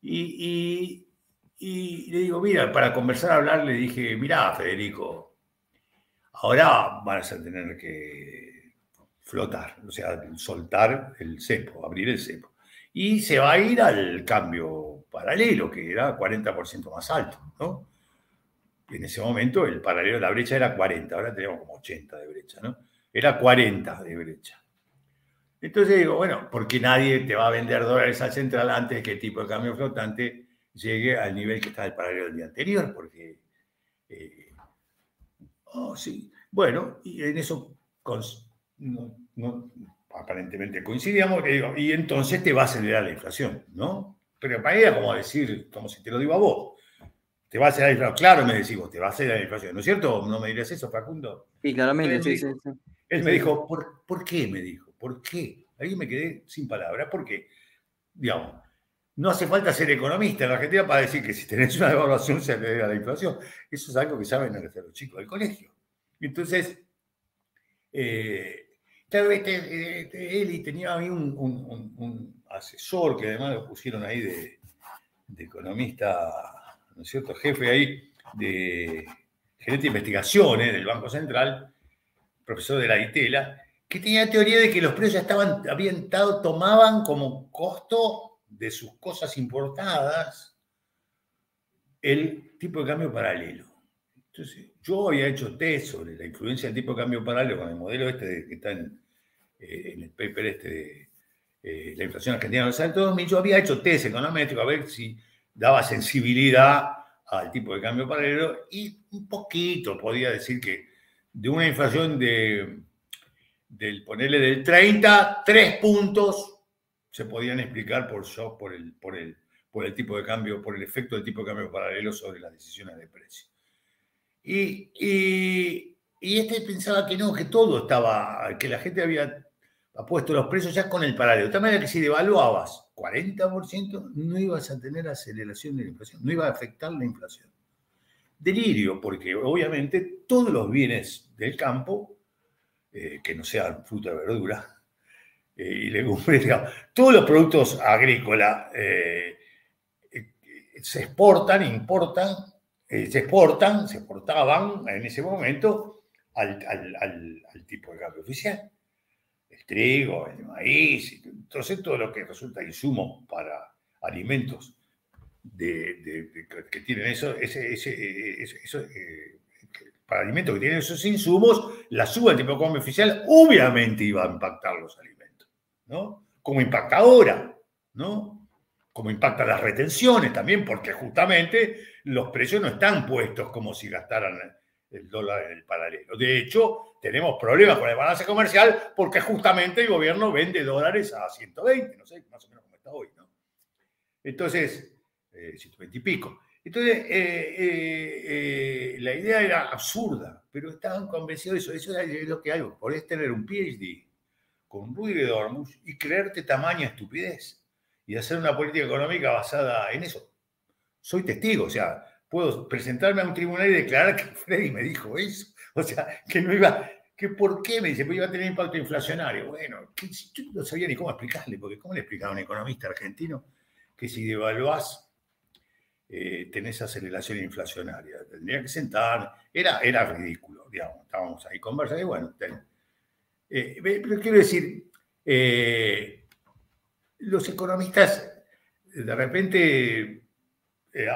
y, y le digo, mira, para conversar, hablar, le dije, mira, Federico, ahora vas a tener que flotar, o sea, soltar el cepo, abrir el cepo. Y se va a ir al cambio paralelo, que era 40% más alto, ¿no? En ese momento el paralelo, la brecha era 40, ahora tenemos como 80 de brecha, ¿no? Era 40 de brecha. Entonces digo, bueno, porque nadie te va a vender dólares al central antes que el tipo de cambio flotante llegue al nivel que está el paralelo del día anterior, porque... Eh, oh, sí. Bueno, y en eso aparentemente coincidíamos, y entonces te va a acelerar la inflación, ¿no? Pero para ella, como decir, como si te lo digo a vos, te va a acelerar la inflación. Claro, me decís vos, te va a acelerar la inflación, ¿no es cierto? ¿No me dirías eso, Facundo? Sí, claramente, sí, sí, Él me dijo, ¿por, ¿por qué? Me dijo, ¿por qué? Ahí me quedé sin palabras, porque, digamos, no hace falta ser economista en la Argentina para decir que si tenés una devaluación se acelera la inflación. Eso es algo que saben los chicos del colegio. Entonces, eh, este, este, Eli tenía a mí un, asesor que además lo pusieron ahí de, economista, ¿no es cierto? Jefe ahí de gerente de investigaciones del Banco Central, profesor de la ITELA, que tenía la teoría de que los precios ya estaban, habían tomaban como costo de sus cosas importadas el tipo de cambio paralelo. Entonces, yo había hecho test sobre la influencia del tipo de cambio paralelo con el modelo este que está en, eh, el paper este de eh, la inflación argentina los salto 2000. Yo había hecho test econométrico a ver si daba sensibilidad al tipo de cambio paralelo y un poquito podía decir que de una inflación de, del ponerle del 30, 3 puntos se podían explicar por shock, por el, por el, por el tipo de cambio, por el efecto del tipo de cambio paralelo sobre las decisiones de precio. Y, y, este pensaba que no, que todo estaba, que la gente había puesto los precios ya con el paralelo. Tal manera que si devaluabas 40%, no ibas a tener aceleración de la inflación, no iba a afectar la inflación. Delirio, porque obviamente todos los bienes del campo, eh, que no sean fruta verdura, y legumbres, *laughs* todos los productos agrícolas, eh, se exportan, importan, eh, se exportan, se exportaban en ese momento al, tipo de cambio oficial. Trigo, el maíz, entonces todo lo que resulta insumo para alimentos de, que tienen eso, ese, eh, para alimentos que tienen esos insumos, la suba del tipo de cambio oficial obviamente iba a impactar los alimentos, ¿no? Como impacta ahora, ¿no? Como impacta las retenciones también, porque justamente los precios no están puestos como si gastaran el dólar en el paralelo. De hecho, tenemos problemas con el balance comercial porque justamente el gobierno vende dólares a 120, no sé, más o menos como está hoy, ¿no? Entonces, 120 eh, y pico. Entonces, eh, eh, la idea era absurda, pero estaban convencidos de eso. Eso es lo que hay. Podés tener un PhD con Rudy Dormus y creerte tamaña estupidez y hacer una política económica basada en eso. Soy testigo, o sea, puedo presentarme a un tribunal y declarar que *laughs* Freddy me dijo eso. O sea, que no iba, que por qué me dice, pues iba a tener impacto inflacionario. Bueno, yo no sabía ni cómo explicarle, porque ¿cómo le explicaba a un economista argentino que si devaluás eh, tenés aceleración inflacionaria. Tendría que sentar, era, era ridículo, estábamos ahí conversando y bueno, eh, pero quiero decir, eh, los economistas de repente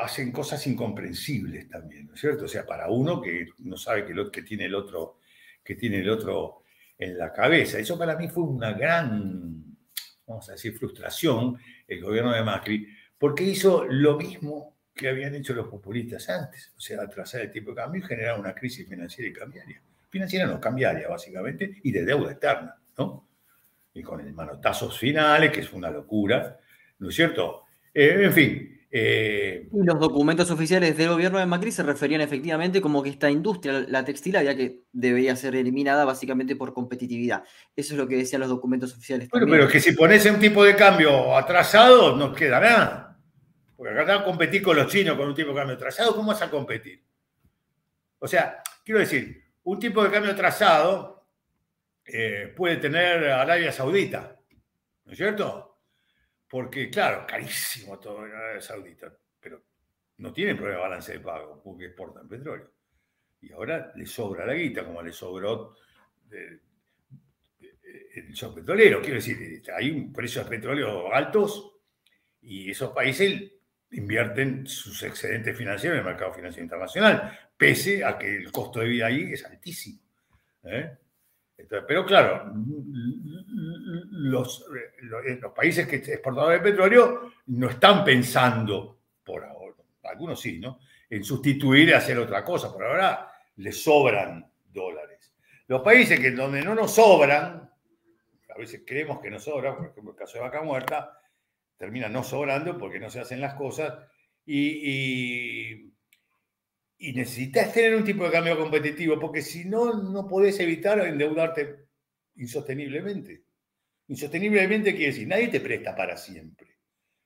hacen cosas incomprensibles también, ¿no es cierto? O sea, para uno que no sabe que, lo, que tiene el otro, que tiene el otro en la cabeza. Eso para mí fue una gran, vamos a decir, frustración el gobierno de Macri, porque hizo lo mismo que habían hecho los populistas antes, o sea, atrasar el tipo de cambio y generar una crisis financiera y cambiaria. Financiera no, cambiaria, básicamente, y de deuda externa, ¿no? Y con el manotazos finales, que es una locura, ¿no es cierto? Eh, en fin. Eh, los documentos oficiales del gobierno de Macri se referían efectivamente como que esta industria, la textil, había que debería ser eliminada básicamente por competitividad. Eso es lo que decían los documentos oficiales. Bueno, pero que si pones un tipo de cambio atrasado, no queda nada. Porque acá a competir con los chinos con un tipo de cambio trazado, ¿cómo vas a competir? O sea, quiero decir, un tipo de cambio trazado eh, puede tener Arabia Saudita, ¿no es cierto? Porque, claro, carísimo todo en Arabia Saudita, pero no tienen problema de balance de pago porque exportan petróleo. Y ahora le sobra la guita, como le sobró el shock petrolero. Quiero decir, hay un precio de petróleo altos y esos países invierten sus excedentes financieros en el mercado financiero internacional, pese a que el costo de vida ahí es altísimo. ¿eh? Pero claro, los, los, países que exportadores de petróleo no están pensando, por ahora, algunos sí, ¿no? en sustituir y hacer otra cosa. Por ahora les sobran dólares. Los países que donde no nos sobran, a veces creemos que nos sobran, por ejemplo el caso de Vaca Muerta, termina no sobrando porque no se hacen las cosas y, necesitas tener un tipo de cambio competitivo porque si no, no podés evitar endeudarte insosteniblemente. Insosteniblemente quiere decir, nadie te presta para siempre.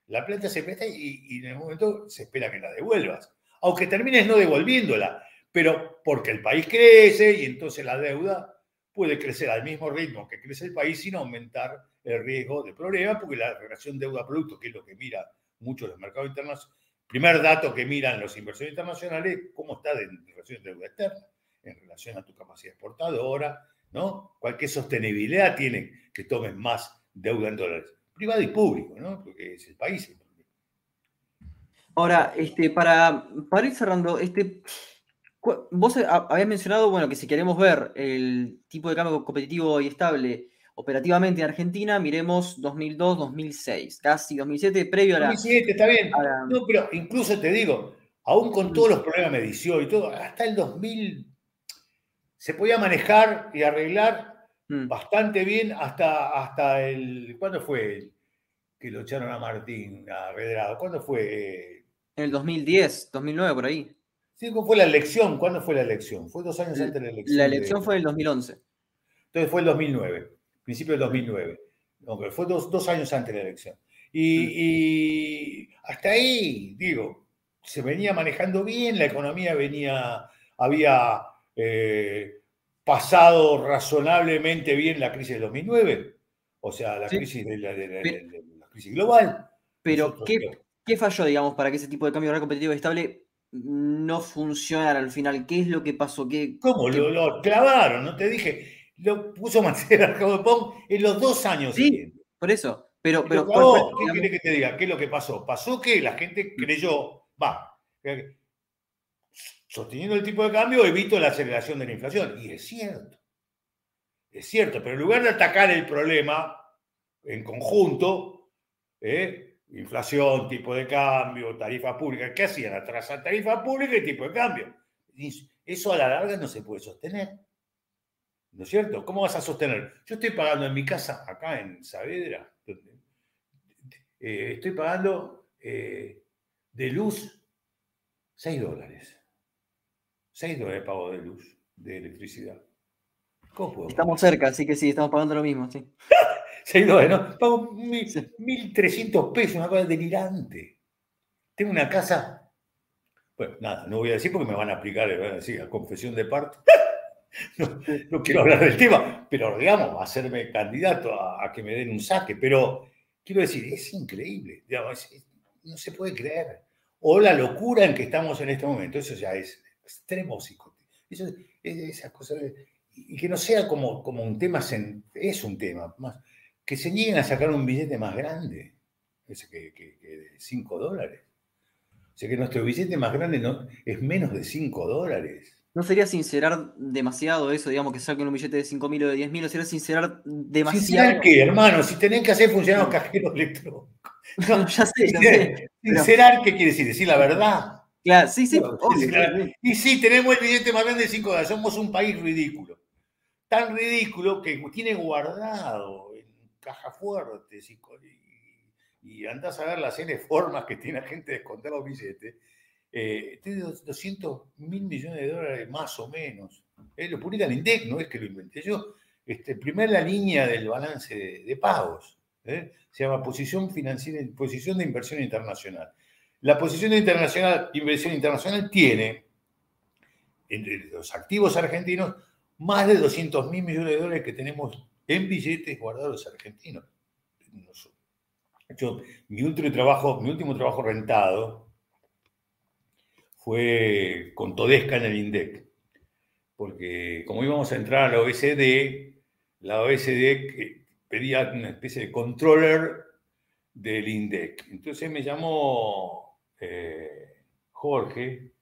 La plata se presta y, y en el momento se espera que la devuelvas, aunque termines no devolviéndola, pero porque el país crece y entonces la deuda puede crecer al mismo ritmo que crece el país sin aumentar el riesgo de problemas, porque la relación deuda-producto, que es lo que mira mucho los mercados internacionales, primer dato que miran los inversores internacionales, cómo está en relación deuda externa, en relación a tu capacidad exportadora, ¿no? Cualquier sostenibilidad tiene que tomen más deuda en dólares, privado y público, ¿no? Porque es el país. Ahora, este, para, para ir cerrando, este, vos habías mencionado, bueno, que si queremos ver el tipo de cambio competitivo y estable operativamente en Argentina, miremos 2002-2006, casi 2007, previo a la... 2007, está bien. No, pero incluso te digo, aún con todos los problemas de medición y todo, hasta el 2000 se podía manejar y arreglar mm. bastante bien hasta, hasta el... ¿Cuándo fue que lo echaron a Martín, a Redrado? ¿Cuándo fue? En el 2010, 2009, por ahí. Sí, ¿cómo fue la elección? ¿Cuándo fue la elección? Fue dos años antes de la elección. La elección fue en el 2011. Entonces fue el 2009 principio del 2009. fue dos, años antes de la elección. Y, hasta ahí, digo, se venía manejando bien, la economía venía, había eh, pasado razonablemente bien la crisis del 2009, o sea, la, crisis, de la, crisis global. Pero, ¿qué, ¿Qué falló, digamos, para que ese tipo de cambio real competitivo y estable no funcionara al final? ¿Qué es lo que pasó? ¿Qué, ¿Cómo? Lo, clavaron, ¿no? Te dije, lo puso *laughs* Mancera Pong en los dos años. Sí, por eso. Pero, pero, ¿Qué quiere que te diga? ¿Qué es lo que pasó? Pasó que la gente creyó, va, sosteniendo el tipo de cambio evito la aceleración de la inflación. Y es cierto. Es cierto, pero en lugar de atacar el problema en conjunto, ¿eh? inflación, tipo de cambio, tarifa pública, ¿qué hacían? Atrasar tarifa pública y tipo de cambio. Eso a la larga no se puede sostener. ¿No es cierto? ¿Cómo vas a sostener? Yo estoy pagando en mi casa, acá en Saavedra, eh, estoy pagando eh, de luz 6 dólares. 6 dólares pago de luz, de electricidad. Estamos cerca, así que sí, estamos pagando lo mismo, sí. *laughs* 6 dólares, ¿no? Pago 1.300 pesos, una cosa delirante. Tengo una casa. Bueno, nada, no voy a decir porque me van a aplicar, van a decir, a confesión de parto. *laughs* *laughs* No, quiero hablar del tema, pero digamos, hacerme candidato a, que me den un saque. Pero quiero decir, es increíble, no se puede creer. O la locura en que estamos en este momento, eso ya es extremo psicótico. Es, esas cosas y que no sea como, como un tema, es un tema, más, que se nieguen a sacar un billete más grande, ese que, que, de 5 dólares. O sea que nuestro billete más grande no, es menos de 5 dólares. ¿No sería sincerar demasiado eso, digamos, que saquen un billete de 5 mil o de 10 mil? ¿No sería sincerar demasiado? ¿Sincerar qué, hermano? Si tenés que hacer funcionar los cajeros electrónicos. *laughs* ya sé, ya sé. Sincerar, ¿qué quiere decir? Decir la verdad. Claro, sí, sí. Y sí, tenemos el billete más grande de 5 dólares. Somos un país ridículo tan ridículo que tiene guardado en cajas fuertes y, y, andás a ver las N formas que tiene la gente de esconder los billetes. Eh, tiene 200 mil millones de dólares más o menos. Eh, lo publica el INDEC, no es que lo inventé yo. Este, primero la línea del balance de, pagos. ¿eh? Se llama posición financiera, posición de inversión internacional. La posición de inversión internacional tiene entre los activos argentinos más de 200 mil millones de dólares que tenemos en billetes guardados argentinos. mi, último trabajo, mi último trabajo rentado fue con Todesca en el INDEC, porque como íbamos a entrar a la OECD, la OECD pedía una especie de controller del INDEC. Entonces me llamó eh, Jorge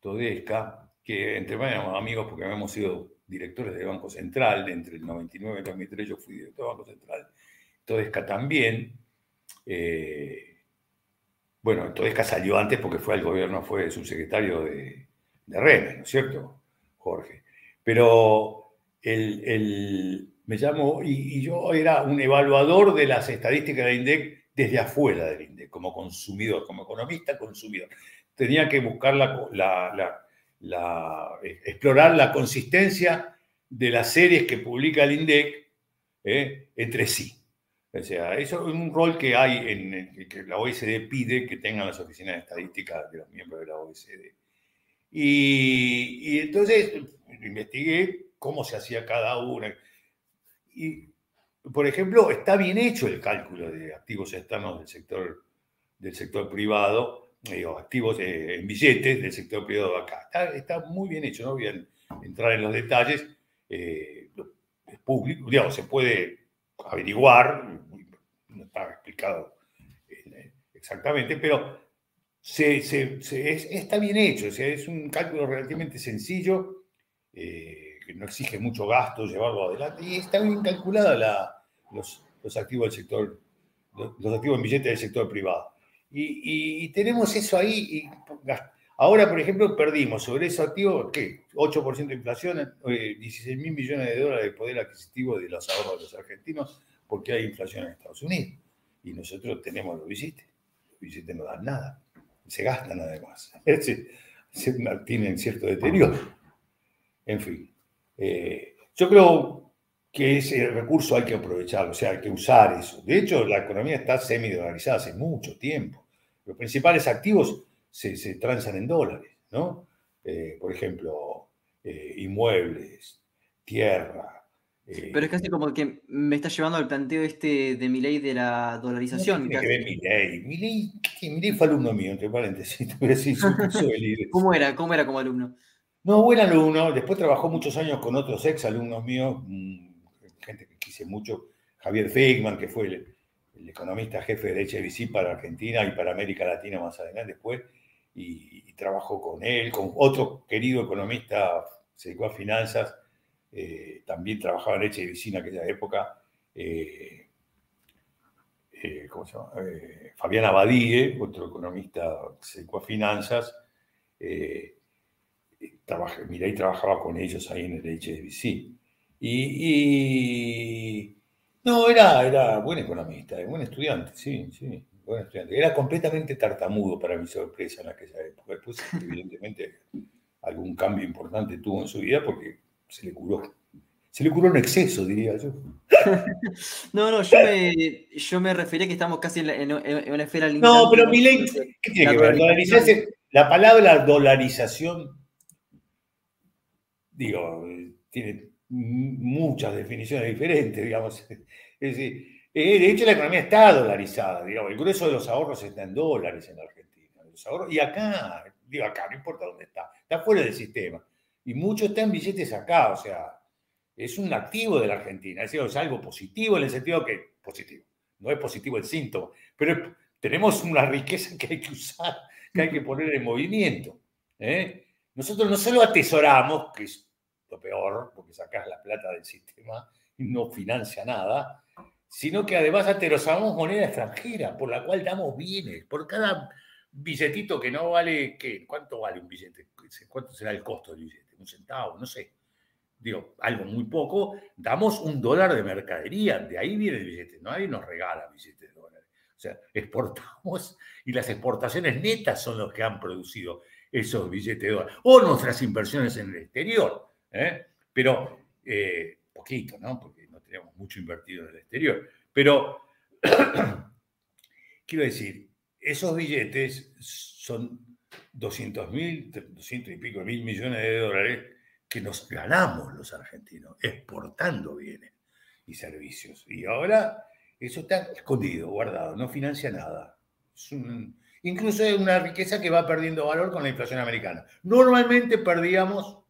Todesca, que entre éramos amigos porque habíamos sido directores del Banco Central, entre el 99 y el 2003 yo fui director del Banco Central, Todesca también. Eh, bueno, Todesca salió antes porque fue al gobierno, fue subsecretario de, de Remes, ¿no es cierto, Jorge? Pero el, me llamo, y, yo era un evaluador de las estadísticas del INDEC desde afuera del INDEC, como consumidor, como economista consumidor. Tenía que buscar la, la la, explorar la consistencia de las series que publica el INDEC eh, entre sí. O sea, eso es un rol que hay en, que la OECD pide que tengan las oficinas de estadística de los miembros de la OECD. Y, entonces investigué cómo se hacía cada una. Y, por ejemplo, está bien hecho el cálculo de activos externos del sector, del sector privado, activos eh, en billetes del sector privado acá. Está, muy bien hecho, no voy a entrar en los detalles. Eh, es público, digamos, se puede averiguar, no está explicado eh, exactamente, pero se, está bien hecho, es un cálculo relativamente sencillo, que no exige mucho gasto llevarlo adelante, y está bien calculada los, los activos del sector, los activos en billetes del sector privado. Y, tenemos eso ahí. Y ahora, por ejemplo, perdimos sobre ese activo, ¿qué? 8% de inflación, 16 eh, mil millones de dólares de poder adquisitivo de los ahorros de los argentinos, porque hay inflación en Estados Unidos. Y nosotros tenemos los billetes. Los billetes no dan nada. Se gastan además. *laughs* Se, se tienen cierto deterioro. En fin. Eh, yo creo que ese recurso hay que aprovecharlo, o sea, hay que usar eso. De hecho, la economía está semi-dolarizada hace mucho tiempo. Los principales activos se, se transan en dólares, ¿no? Eh, por ejemplo, eh, inmuebles, tierra, Eh, Pero es casi como que me está llevando al planteo este de mi ley de la dolarización. No tiene que ver mi ley. fue alumno mío, entre paréntesis. *laughs* ¿Cómo era? ¿Cómo era como alumno? No, buen alumno. Después trabajó muchos años con otros ex alumnos míos, mm, gente que quise mucho. Javier Feigman, que fue el, economista jefe de HBC para Argentina y para América Latina más adelante después. Y, y trabajó con él, con otro querido economista, se dedicó a finanzas eh, también trabajaba en leche de vecina en aquella época, eh, eh, ¿cómo se llama? Fabián Abadie, otro economista se dedicó a finanzas, trabaja, trabajaba con ellos ahí en el HSBC. Y, no, era, era buen economista, buen estudiante, sí, sí, buen estudiante. Era completamente tartamudo para mi sorpresa en aquella época. Después, *laughs* evidentemente, algún cambio importante tuvo en su vida porque se le curó. Se le curó en exceso, diría yo. *laughs* no, no, yo me, yo me refería que estamos casi en, una esfera No, pero mi ley, ¿qué tiene que ver? La palabra dolarización, digo, tiene muchas definiciones diferentes, digamos. *laughs* Es decir, eh, de hecho, la economía está dolarizada, digamos. El grueso de los ahorros está en dólares en Argentina. y acá, digo acá, no importa dónde está, está fuera del sistema y mucho está en billetes acá, o sea, es un activo de la Argentina, es, decir, es algo positivo en el sentido que, positivo, no es positivo el síntoma, pero tenemos una riqueza que hay que usar, que hay que poner en movimiento. ¿eh? Nosotros no solo atesoramos, que es lo peor, porque sacas la plata del sistema y no financia nada, sino que además atesoramos moneda extranjera, por la cual damos bienes, por cada billetito que no vale, ¿qué? ¿cuánto vale un billete? ¿Cuánto será el costo del billete? un centavo, no sé, digo, algo muy poco, damos un dólar de mercadería, de ahí viene el billete, nadie nos regala billetes de dólares. O sea, exportamos y las exportaciones netas son los que han producido esos billetes de dólares, o nuestras inversiones en el exterior, ¿eh? pero eh, poquito, ¿no? Porque tenemos mucho invertido en el exterior. Pero, *clears throat* quiero decir, esos billetes son 200 mil, 200 y pico mil millones de dólares que nos ganamos los argentinos exportando bienes y servicios. Y ahora eso está escondido, guardado, no financia nada. incluso es una riqueza que va perdiendo valor con la inflación americana. Normalmente perdíamos,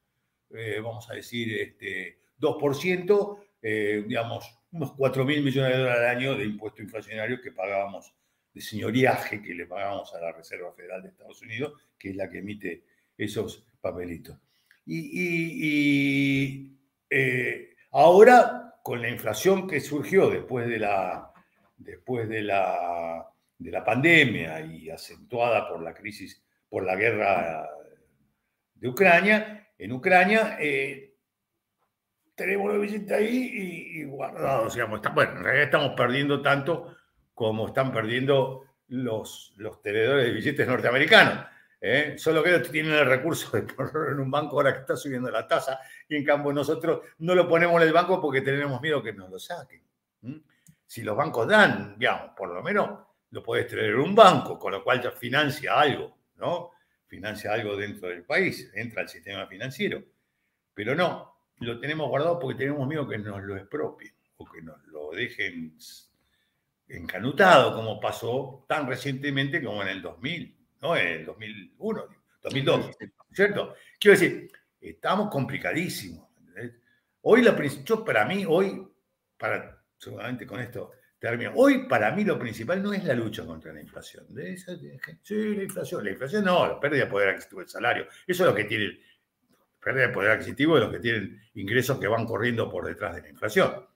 eh, vamos a decir, este, 2%, eh, digamos, unos 4 mil millones de dólares al año de impuesto inflacionario que pagábamos de señoriaje que le pagamos a la Reserva Federal de Estados Unidos, que es la que emite esos papelitos. Y, eh, ahora, con la inflación que surgió después de la, después de la, de la pandemia y acentuada por la crisis, por la guerra de Ucrania, en Ucrania, eh, tenemos los billetes ahí y, guardados, digamos. bueno, en realidad estamos perdiendo tanto como están perdiendo los, los tenedores de billetes norteamericanos. ¿eh? Solo que ellos tienen el recurso de *laughs* ponerlo en un banco ahora que está subiendo la tasa y en cambio nosotros no lo ponemos en el banco porque tenemos miedo que nos lo saquen. Si los bancos dan, digamos, por lo menos lo puedes tener en un banco, con lo cual ya financia algo, ¿no? Financia algo dentro del país, entra al sistema financiero. Pero no, lo tenemos guardado porque tenemos miedo que nos lo expropien o que nos lo dejen encanutado, como pasó tan recientemente como en el 2000, ¿no? En el 2001, 2002, ¿cierto? Quiero decir, estamos complicadísimos. Hoy la yo para mí, hoy, para, seguramente con esto termino, hoy para mí lo principal no es la lucha contra la inflación. Sí, la inflación, la inflación no, la pérdida de poder adquisitivo del salario. Eso es lo que tiene, pérdida de poder adquisitivo de los que tienen ingresos que van corriendo por detrás de la inflación.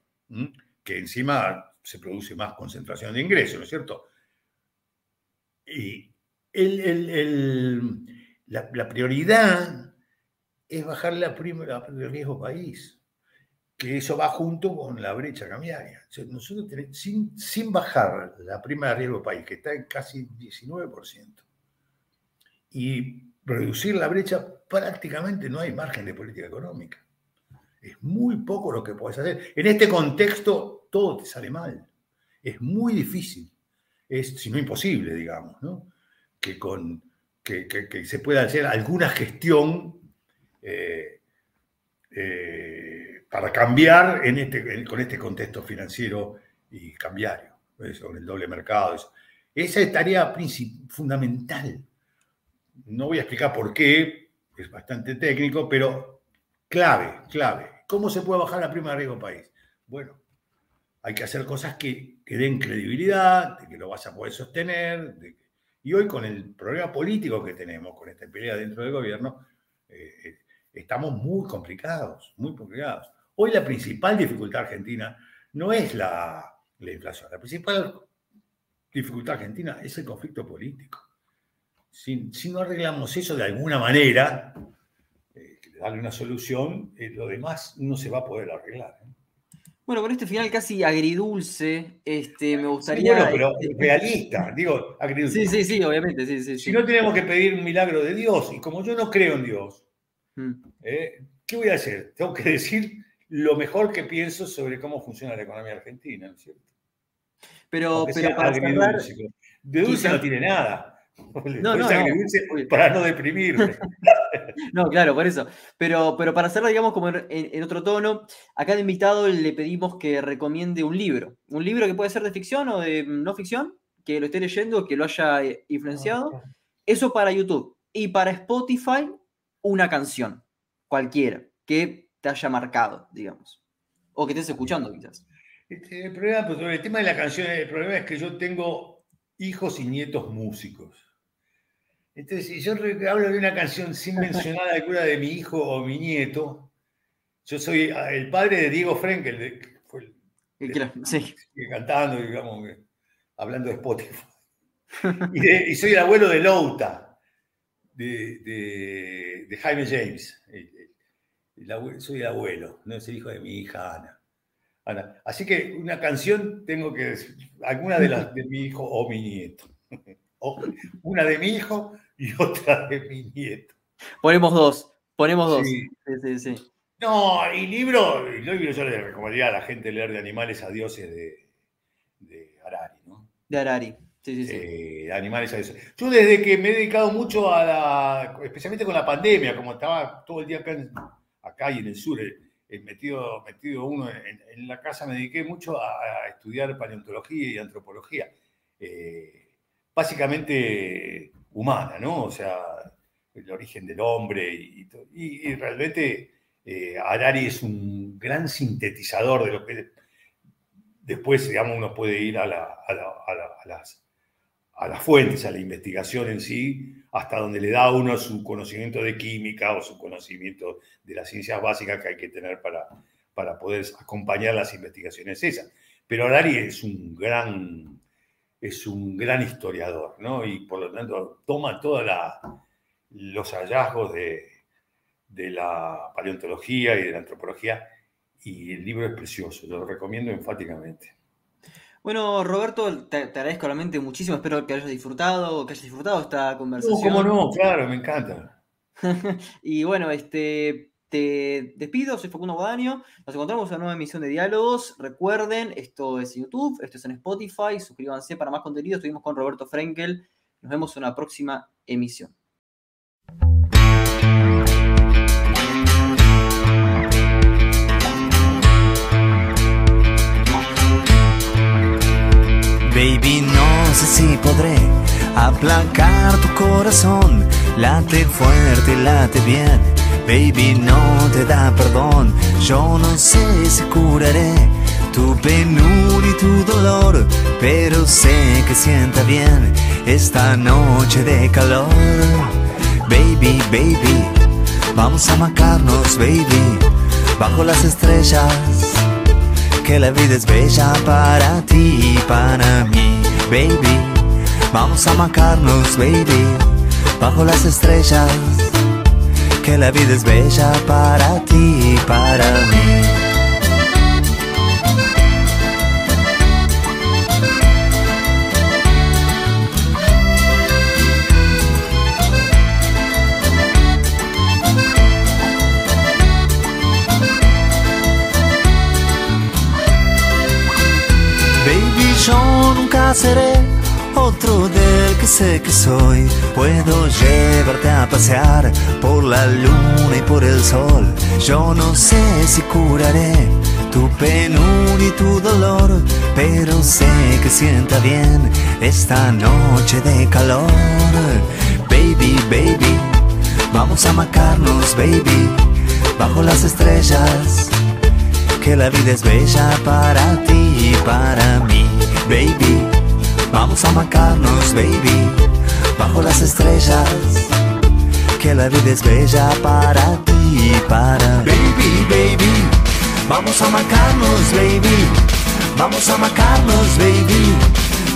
Que encima se produce más concentración de ingresos, ¿no es cierto? Y la, prioridad es bajar la prima de riesgo país, que eso va junto con la brecha cambiaria. nosotros sin, sin bajar la prima de riesgo país, que está en casi 19%, y reducir la brecha, prácticamente no hay margen de política económica. Es muy poco lo que puedes hacer. En este contexto, todo te sale mal. Es muy difícil, es, si no imposible, digamos, ¿no? que, con, que, se pueda hacer alguna gestión eh, eh, para cambiar en este, con este contexto financiero y cambiario, con el doble mercado. Esa es tarea fundamental. No voy a explicar por qué, es bastante técnico, pero clave, clave. ¿Cómo se puede bajar la prima de riesgo país? Bueno, hay que hacer cosas que, den credibilidad, de que lo vas a poder sostener. y hoy con el problema político que tenemos, con esta pelea dentro del gobierno, eh, eh, estamos muy complicados, muy complicados. Hoy la principal dificultad argentina no es la, inflación, la principal dificultad argentina es el conflicto político. Si, no arreglamos eso de alguna manera, eh, darle una solución, lo demás no se va a poder arreglar. Bueno, con este final casi agridulce, este, me gustaría. bueno, pero este, realista, digo, agridulce. Sí, sí, sí, obviamente, sí, sí. Si no tenemos que pedir un milagro de Dios, y como yo no creo en Dios, mm. ¿eh? ¿qué voy a hacer? Tengo que decir lo mejor que pienso sobre cómo funciona la economía argentina, ¿no es cierto? Pero, pero para cerrar, de dulce no tiene nada. No, no, para no deprimirme. *laughs* no, claro, por eso. Pero, pero para hacerlo, digamos, como en, otro tono, a cada invitado le pedimos que recomiende un libro. Un libro que puede ser de ficción o de no ficción, que lo esté leyendo, que lo haya eh, influenciado. Eso para YouTube. Y para Spotify, una canción, cualquiera, que te haya marcado, digamos. O que estés escuchando, quizás. Este, el, problema, pues, el tema de la canción, el problema es que yo tengo hijos y nietos músicos. Entonces, si yo hablo de una canción sin mencionar alguna de mi hijo o mi nieto, yo soy ah, el padre de Diego Frenkel, que fue el, cantando, digamos, hablando de Spotify. *laughs* Y, soy el abuelo de Louta, de, Jaime James. soy el abuelo, no es el hijo de mi hija Ana. Ana. Así que una canción tengo que decir, alguna de las de mi hijo o mi nieto. *laughs* una de mi hijo *laughs* y otra de mi nieto. Ponemos dos, ponemos dos. Sí. Sí, sí, no, y libro, y libro yo le recomendaría a la gente leer de animales a dioses de, de Harari, ¿no? De Harari. Sí, sí, sí. Eh, animales a dioses. Yo desde que me he dedicado mucho a la, especialmente con la pandemia, como estaba todo el día acá, acá y en el sur, eh, eh, metido, metido uno en, la casa, me dediqué mucho a, estudiar paleontología y antropología. básicamente humana, ¿no? O sea, el origen del hombre y, y, realmente eh, Harari es un gran sintetizador de lo que después, digamos, uno puede ir a, las, a las fuentes, a la investigación en sí, hasta donde le da uno su conocimiento de química o su conocimiento de las ciencias básicas que hay que tener para, para poder acompañar las investigaciones esas. Pero Harari es un gran es un gran historiador, ¿no? Y por lo tanto toma todos los hallazgos de, la paleontología y de la antropología y el libro es precioso, lo recomiendo enfáticamente. Bueno, Roberto, te, agradezco realmente muchísimo, espero que hayas disfrutado, que hayas disfrutado esta conversación. No, cómo no, claro, me encanta. *laughs* y bueno, este, te despido, soy Facundo Guadaño. Nos encontramos en una nueva emisión de Diálogos. Recuerden, esto es en YouTube, esto es en Spotify. Suscríbanse para más contenido. Estuvimos con Roberto Frenkel. Nos vemos en una próxima emisión. Baby, no sé si podré aplacar tu corazón. Late fuerte, late bien Baby, no te da perdón. Yo no sé si curaré tu penuria y tu dolor, pero sé que sienta bien esta noche de calor. Baby, baby, vamos a macarnos, baby, bajo las estrellas. Que la vida es bella para ti y para mí, baby. Vamos a macarnos, baby, bajo las estrellas que la vida es bella para ti y para mí. Baby, yo nunca seré otro del que sé que soy. Puedo llevarte a pasear por la luna y por el sol. Yo no sé si curaré tu penuria y tu dolor, pero sé que sienta bien esta noche de calor. Baby, baby, vamos a macarnos, baby, bajo las estrellas. Que la vida es bella para ti y para mí, baby. Vamos a macarnos, baby, bajo las estrellas. Que la vida es bella para ti y para baby, baby. Vamos a macarnos, baby. Vamos a macarnos, baby.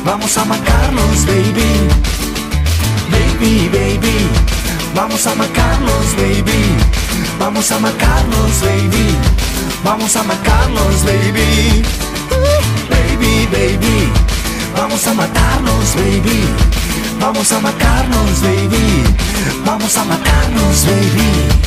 Vamos a macarnos, baby. Baby, baby. Vamos a macarnos, baby. Vamos a macarnos, baby. Vamos a macarnos, baby. Baby, baby. Vamos a matarnos, baby. Vamos a matarnos, baby. Vamos a matarnos, baby.